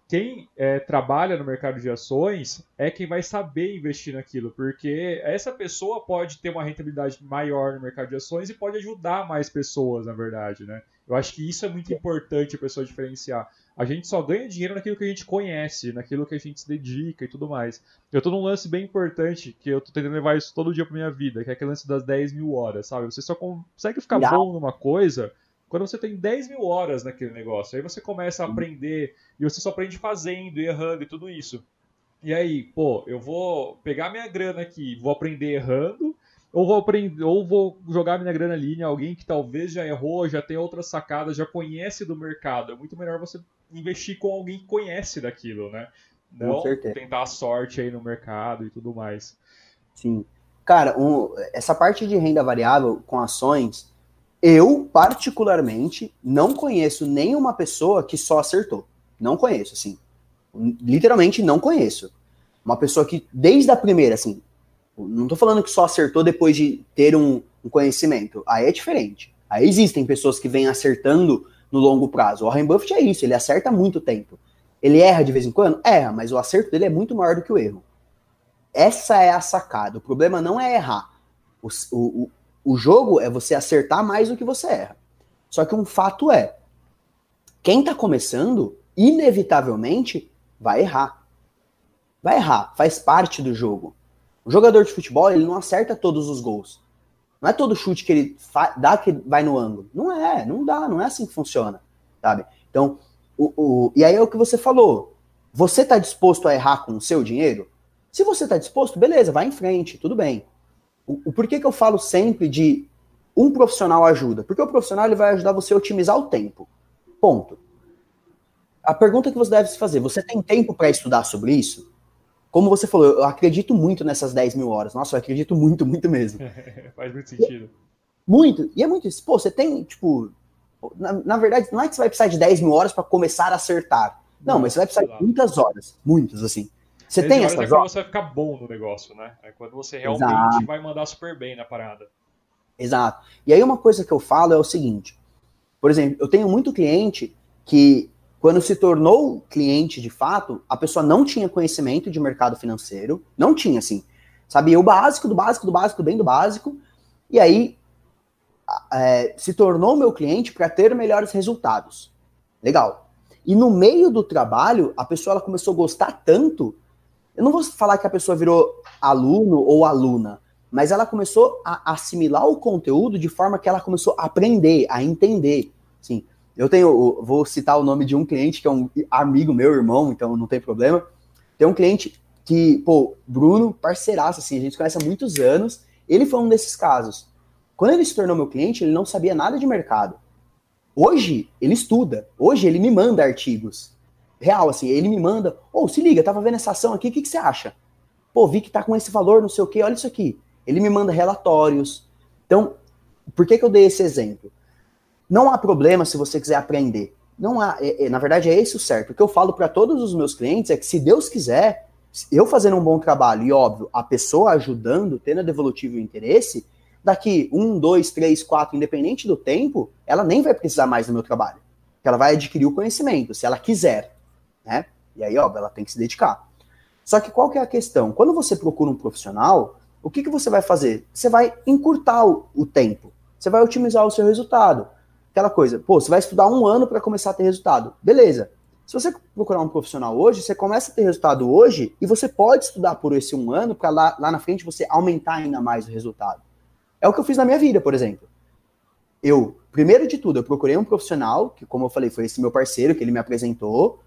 Quem é, trabalha no mercado de ações é quem vai saber investir naquilo, porque essa pessoa pode ter uma rentabilidade maior no mercado de ações e pode ajudar mais pessoas, na verdade, né? Eu acho que isso é muito importante a pessoa diferenciar a gente só ganha dinheiro naquilo que a gente conhece, naquilo que a gente se dedica e tudo mais. Eu tô num lance bem importante, que eu tô tentando levar isso todo dia pra minha vida, que é aquele lance das 10 mil horas, sabe? Você só consegue ficar bom numa coisa quando você tem 10 mil horas naquele negócio. Aí você começa a aprender, e você só aprende fazendo, errando e tudo isso. E aí, pô, eu vou pegar minha grana aqui, vou aprender errando, ou vou aprender, ou vou jogar minha grana ali em alguém que talvez já errou, já tem outras sacadas, já conhece do mercado. É muito melhor você investir com alguém que conhece daquilo, né? Não tentar a sorte aí no mercado e tudo mais. Sim. Cara, um, essa parte de renda variável com ações, eu, particularmente, não conheço nenhuma pessoa que só acertou. Não conheço, assim. Literalmente não conheço. Uma pessoa que, desde a primeira, assim, não tô falando que só acertou depois de ter um, um conhecimento. Aí é diferente. Aí existem pessoas que vêm acertando no longo prazo. O Warren Buffett é isso, ele acerta muito tempo. Ele erra de vez em quando? Erra, mas o acerto dele é muito maior do que o erro. Essa é a sacada. O problema não é errar. O, o, o jogo é você acertar mais do que você erra. Só que um fato é: quem está começando, inevitavelmente, vai errar. Vai errar, faz parte do jogo. O jogador de futebol, ele não acerta todos os gols. Não é todo chute que ele dá que vai no ângulo. Não é, não dá, não é assim que funciona, sabe? Então, o, o, e aí é o que você falou. Você está disposto a errar com o seu dinheiro? Se você está disposto, beleza, vai em frente, tudo bem. O, o porquê que eu falo sempre de um profissional ajuda? Porque o profissional ele vai ajudar você a otimizar o tempo. Ponto. A pergunta que você deve se fazer: você tem tempo para estudar sobre isso? Como você falou, eu acredito muito nessas 10 mil horas. Nossa, eu acredito muito, muito mesmo. [LAUGHS] Faz muito sentido. Muito. E é muito isso. Pô, você tem, tipo. Na, na verdade, não é que você vai precisar de 10 mil horas para começar a acertar. Não, não, mas você vai precisar de muitas horas. Muitas, assim. Você tem essa é quando você vai ficar bom no negócio, né? É quando você realmente Exato. vai mandar super bem na parada. Exato. E aí uma coisa que eu falo é o seguinte, por exemplo, eu tenho muito cliente que quando se tornou cliente de fato, a pessoa não tinha conhecimento de mercado financeiro, não tinha assim, sabia o básico do básico do básico bem do básico, e aí é, se tornou meu cliente para ter melhores resultados. Legal. E no meio do trabalho, a pessoa ela começou a gostar tanto. Eu não vou falar que a pessoa virou aluno ou aluna, mas ela começou a assimilar o conteúdo de forma que ela começou a aprender, a entender. Sim. Eu tenho, vou citar o nome de um cliente que é um amigo meu, irmão, então não tem problema. Tem um cliente que, pô, Bruno, parceiraço, assim, a gente conhece há muitos anos. Ele foi um desses casos. Quando ele se tornou meu cliente, ele não sabia nada de mercado. Hoje, ele estuda. Hoje, ele me manda artigos. Real, assim, ele me manda. Ô, oh, se liga, tava vendo essa ação aqui, o que, que você acha? Pô, vi que tá com esse valor, não sei o quê, olha isso aqui. Ele me manda relatórios. Então, por que, que eu dei esse exemplo? Não há problema se você quiser aprender. Não há, é, é, na verdade, é esse o certo. O que eu falo para todos os meus clientes é que, se Deus quiser, eu fazendo um bom trabalho e, óbvio, a pessoa ajudando, tendo a devolutiva e o interesse, daqui um, dois, três, quatro, independente do tempo, ela nem vai precisar mais do meu trabalho. Ela vai adquirir o conhecimento, se ela quiser, né? E aí, óbvio, ela tem que se dedicar. Só que qual que é a questão? Quando você procura um profissional, o que, que você vai fazer? Você vai encurtar o, o tempo. Você vai otimizar o seu resultado. Aquela coisa, pô, você vai estudar um ano para começar a ter resultado. Beleza. Se você procurar um profissional hoje, você começa a ter resultado hoje e você pode estudar por esse um ano para lá, lá na frente você aumentar ainda mais o resultado. É o que eu fiz na minha vida, por exemplo. Eu, primeiro de tudo, eu procurei um profissional, que como eu falei, foi esse meu parceiro que ele me apresentou.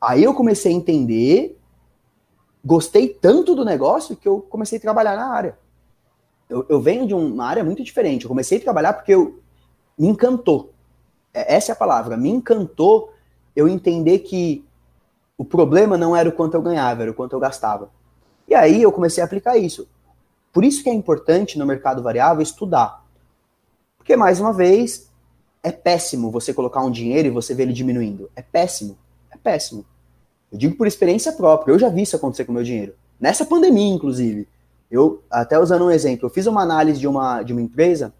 Aí eu comecei a entender, gostei tanto do negócio que eu comecei a trabalhar na área. Eu, eu venho de uma área muito diferente. Eu comecei a trabalhar porque eu me encantou. É, essa é a palavra, me encantou eu entender que o problema não era o quanto eu ganhava, era o quanto eu gastava. E aí eu comecei a aplicar isso. Por isso que é importante no mercado variável estudar. Porque, mais uma vez, é péssimo você colocar um dinheiro e você ver ele diminuindo. É péssimo. É péssimo. Eu digo por experiência própria. Eu já vi isso acontecer com o meu dinheiro. Nessa pandemia, inclusive. Eu, até usando um exemplo, eu fiz uma análise de uma, de uma empresa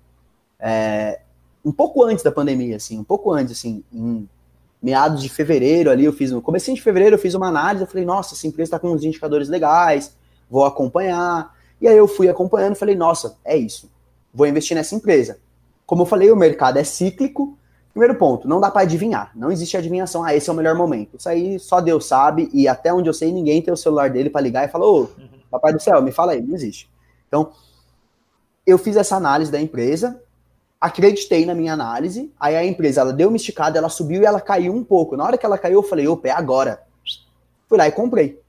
é, um pouco antes da pandemia, assim, um pouco antes, assim, em meados de fevereiro ali, eu fiz, no começo de fevereiro eu fiz uma análise, eu falei, nossa, essa empresa está com uns indicadores legais, vou acompanhar. E aí eu fui acompanhando e falei, nossa, é isso. Vou investir nessa empresa. Como eu falei, o mercado é cíclico. Primeiro ponto, não dá para adivinhar. Não existe adivinhação. Ah, esse é o melhor momento. Isso aí só Deus sabe. E até onde eu sei, ninguém tem o celular dele para ligar e falar, ô, papai do céu, me fala aí. Não existe. Então, eu fiz essa análise da empresa, acreditei na minha análise. Aí a empresa, ela deu uma esticada, ela subiu e ela caiu um pouco. Na hora que ela caiu, eu falei, opa, é agora. Fui lá e comprei.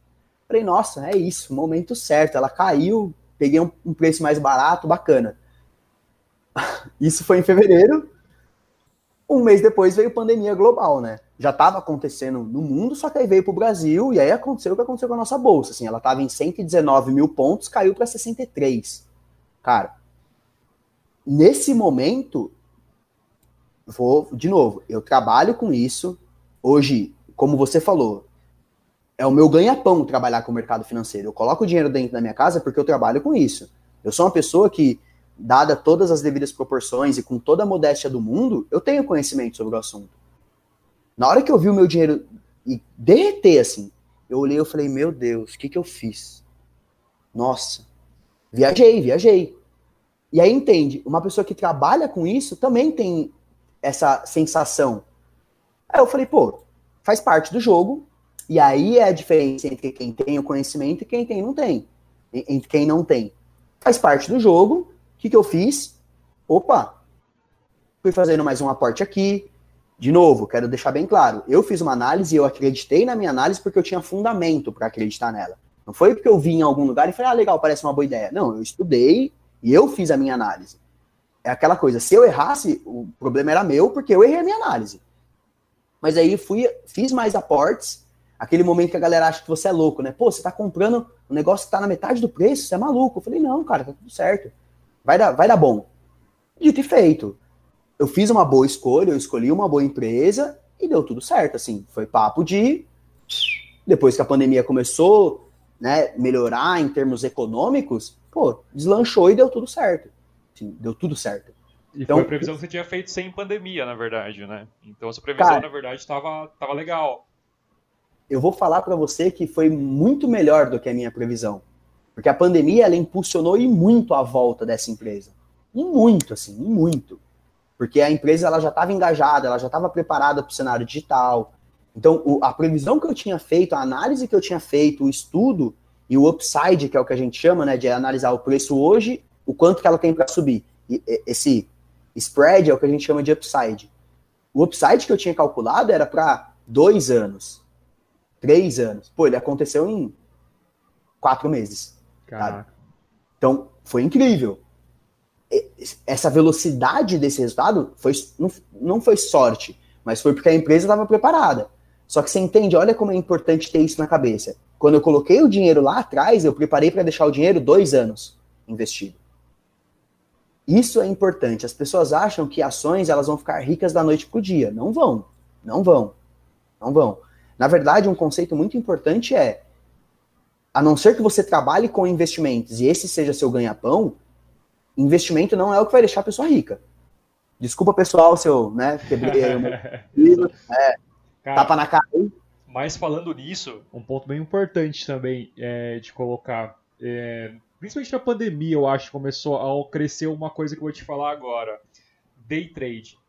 Falei, nossa, é isso, momento certo. Ela caiu, peguei um, um preço mais barato, bacana. [LAUGHS] Isso foi em fevereiro. Um mês depois veio pandemia global, né? Já estava acontecendo no mundo, só que aí veio para o Brasil e aí aconteceu o que aconteceu com a nossa bolsa. Assim, ela estava em 119 mil pontos, caiu para 63. Cara, nesse momento, vou de novo, eu trabalho com isso. Hoje, como você falou, é o meu ganha-pão trabalhar com o mercado financeiro. Eu coloco o dinheiro dentro da minha casa porque eu trabalho com isso. Eu sou uma pessoa que, dada todas as devidas proporções e com toda a modéstia do mundo, eu tenho conhecimento sobre o assunto. Na hora que eu vi o meu dinheiro derreter assim, eu olhei e falei, meu Deus, o que, que eu fiz? Nossa, viajei, viajei. E aí entende, uma pessoa que trabalha com isso também tem essa sensação. Aí eu falei, pô, faz parte do jogo, e aí é a diferença entre quem tem o conhecimento e quem tem não tem. Entre quem não tem. Faz parte do jogo. O que, que eu fiz? Opa! Fui fazendo mais um aporte aqui. De novo, quero deixar bem claro. Eu fiz uma análise e eu acreditei na minha análise porque eu tinha fundamento para acreditar nela. Não foi porque eu vi em algum lugar e falei, ah, legal, parece uma boa ideia. Não, eu estudei e eu fiz a minha análise. É aquela coisa, se eu errasse, o problema era meu porque eu errei a minha análise. Mas aí fui, fiz mais aportes Aquele momento que a galera acha que você é louco, né? Pô, você tá comprando um negócio que tá na metade do preço, você é maluco. Eu falei, não, cara, tá tudo certo. Vai dar, vai dar bom. Dito e feito. Eu fiz uma boa escolha, eu escolhi uma boa empresa e deu tudo certo, assim. Foi papo de depois que a pandemia começou, né, melhorar em termos econômicos, pô, deslanchou e deu tudo certo. Sim, deu tudo certo. E então, foi a previsão que você tinha feito sem pandemia, na verdade, né? Então essa previsão, cara, na verdade, estava tava legal. Eu vou falar para você que foi muito melhor do que a minha previsão. Porque a pandemia, ela impulsionou e muito a volta dessa empresa. E muito, assim, e muito. Porque a empresa ela já estava engajada, ela já estava preparada para o cenário digital. Então, o, a previsão que eu tinha feito, a análise que eu tinha feito, o estudo e o upside, que é o que a gente chama, né, de analisar o preço hoje, o quanto que ela tem para subir. E, esse spread é o que a gente chama de upside. O upside que eu tinha calculado era para dois anos, três anos. Pô, ele aconteceu em quatro meses. Então, foi incrível. Essa velocidade desse resultado foi, não, não foi sorte, mas foi porque a empresa estava preparada. Só que você entende, olha como é importante ter isso na cabeça. Quando eu coloquei o dinheiro lá atrás, eu preparei para deixar o dinheiro dois anos investido. Isso é importante. As pessoas acham que ações elas vão ficar ricas da noite para o dia. Não vão. Não vão. Não vão. Na verdade, um conceito muito importante é a não ser que você trabalhe com investimentos e esse seja seu ganha-pão, investimento não é o que vai deixar a pessoa rica. Desculpa, pessoal, se eu né, quebrei aí [LAUGHS] é, Cara, tapa na cara. Mas falando nisso, um ponto bem importante também é, de colocar, é, principalmente na pandemia, eu acho que começou a crescer uma coisa que eu vou te falar agora: day trade.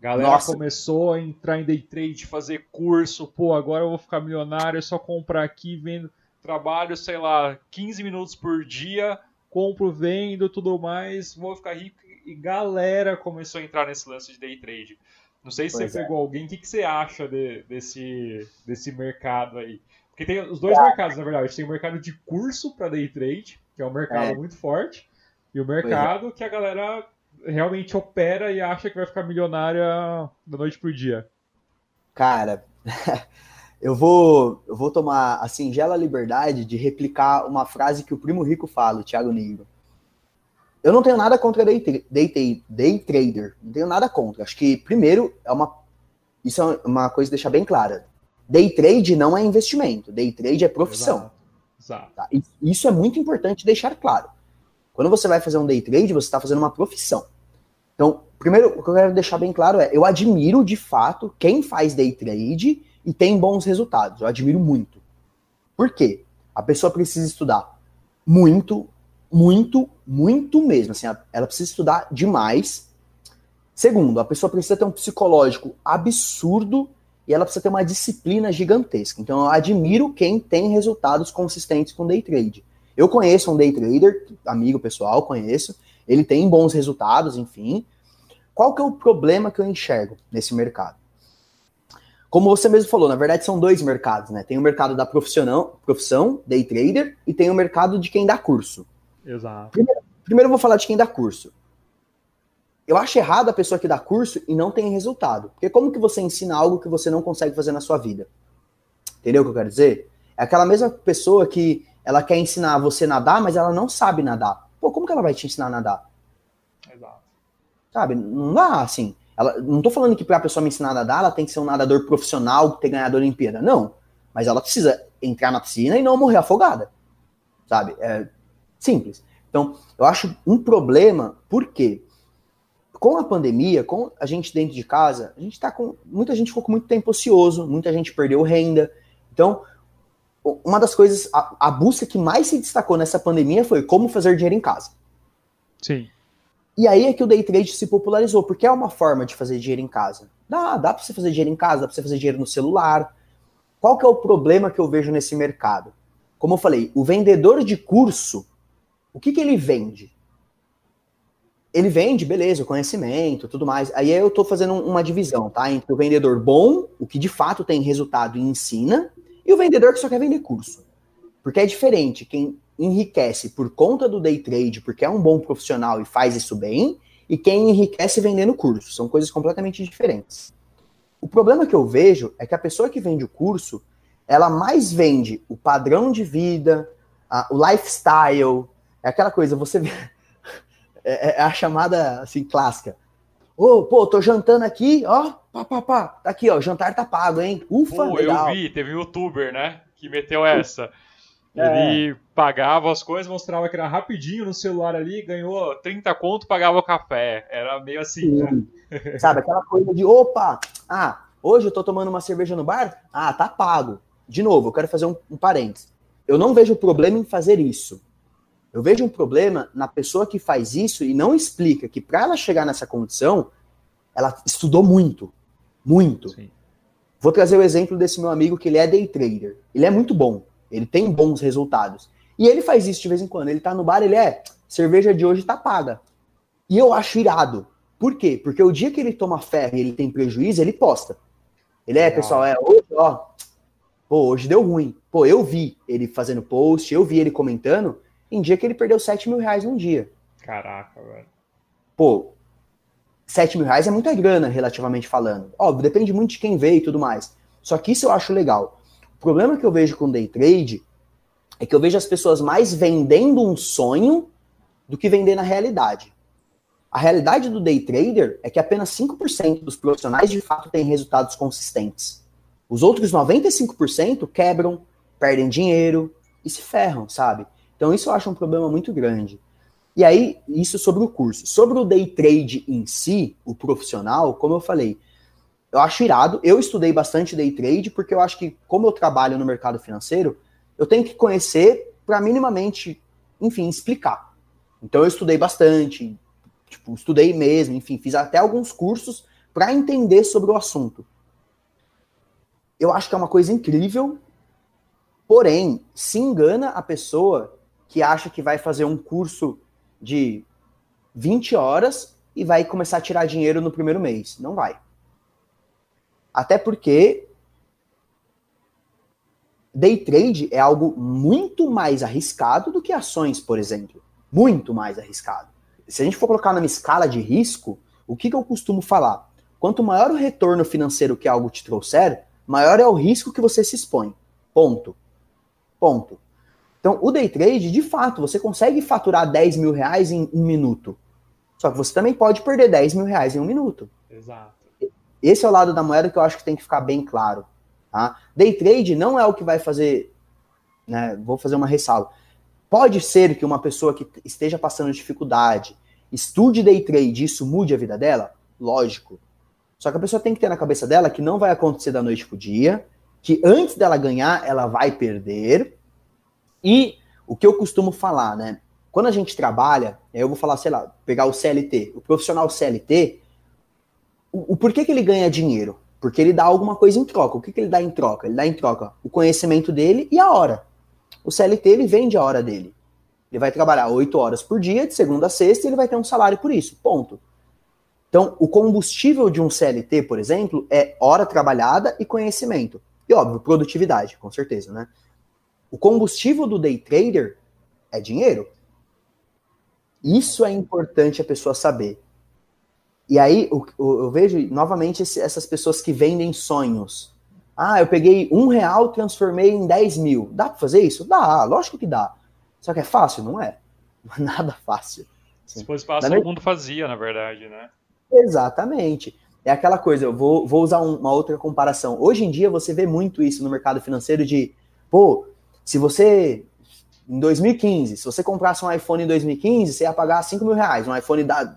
Galera Nossa. começou a entrar em day trade, fazer curso, pô, agora eu vou ficar milionário, é só comprar aqui, vendo trabalho, sei lá, 15 minutos por dia, compro, vendo, tudo mais, vou ficar rico. E galera começou a entrar nesse lance de day trade. Não sei se pois você é. pegou alguém, o que, que você acha de, desse, desse mercado aí? Porque tem os dois é. mercados, na verdade. Tem o mercado de curso para day trade, que é um mercado é. muito forte, e o é. mercado que a galera realmente opera e acha que vai ficar milionária da noite pro dia. Cara, [LAUGHS] Eu vou, eu vou tomar a singela liberdade de replicar uma frase que o primo rico fala, o Thiago Negro. Eu não tenho nada contra day, day, day trader, não tenho nada contra. Acho que, primeiro, é uma, isso é uma coisa deixar bem clara. Day trade não é investimento, day trade é profissão. Exato. Exato. Tá? Isso é muito importante deixar claro. Quando você vai fazer um day trade, você está fazendo uma profissão. Então, primeiro, o que eu quero deixar bem claro é: eu admiro de fato quem faz day trade e tem bons resultados. Eu admiro muito. Por quê? A pessoa precisa estudar muito, muito, muito mesmo. Assim, ela precisa estudar demais. Segundo, a pessoa precisa ter um psicológico absurdo e ela precisa ter uma disciplina gigantesca. Então, eu admiro quem tem resultados consistentes com day trade. Eu conheço um day trader, amigo pessoal, conheço. Ele tem bons resultados, enfim. Qual que é o problema que eu enxergo nesse mercado? Como você mesmo falou, na verdade são dois mercados, né? Tem o mercado da profissional, profissão, day trader, e tem o mercado de quem dá curso. Exato. Primeiro, primeiro eu vou falar de quem dá curso. Eu acho errado a pessoa que dá curso e não tem resultado. Porque como que você ensina algo que você não consegue fazer na sua vida? Entendeu o que eu quero dizer? É aquela mesma pessoa que ela quer ensinar você a nadar, mas ela não sabe nadar. Pô, como que ela vai te ensinar a nadar? Exato. Sabe? Não dá assim. Ela, não estou falando que para a pessoa me ensinar a nadar, ela tem que ser um nadador profissional, ter ganhado a Olimpíada. Não. Mas ela precisa entrar na piscina e não morrer afogada. Sabe? É simples. Então, eu acho um problema, porque com a pandemia, com a gente dentro de casa, a gente tá com. Muita gente ficou com muito tempo ocioso, muita gente perdeu renda. Então, uma das coisas, a, a busca que mais se destacou nessa pandemia foi como fazer dinheiro em casa. Sim. E aí é que o day trade se popularizou, porque é uma forma de fazer dinheiro em casa. Dá, dá para você fazer dinheiro em casa, dá para você fazer dinheiro no celular. Qual que é o problema que eu vejo nesse mercado? Como eu falei, o vendedor de curso, o que, que ele vende? Ele vende, beleza, o conhecimento, tudo mais. Aí eu estou fazendo uma divisão, tá? Entre o vendedor bom, o que de fato tem resultado e ensina, e o vendedor que só quer vender curso. Porque é diferente quem enriquece por conta do day trade, porque é um bom profissional e faz isso bem, e quem enriquece vendendo curso. São coisas completamente diferentes. O problema que eu vejo é que a pessoa que vende o curso, ela mais vende o padrão de vida, a, o lifestyle, é aquela coisa, você vê, [LAUGHS] é, é, a chamada assim clássica. Ô, oh, pô, tô jantando aqui, ó, pá, pá, pá. Tá aqui, ó, o jantar tá pago, hein? Ufa, pô, legal. eu vi, teve um youtuber, né, que meteu essa. É. Ele pagava as coisas, mostrava que era rapidinho no celular ali, ganhou 30 conto, pagava o café. Era meio assim, né? [LAUGHS] Sabe, aquela coisa de, opa, ah, hoje eu tô tomando uma cerveja no bar, ah, tá pago. De novo, eu quero fazer um, um parênteses. Eu não vejo problema em fazer isso. Eu vejo um problema na pessoa que faz isso e não explica que para ela chegar nessa condição, ela estudou muito. Muito. Sim. Vou trazer o exemplo desse meu amigo que ele é day trader. Ele é muito bom. Ele tem bons resultados. E ele faz isso de vez em quando. Ele tá no bar, ele é, cerveja de hoje tá paga. E eu acho irado. Por quê? Porque o dia que ele toma ferro e ele tem prejuízo, ele posta. Ele é, pessoal, é, hoje, ó, pô, hoje deu ruim. Pô, eu vi ele fazendo post, eu vi ele comentando, em dia que ele perdeu 7 mil reais num dia. Caraca, velho. Pô, 7 mil reais é muita grana, relativamente falando. Óbvio, depende muito de quem vê e tudo mais. Só que isso eu acho legal. O problema que eu vejo com day trade é que eu vejo as pessoas mais vendendo um sonho do que vendendo a realidade. A realidade do day trader é que apenas 5% dos profissionais de fato têm resultados consistentes. Os outros 95% quebram, perdem dinheiro e se ferram, sabe? Então isso eu acho um problema muito grande. E aí, isso sobre o curso. Sobre o day trade em si, o profissional, como eu falei, eu acho irado. Eu estudei bastante day trade porque eu acho que, como eu trabalho no mercado financeiro, eu tenho que conhecer para minimamente, enfim, explicar. Então eu estudei bastante, tipo, estudei mesmo, enfim, fiz até alguns cursos para entender sobre o assunto. Eu acho que é uma coisa incrível, porém, se engana a pessoa que acha que vai fazer um curso de 20 horas e vai começar a tirar dinheiro no primeiro mês. Não vai. Até porque day trade é algo muito mais arriscado do que ações, por exemplo. Muito mais arriscado. Se a gente for colocar numa escala de risco, o que, que eu costumo falar? Quanto maior o retorno financeiro que algo te trouxer, maior é o risco que você se expõe. Ponto. Ponto. Então, o day trade, de fato, você consegue faturar 10 mil reais em um minuto. Só que você também pode perder 10 mil reais em um minuto. Exato. Esse é o lado da moeda que eu acho que tem que ficar bem claro. Tá? Day trade não é o que vai fazer. Né, vou fazer uma ressalva. Pode ser que uma pessoa que esteja passando dificuldade estude day trade e isso mude a vida dela? Lógico. Só que a pessoa tem que ter na cabeça dela que não vai acontecer da noite pro dia, que antes dela ganhar, ela vai perder, e o que eu costumo falar, né? Quando a gente trabalha, eu vou falar, sei lá, pegar o CLT, o profissional CLT, o, o porquê que ele ganha dinheiro? Porque ele dá alguma coisa em troca. O que, que ele dá em troca? Ele dá em troca o conhecimento dele e a hora. O CLT, ele vende a hora dele. Ele vai trabalhar oito horas por dia, de segunda a sexta, e ele vai ter um salário por isso. Ponto. Então, o combustível de um CLT, por exemplo, é hora trabalhada e conhecimento. E, óbvio, produtividade, com certeza, né? O combustível do day trader é dinheiro. Isso é importante a pessoa saber. E aí eu, eu vejo novamente esse, essas pessoas que vendem sonhos. Ah, eu peguei um real, transformei em 10 mil. Dá para fazer isso? Dá, lógico que dá. Só que é fácil? Não é. [LAUGHS] Não é nada fácil. Se fosse fácil, todo mundo fazia, na verdade, né? Exatamente. É aquela coisa, eu vou, vou usar uma outra comparação. Hoje em dia você vê muito isso no mercado financeiro de, pô, se você, em 2015, se você comprasse um iPhone em 2015, você ia pagar 5 mil reais, um iPhone da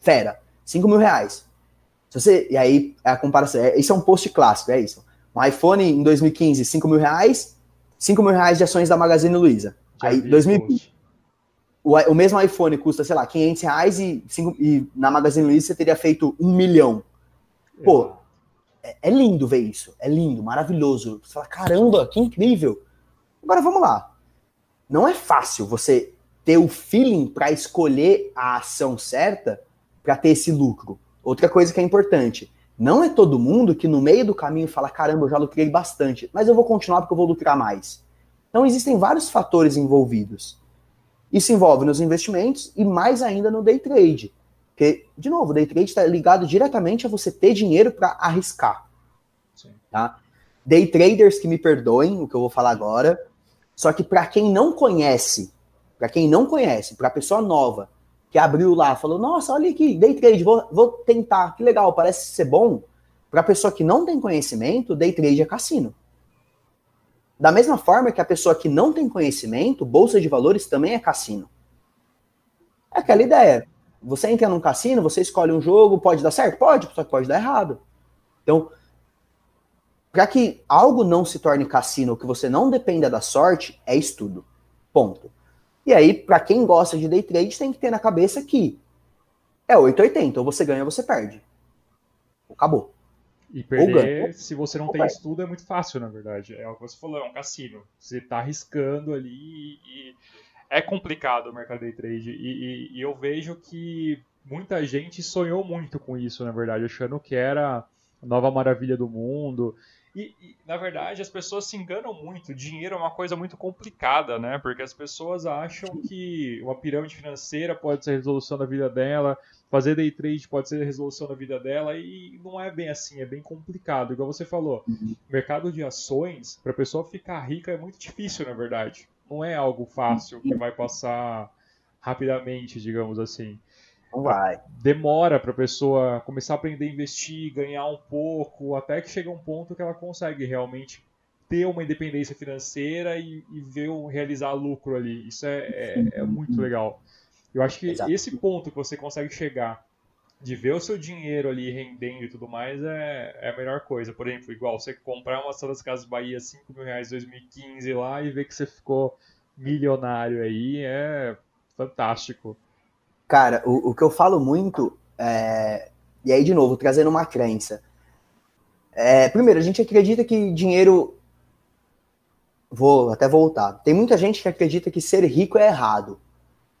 fera, 5 mil reais. Se você, e aí, é a comparação, é, isso é um post clássico, é isso. Um iPhone em 2015, 5 mil reais, 5 mil reais de ações da Magazine Luiza. Aí, 2020, o, o mesmo iPhone custa, sei lá, 500 reais e, 5, e na Magazine Luiza você teria feito um milhão. Pô, é, é, lindo ver isso. É lindo, maravilhoso. Você fala, caramba, que incrível. Agora vamos lá. Não é fácil você ter o feeling para escolher a ação certa para ter esse lucro. Outra coisa que é importante, não é todo mundo que no meio do caminho fala: caramba, eu já lucrei bastante, mas eu vou continuar porque eu vou lucrar mais. Então existem vários fatores envolvidos. Isso envolve nos investimentos e mais ainda no day trade. Porque, de novo, o day trade está ligado diretamente a você ter dinheiro para arriscar. Sim. Tá? Day traders que me perdoem o que eu vou falar agora, só que para quem não conhece, para quem não conhece, para pessoa nova que abriu lá, falou: Nossa, olha aqui, day trade, vou, vou tentar, que legal, parece ser bom. Para pessoa que não tem conhecimento, day trade é cassino. Da mesma forma que a pessoa que não tem conhecimento, bolsa de valores também é cassino. É aquela ideia. Você entra num cassino, você escolhe um jogo, pode dar certo? Pode, só que pode dar errado. Então, para que algo não se torne cassino, que você não dependa da sorte, é estudo. Ponto. E aí, para quem gosta de day trade, tem que ter na cabeça que é 880, ou você ganha ou você perde. Acabou. E perder, se você não tem estudo, é muito fácil, na verdade. É o que você falou, é um cassino. Você está arriscando ali e é complicado o mercado day trade. E, e, e, eu vejo que muita gente sonhou muito com isso, na verdade, achando que era a nova maravilha do mundo. E, e, na verdade, as pessoas se enganam muito. Dinheiro é uma coisa muito complicada, né? Porque as pessoas acham que uma pirâmide financeira pode ser a resolução da vida dela, fazer day trade pode ser a resolução da vida dela e não é bem assim, é bem complicado. Igual você falou, uhum. mercado de ações, para a pessoa ficar rica é muito difícil, na verdade. Não é algo fácil que vai passar rapidamente, digamos assim. Não vai. Demora para a pessoa começar a aprender a investir, ganhar um pouco, até que chega um ponto que ela consegue realmente ter uma independência financeira e, e ver realizar lucro ali. Isso é, é, é muito legal. Eu acho que Exato. esse ponto que você consegue chegar de ver o seu dinheiro ali rendendo e tudo mais é, é a melhor coisa. Por exemplo, igual você comprar uma sala das Casas Bahia 5 mil reais em 2015 lá e ver que você ficou milionário aí é fantástico. Cara, o, o que eu falo muito é... E aí, de novo, trazendo uma crença. É, primeiro, a gente acredita que dinheiro. Vou até voltar. Tem muita gente que acredita que ser rico é errado.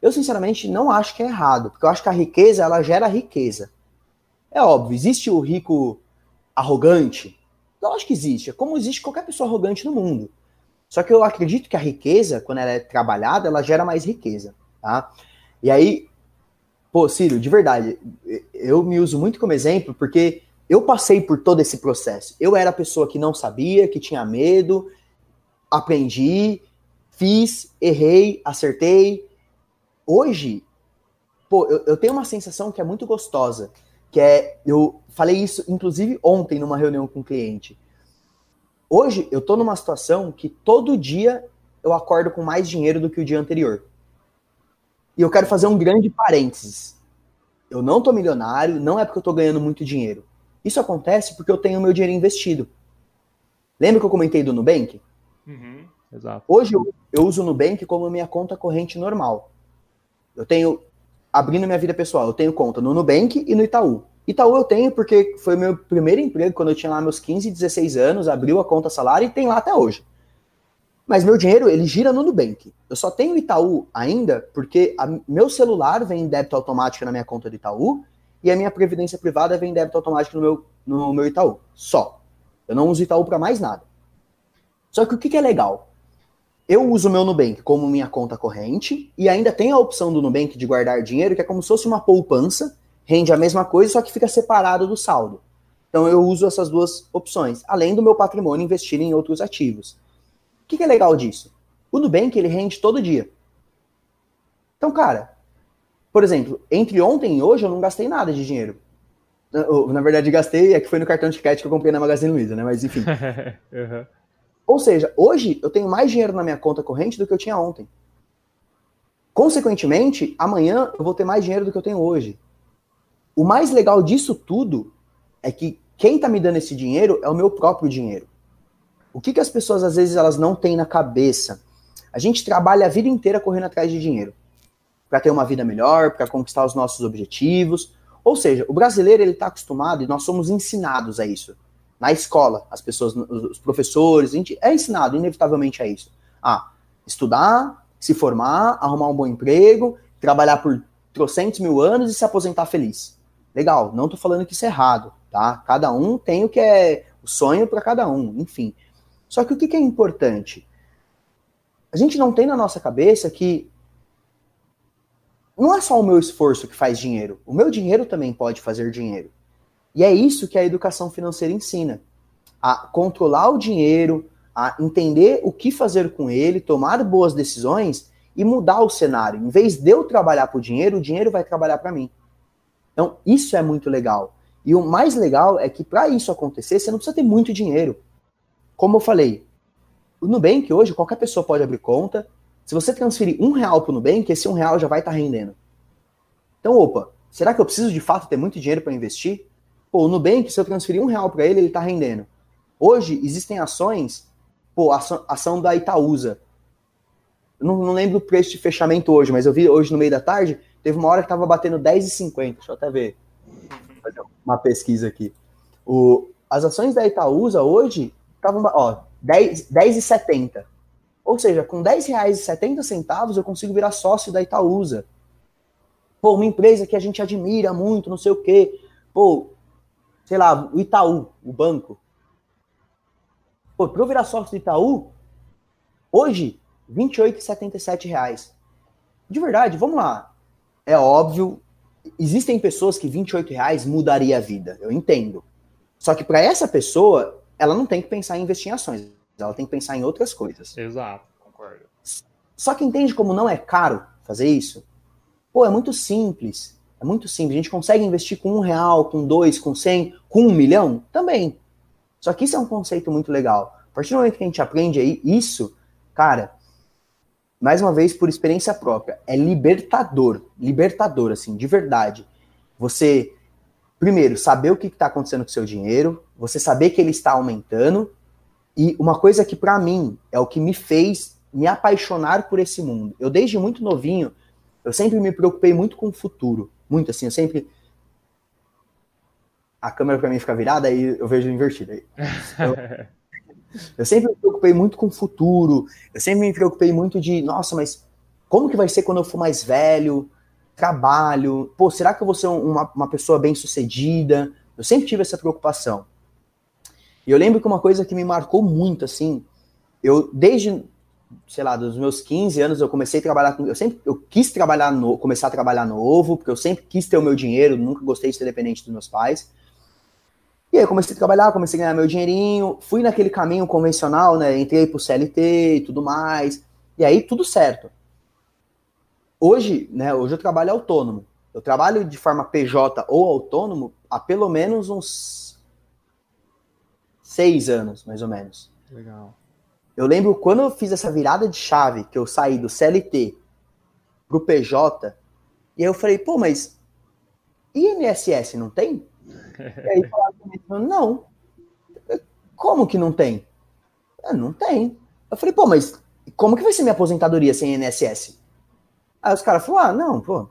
Eu, sinceramente, não acho que é errado, porque eu acho que a riqueza, ela gera riqueza. É óbvio, existe o rico arrogante? Eu acho que existe, é como existe qualquer pessoa arrogante no mundo. Só que eu acredito que a riqueza, quando ela é trabalhada, ela gera mais riqueza, tá? E aí, pô, Círio, de verdade, eu me uso muito como exemplo, porque eu passei por todo esse processo. Eu era a pessoa que não sabia, que tinha medo, aprendi, fiz, errei, acertei, hoje, pô, eu, eu, tenho uma sensação que é muito gostosa, que é, eu falei isso, inclusive, ontem, numa reunião com um cliente. Hoje, eu tô numa situação que todo dia eu acordo com mais dinheiro do que o dia anterior. E eu quero fazer um grande parênteses. Eu não tô milionário, não é porque eu tô ganhando muito dinheiro. Isso acontece porque eu tenho meu dinheiro investido. Lembra que eu comentei do Nubank? Uhum, exato. Hoje eu, eu uso o Nubank como minha conta corrente normal. Eu tenho, abrindo minha vida pessoal, eu tenho conta no Nubank e no Itaú. Itaú eu tenho porque foi meu primeiro emprego quando eu tinha lá meus 15, 16 anos, abriu a conta salário e tem lá até hoje. Mas meu dinheiro, ele gira no Nubank. Eu só tenho Itaú ainda porque a, meu celular vem em débito automático na minha conta do Itaú e a minha previdência privada vem em débito automático no meu, no meu Itaú. Só. Eu não uso Itaú para mais nada. Só que o que, que é legal? eu uso o meu Nubank como minha conta corrente e ainda tem a opção do Nubank de guardar dinheiro, que é como se fosse uma poupança, rende a mesma coisa, só que fica separado do saldo. Então eu uso essas duas opções, além do meu patrimônio investir em outros ativos. O que, que é legal disso? O Nubank ele rende todo dia. Então, cara, por exemplo, entre ontem e hoje eu não gastei nada de dinheiro. Na verdade, gastei, é que foi no cartão de crédito que eu comprei na Magazine Luiza, né? Mas enfim. [LAUGHS] uhum. Ou seja, hoje eu tenho mais dinheiro na minha conta corrente do que eu tinha ontem. Consequentemente, amanhã eu vou ter mais dinheiro do que eu tenho hoje. O mais legal disso tudo é que quem está me dando esse dinheiro é o meu próprio dinheiro. O que, que as pessoas às vezes elas não têm na cabeça? A gente trabalha a vida inteira correndo atrás de dinheiro para ter uma vida melhor, para conquistar os nossos objetivos. Ou seja, o brasileiro ele está acostumado e nós somos ensinados a isso na escola, as pessoas, os professores, a gente é ensinado inevitavelmente a isso. Ah, estudar, se formar, arrumar um bom emprego, trabalhar por trocentos mil anos e se aposentar feliz. Legal, não tô falando que isso é errado, tá? Cada um tem o que é o sonho para cada um, enfim. Só que o que, que é importante? A gente não tem na nossa cabeça que não é só o meu esforço que faz dinheiro. O meu dinheiro também pode fazer dinheiro. E é isso que a educação financeira ensina: a controlar o dinheiro, a entender o que fazer com ele, tomar boas decisões e mudar o cenário. Em vez de eu trabalhar para o dinheiro, o dinheiro vai trabalhar para mim. Então, isso é muito legal. E o mais legal é que para isso acontecer, você não precisa ter muito dinheiro. Como eu falei, o Nubank hoje, qualquer pessoa pode abrir conta. Se você transferir um real para o Nubank, esse um real já vai estar tá rendendo. Então, opa, será que eu preciso de fato ter muito dinheiro para investir? Pô, o Nubank, se eu transferir um real para ele, ele está rendendo. Hoje, existem ações, pô, ação, ação da Itaúsa. Não, não, lembro o preço de fechamento hoje, mas eu vi hoje no meio da tarde, teve uma hora que estava batendo 10,50. Deixa eu até ver. Fazer uma pesquisa aqui. O, as ações da Itaúsa hoje estavam, ó, 10,70. 10 Ou seja, com 10 reais e 70 centavos eu consigo virar sócio da Itaúsa. Pô, uma empresa que a gente admira muito, não sei o quê. Pô, sei lá, o Itaú, o banco. Pô, para eu virar sócio do Itaú, hoje, 28,77 reais. De verdade, vamos lá. É óbvio, existem pessoas que R$ reais mudaria a vida, eu entendo. Só que para essa pessoa, ela não tem que pensar em investir em ações, ela tem que pensar em outras coisas. Exato, concordo. Só que entende como não é caro fazer isso? Pô, é muito simples. É muito simples. A gente consegue investir com um real, com dois, com cem, com um milhão? Também. Só que isso é um conceito muito legal. A partir do momento que a gente aprende aí isso, cara, mais uma vez por experiência própria, é libertador. Libertador, assim, de verdade. Você primeiro, saber o que está acontecendo com o seu dinheiro, você saber que ele está aumentando, e uma coisa que para mim é o que me fez me apaixonar por esse mundo. Eu desde muito novinho, eu sempre me preocupei muito com o futuro, muito assim, eu sempre a câmera para mim fica virada aí eu vejo invertida. Eu, [LAUGHS] eu sempre me preocupei muito com o futuro, eu sempre me preocupei muito de, nossa, mas como que vai ser quando eu for mais velho? Trabalho, pô, será que eu vou ser uma, uma pessoa bem sucedida? Eu sempre tive essa preocupação. E eu lembro que uma coisa que me marcou muito, assim, eu desde, sei lá, dos meus 15 anos eu comecei a trabalhar com, eu sempre, eu quis trabalhar, no, começar a trabalhar novo, porque eu sempre quis ter o meu dinheiro, nunca gostei de ser dependente dos meus pais. E aí eu comecei a trabalhar, comecei a ganhar meu dinheirinho, fui naquele caminho convencional, né, entrei pro CLT e tudo mais, e aí tudo certo. Hoje, né, hoje eu trabalho autônomo. Eu trabalho de forma PJ ou autônomo há pelo menos uns seis anos, mais ou menos. Legal. Eu lembro quando eu fiz essa virada de chave, que eu saí do CLT pro PJ, e aí eu falei, pô, mas INSS não tem? [LAUGHS] e aí falaram, não. Como que não tem? Ah, não tem. Eu falei, pô, mas como que vai ser minha aposentadoria sem INSS? Aí os caras falaram, ah, não, pô.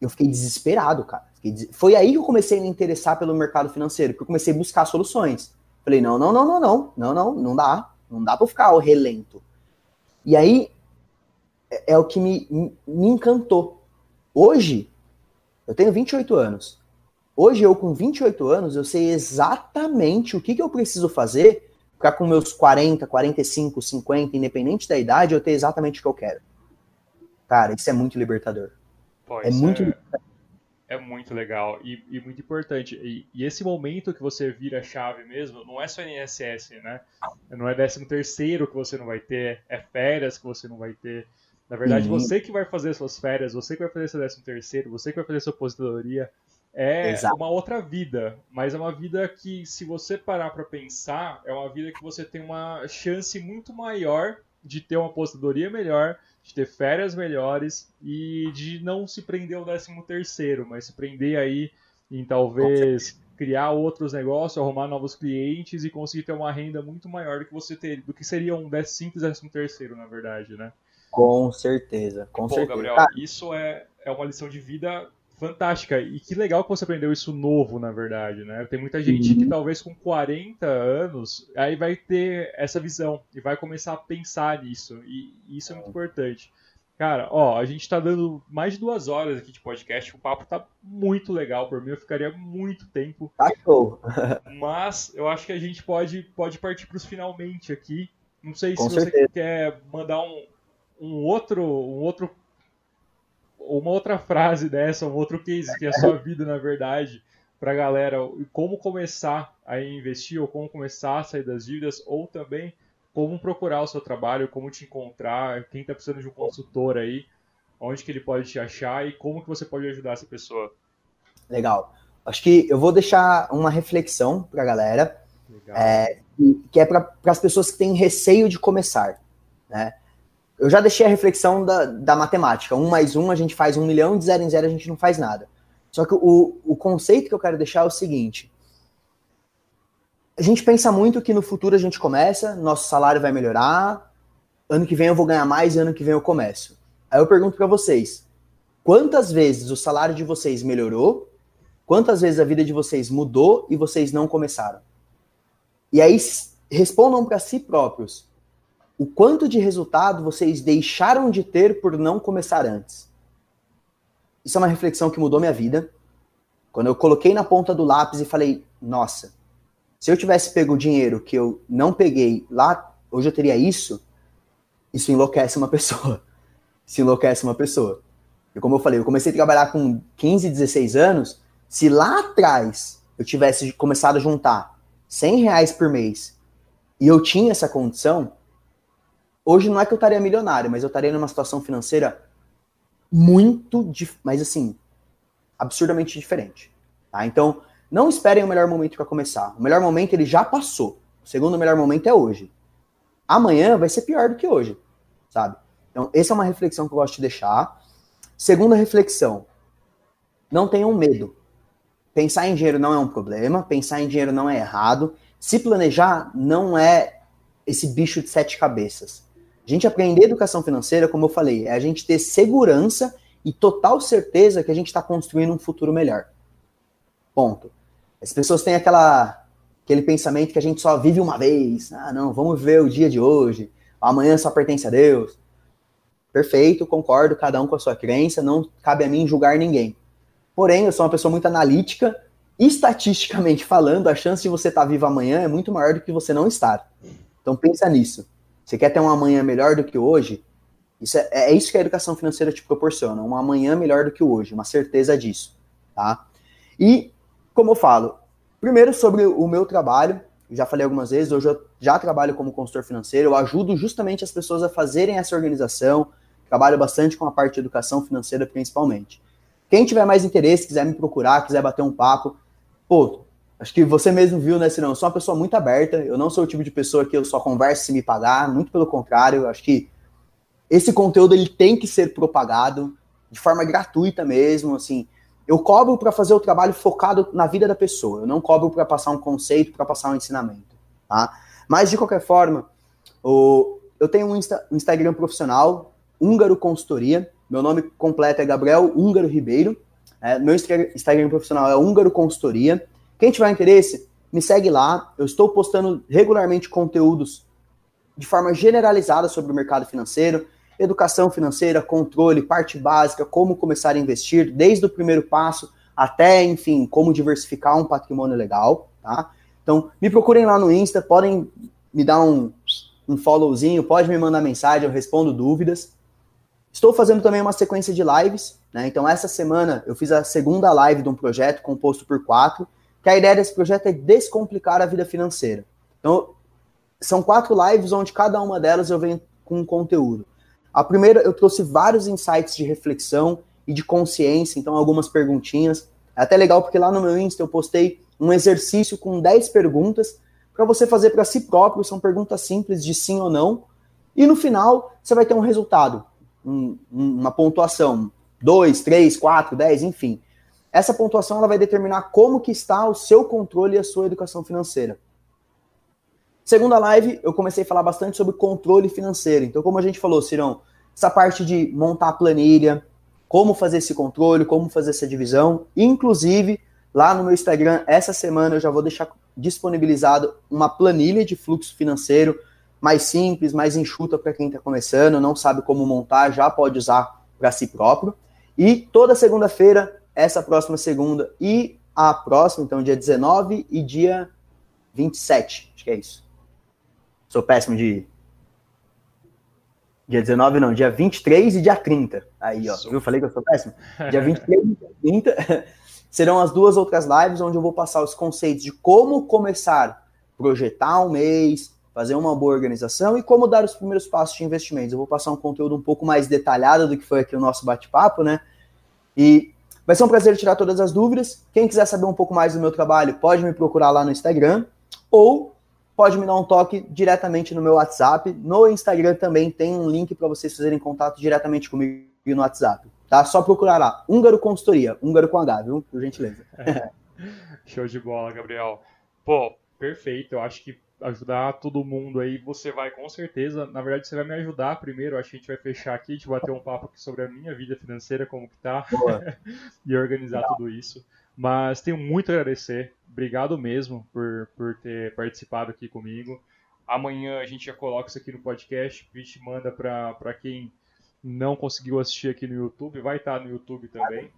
Eu fiquei desesperado, cara. Fiquei Foi aí que eu comecei a me interessar pelo mercado financeiro, que eu comecei a buscar soluções. Falei, não, não, não, não, não, não, não, não dá. Não dá pra ficar ao relento. E aí é, é o que me, me encantou. Hoje, eu tenho 28 anos. Hoje, eu com 28 anos, eu sei exatamente o que, que eu preciso fazer para com meus 40, 45, 50, independente da idade, eu ter exatamente o que eu quero. Cara, isso é muito libertador. Pô, é muito é, é, muito legal e, e muito importante. E, e, esse momento que você vira chave mesmo, não é só INSS, né? Não é décimo terceiro que você não vai ter, é férias que você não vai ter. Na verdade, uhum. você que vai fazer suas férias, você que vai fazer seu décimo terceiro, você que vai fazer sua aposentadoria, é Exato. uma outra vida, mas é uma vida que, se você parar para pensar, é uma vida que você tem uma chance muito maior de ter uma aposentadoria melhor, de ter férias melhores e de não se prender ao 13 terceiro, mas se prender aí em talvez criar outros negócios, arrumar novos clientes e conseguir ter uma renda muito maior do que você ter, do que seria um 15 décimo terceiro, na verdade, né? Com certeza, com Pô, certeza. Gabriel, isso é, é uma lição de vida fantástica. E que legal que você aprendeu isso novo, na verdade, né? Tem muita gente uhum. que talvez com 40 anos aí vai ter essa visão e vai começar a pensar nisso. E isso é muito importante. Cara, ó, a gente tá dando mais de duas horas aqui de podcast. O papo tá muito legal. Por mim, eu ficaria muito tempo. Tá show. [LAUGHS] Mas eu acho que a gente pode, pode partir pros finalmente aqui. Não sei Com se certeza. você quer mandar um, um outro um outro uma outra frase dessa, um outro case que é a sua vida, na verdade, para a galera, como começar a investir, ou como começar a sair das dívidas, ou também como procurar o seu trabalho, como te encontrar, quem está precisando de um consultor aí, onde que ele pode te achar e como que você pode ajudar essa pessoa. Legal. Acho que eu vou deixar uma reflexão para a galera, é, que é para as pessoas que têm receio de começar. Né? Eu já deixei a reflexão da, da matemática. Um mais um, a gente faz um milhão, de zero em zero a gente não faz nada. Só que o, o conceito que eu quero deixar é o seguinte: a gente pensa muito que no futuro a gente começa, nosso salário vai melhorar, ano que vem eu vou ganhar mais e ano que vem eu começo. Aí eu pergunto para vocês: quantas vezes o salário de vocês melhorou? Quantas vezes a vida de vocês mudou e vocês não começaram? E aí respondam para si próprios: o quanto de resultado vocês deixaram de ter por não começar antes? Isso é uma reflexão que mudou minha vida. Quando eu coloquei na ponta do lápis e falei, nossa, se eu tivesse pego o dinheiro que eu não peguei lá, hoje eu teria isso, isso enlouquece uma pessoa. [LAUGHS] Se enlouquece uma pessoa. E como eu falei, eu comecei a trabalhar com 15, 16 anos. Se lá atrás eu tivesse começado a juntar 100 reais por mês e eu tinha essa condição, hoje não é que eu estaria milionário, mas eu estaria numa situação financeira muito, mas assim, absurdamente diferente. Tá? Então, não esperem o melhor momento para começar. O melhor momento ele já passou. O segundo melhor momento é hoje. Amanhã vai ser pior do que hoje, sabe? Então, essa é uma reflexão que eu gosto de deixar. Segunda reflexão: não tenham medo. Pensar em dinheiro não é um problema, pensar em dinheiro não é errado. Se planejar não é esse bicho de sete cabeças. A gente aprender educação financeira, como eu falei, é a gente ter segurança e total certeza que a gente está construindo um futuro melhor. Ponto. As pessoas têm aquela, aquele pensamento que a gente só vive uma vez. Ah, não, vamos ver o dia de hoje. Amanhã só pertence a Deus. Perfeito, concordo, cada um com a sua crença, não cabe a mim julgar ninguém. Porém, eu sou uma pessoa muito analítica, estatisticamente falando, a chance de você estar tá vivo amanhã é muito maior do que você não estar. Então pensa nisso. Você quer ter um amanhã melhor do que hoje? Isso é, é isso que a educação financeira te proporciona, um amanhã melhor do que hoje, uma certeza disso, tá? E, como eu falo, primeiro sobre o meu trabalho, já falei algumas vezes, hoje eu já trabalho como consultor financeiro, eu ajudo justamente as pessoas a fazerem essa organização, trabalho bastante com a parte de educação financeira principalmente. Quem tiver mais interesse, quiser me procurar, quiser bater um papo, pô, Acho que você mesmo viu, né, Cirão? Eu sou uma pessoa muito aberta. Eu não sou o tipo de pessoa que eu só converso se me pagar. Muito pelo contrário, acho que esse conteúdo ele tem que ser propagado de forma gratuita mesmo. Assim, eu cobro para fazer o trabalho focado na vida da pessoa. Eu não cobro para passar um conceito, para passar um ensinamento, tá? Mas de qualquer forma, o, eu tenho um, Insta, um Instagram profissional, Húngaro Consultoria. Meu nome completo é Gabriel Húngaro Ribeiro. É, meu Instagram profissional é Húngaro Consultoria. Quem tiver interesse, me segue lá. Eu estou postando regularmente conteúdos de forma generalizada sobre o mercado financeiro, educação financeira, controle, parte básica, como começar a investir, desde o primeiro passo até, enfim, como diversificar um patrimônio legal, tá? Então, me procurem lá no Insta, podem me dar um, um followzinho, pode me mandar mensagem, eu respondo dúvidas. Estou fazendo também uma sequência de lives, né? Então, essa semana eu fiz a segunda live de um projeto composto por quatro, que a ideia desse projeto é descomplicar a vida financeira. Então, são quatro lives onde cada uma delas eu venho com um conteúdo. A primeira eu trouxe vários insights de reflexão e de consciência, então algumas perguntinhas. É até legal porque lá no meu Insta eu postei um exercício com 10 perguntas para você fazer para si próprio, são perguntas simples de sim ou não. E no final você vai ter um resultado, um, uma pontuação, 2, 3, 4, 10, enfim. Essa pontuação ela vai determinar como que está o seu controle e a sua educação financeira. Segunda live, eu comecei a falar bastante sobre controle financeiro. Então, como a gente falou, Cirão, essa parte de montar a planilha, como fazer esse controle, como fazer essa divisão. Inclusive, lá no meu Instagram, essa semana eu já vou deixar disponibilizado uma planilha de fluxo financeiro mais simples, mais enxuta para quem está começando, não sabe como montar, já pode usar para si próprio. E toda segunda-feira essa próxima segunda e a próxima, então dia 19 e dia 27, acho que é isso. Sou péssimo de. Dia 19 não, dia 23 e dia 30. Aí, ó, viu? Falei que eu sou péssimo. [LAUGHS] Dia 23 e dia 30 [LAUGHS] serão as duas outras lives onde eu vou passar os conceitos de como começar a projetar um mês, fazer uma boa organização e como dar os primeiros passos de investimentos. Eu vou passar um conteúdo um pouco mais detalhado do que foi aqui o nosso bate-papo, né? E vai ser um prazer tirar todas as dúvidas. Quem quiser saber um pouco mais do meu trabalho, pode me procurar lá no Instagram ou pode me dar um toque diretamente no meu WhatsApp. No Instagram também tem um link para vocês fazerem contato diretamente comigo no WhatsApp. Tá? Só procurar lá. Húngaro Consultoria. Húngaro com H, viu? Por gentileza. [LAUGHS] Show de bola, Gabriel. Pô, perfeito. Eu acho que ajudar todo mundo aí, você vai com certeza. Na verdade, você vai me ajudar primeiro. Acho que a gente vai fechar aqui, a gente bater um papo aqui sobre a minha vida financeira, como que tá, [LAUGHS] e organizar Legal. tudo isso. Mas tenho muito a agradecer. Obrigado mesmo por, por ter participado aqui comigo. Amanhã a gente já coloca isso aqui no podcast. A gente manda para quem não conseguiu assistir aqui no YouTube. Vai estar tá no YouTube também.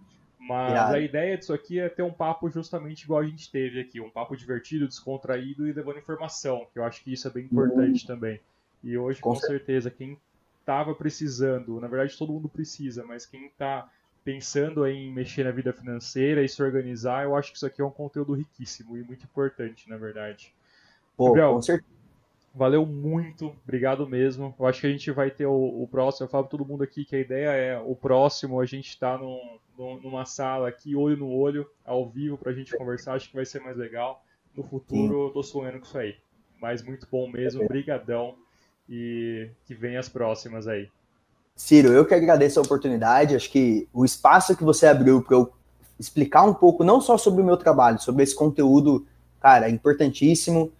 Mas Irado. a ideia disso aqui é ter um papo justamente igual a gente teve aqui, um papo divertido, descontraído e levando informação, que eu acho que isso é bem importante uhum. também. E hoje, com, com certeza, quem estava precisando, na verdade todo mundo precisa, mas quem está pensando em mexer na vida financeira e se organizar, eu acho que isso aqui é um conteúdo riquíssimo e muito importante, na verdade. Pô, Gabriel, com certeza. Valeu muito, obrigado mesmo. Eu acho que a gente vai ter o, o próximo. Eu falo para todo mundo aqui que a ideia é o próximo a gente tá num, num, numa sala aqui, olho no olho, ao vivo, para a gente conversar. Acho que vai ser mais legal. No futuro Sim. eu tô sonhando com isso aí. Mas muito bom mesmo, brigadão. E que venha as próximas aí. Ciro, eu que agradeço a oportunidade. Acho que o espaço que você abriu para eu explicar um pouco, não só sobre o meu trabalho, sobre esse conteúdo, cara, é importantíssimo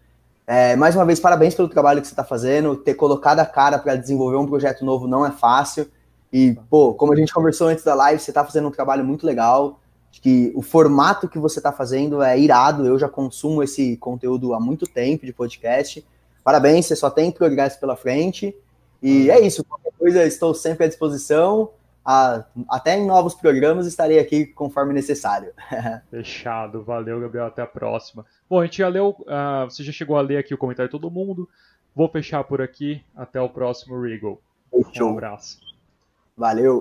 é, mais uma vez, parabéns pelo trabalho que você está fazendo. Ter colocado a cara para desenvolver um projeto novo não é fácil. E, pô, como a gente conversou antes da live, você está fazendo um trabalho muito legal. Acho que o formato que você está fazendo é irado. Eu já consumo esse conteúdo há muito tempo de podcast. Parabéns, você só tem progresso pela frente. E é isso. Qualquer coisa, estou sempre à disposição. A, até em novos programas estarei aqui conforme necessário. [LAUGHS] Fechado. Valeu, Gabriel. Até a próxima. Bom, a gente já leu, uh, você já chegou a ler aqui o comentário de todo mundo. Vou fechar por aqui. Até o próximo Regal. Um abraço. Valeu.